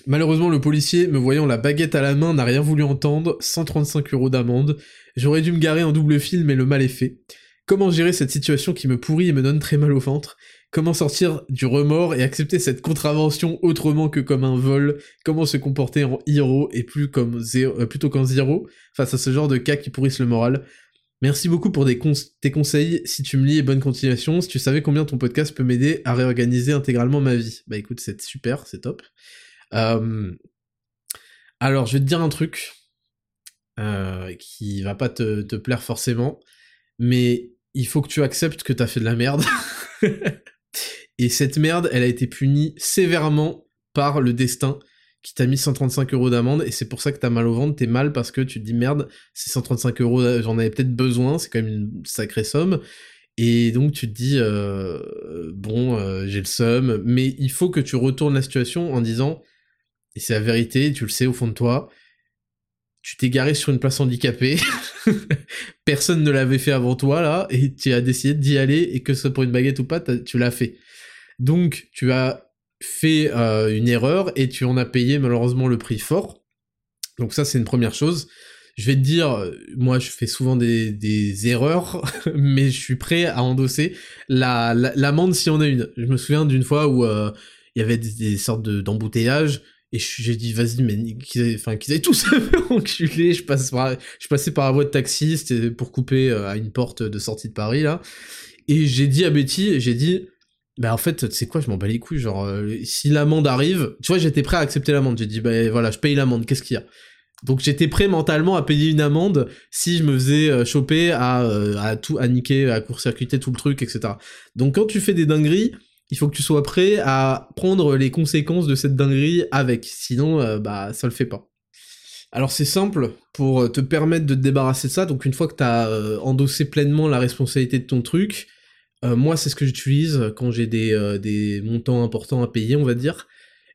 Malheureusement, le policier, me voyant la baguette à la main, n'a rien voulu entendre, 135 euros d'amende. J'aurais dû me garer en double fil, mais le mal est fait. Comment gérer cette situation qui me pourrit et me donne très mal au ventre? Comment sortir du remords et accepter cette contravention autrement que comme un vol? Comment se comporter en héros et plus comme euh, plutôt qu'en zéro face à ce genre de cas qui pourrissent le moral? Merci beaucoup pour tes conseils. Si tu me lis, bonne continuation. Si tu savais combien ton podcast peut m'aider à réorganiser intégralement ma vie. Bah écoute, c'est super, c'est top. Euh, alors, je vais te dire un truc euh, qui va pas te, plaire forcément, mais il faut que tu acceptes que t'as fait de la merde. et cette merde, elle a été punie sévèrement par le destin qui t'a mis 135 euros d'amende et c'est pour ça que t'as mal au ventre, t'es mal parce que tu te dis merde, c'est 135 euros, j'en avais peut-être besoin, c'est quand même une sacrée somme. Et donc tu te dis, euh, bon, j'ai le seum, mais il faut que tu retournes la situation en disant, et c'est la vérité, tu le sais au fond de toi, tu t'es garé sur une place handicapée, personne ne l'avait fait avant toi là, et tu as décidé d'y aller, et que ce soit pour une baguette ou pas, tu l'as fait. Donc tu as fait euh, une erreur, et tu en as payé malheureusement le prix fort. Donc ça c'est une première chose. Je vais te dire, moi je fais souvent des, erreurs, mais je suis prêt à endosser l'amende la, la, s'il y en a une. Je me souviens d'une fois où euh, il y avait des, sortes d'embouteillages, et j'ai dit, vas-y, mais qu'ils enfin, qu'ils aient tous enculé. Je, passe par, je passais par la voie de taxi, c'était pour couper euh, à une porte de sortie de Paris, là. Et j'ai dit à Betty, j'ai dit, bah en fait, tu sais quoi, je m'en bats les couilles, genre, euh, si l'amende arrive, tu vois, j'étais prêt à accepter l'amende. J'ai dit, bah voilà, je paye l'amende, qu'est-ce qu'il y a? Donc j'étais prêt mentalement à payer une amende si je me faisais euh, choper à, à tout, à niquer, à court-circuiter tout le truc, etc. Donc quand tu fais des dingueries, il faut que tu sois prêt à prendre les conséquences de cette dinguerie avec, sinon euh, bah ça le fait pas. Alors c'est simple, pour te permettre de te débarrasser de ça, donc une fois que tu as euh, endossé pleinement la responsabilité de ton truc, euh, moi c'est ce que j'utilise quand j'ai des, des montants importants à payer, on va dire.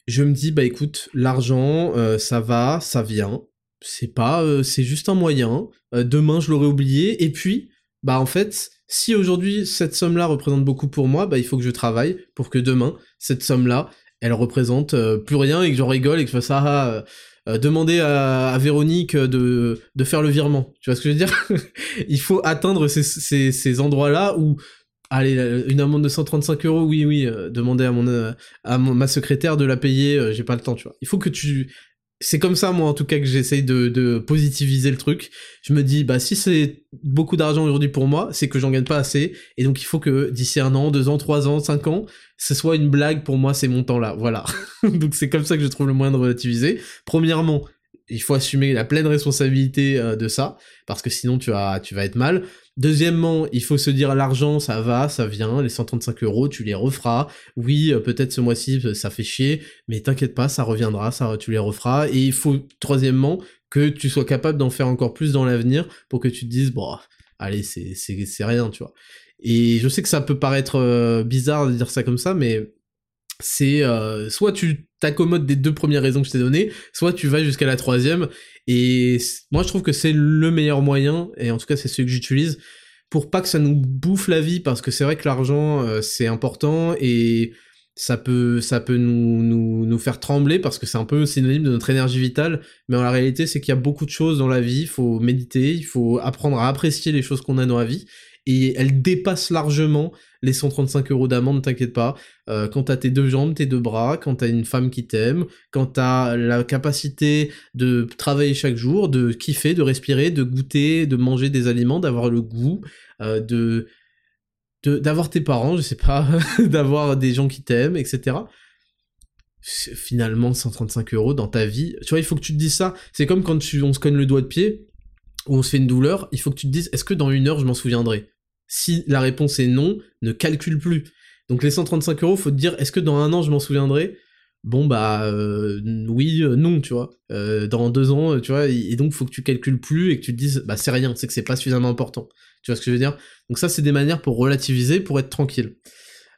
Je me dis, bah écoute, l'argent, ça va, ça vient, c'est pas, c'est juste un moyen, demain je l'aurai oublié, et puis, bah en fait, si aujourd'hui cette somme-là représente beaucoup pour moi, bah il faut que je travaille pour que demain cette somme-là, elle représente euh, plus rien et que j'en rigole et que je fasse ça. Ah, euh, euh, demander à, Véronique de, de faire le virement. Tu vois ce que je veux dire? Il faut atteindre ces, endroits-là où allez, une amende de 135 euros, oui, oui, demander à mon à ma secrétaire de la payer, j'ai pas le temps, tu vois. Il faut que tu c'est comme ça moi en tout cas que j'essaye de, de, positiviser le truc. Je me dis bah si c'est beaucoup d'argent aujourd'hui pour moi, c'est que j'en gagne pas assez et donc il faut que d'ici un an, deux ans, trois ans, cinq ans, ce soit une blague pour moi ces montants là. Voilà. donc c'est comme ça que je trouve le moyen de relativiser. Premièrement, il faut assumer la pleine responsabilité euh, de ça parce que sinon tu vas tu vas être mal. Deuxièmement, il faut se dire l'argent, ça va, ça vient, les 135 euros, tu les referas. Oui, euh, peut-être ce mois-ci, euh, ça fait chier, mais t'inquiète pas, ça reviendra, ça, tu les referas. Et il faut, troisièmement, que tu sois capable d'en faire encore plus dans l'avenir pour que tu te dises, bon, allez, c'est, rien, tu vois. Et je sais que ça peut paraître euh, bizarre de dire ça comme ça, mais c'est soit tu t'accommodes des deux premières raisons que je t'ai données, soit tu vas jusqu'à la troisième, et moi, je trouve que c'est le meilleur moyen, et en tout cas, c'est celui que j'utilise, pour pas que ça nous bouffe la vie, parce que c'est vrai que l'argent, euh, c'est important, et ça peut, ça peut nous, nous, nous faire trembler, parce que c'est un peu synonyme de notre énergie vitale, mais en la réalité, c'est qu'il y a beaucoup de choses dans la vie, il faut méditer, il faut apprendre à apprécier les choses qu'on a dans la vie, et elle dépasse largement les 135 euros d'amende, t'inquiète pas. Euh, quand t'as tes deux jambes, tes deux bras, quand t'as une femme qui t'aime, quand t'as la capacité de travailler chaque jour, de kiffer, de respirer, de goûter, de manger des aliments, d'avoir le goût, euh, de d'avoir tes parents, je sais pas, d'avoir des gens qui t'aiment, etc. Finalement, 135 euros dans ta vie, tu vois, il faut que tu te dises ça. C'est comme quand tu, on se cogne le doigt de pied, ou on se fait une douleur, il faut que tu te dises, est-ce que dans une heure je m'en souviendrai? Si la réponse est non, ne calcule plus. Donc les 135 euros, faut te dire, est-ce que dans un an je m'en souviendrai? Bon bah euh, oui, euh, non, tu vois. Euh, dans deux ans, tu vois, et, donc faut que tu calcules plus et que tu te dises, bah c'est rien, c'est que c'est pas suffisamment important. Tu vois ce que je veux dire? Donc ça, c'est des manières pour relativiser, pour être tranquille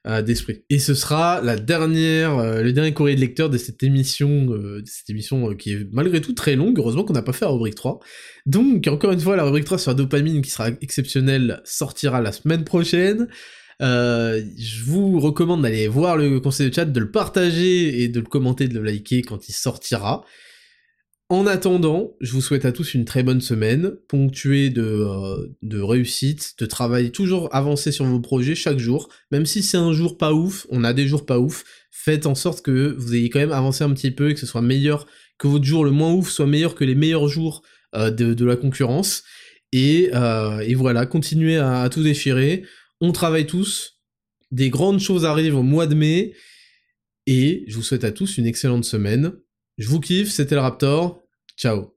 d'esprit. Et ce sera la dernière, euh, le dernier courrier de lecteur de cette émission, euh, de cette émission qui est malgré tout très longue. Heureusement qu'on n'a pas fait la rubrique 3. Donc, encore une fois, la rubrique 3 sur la dopamine qui sera exceptionnelle sortira la semaine prochaine. je vous recommande d'aller voir le conseil de chat, de le partager et de le commenter, de le liker quand il sortira. En attendant, je vous souhaite à tous une très bonne semaine, ponctuée de, euh, de réussite, de travail toujours avancé sur vos projets chaque jour, même si c'est un jour pas ouf, on a des jours pas ouf, faites en sorte que vous ayez quand même avancé un petit peu et que ce soit meilleur, que votre jour le moins ouf soit meilleur que les meilleurs jours euh, de, la concurrence. Et, euh, et voilà, continuez à, à tout déchirer. On travaille tous, des grandes choses arrivent au mois de mai, et je vous souhaite à tous une excellente semaine. Je vous kiffe, c'était le Raptor. Ciao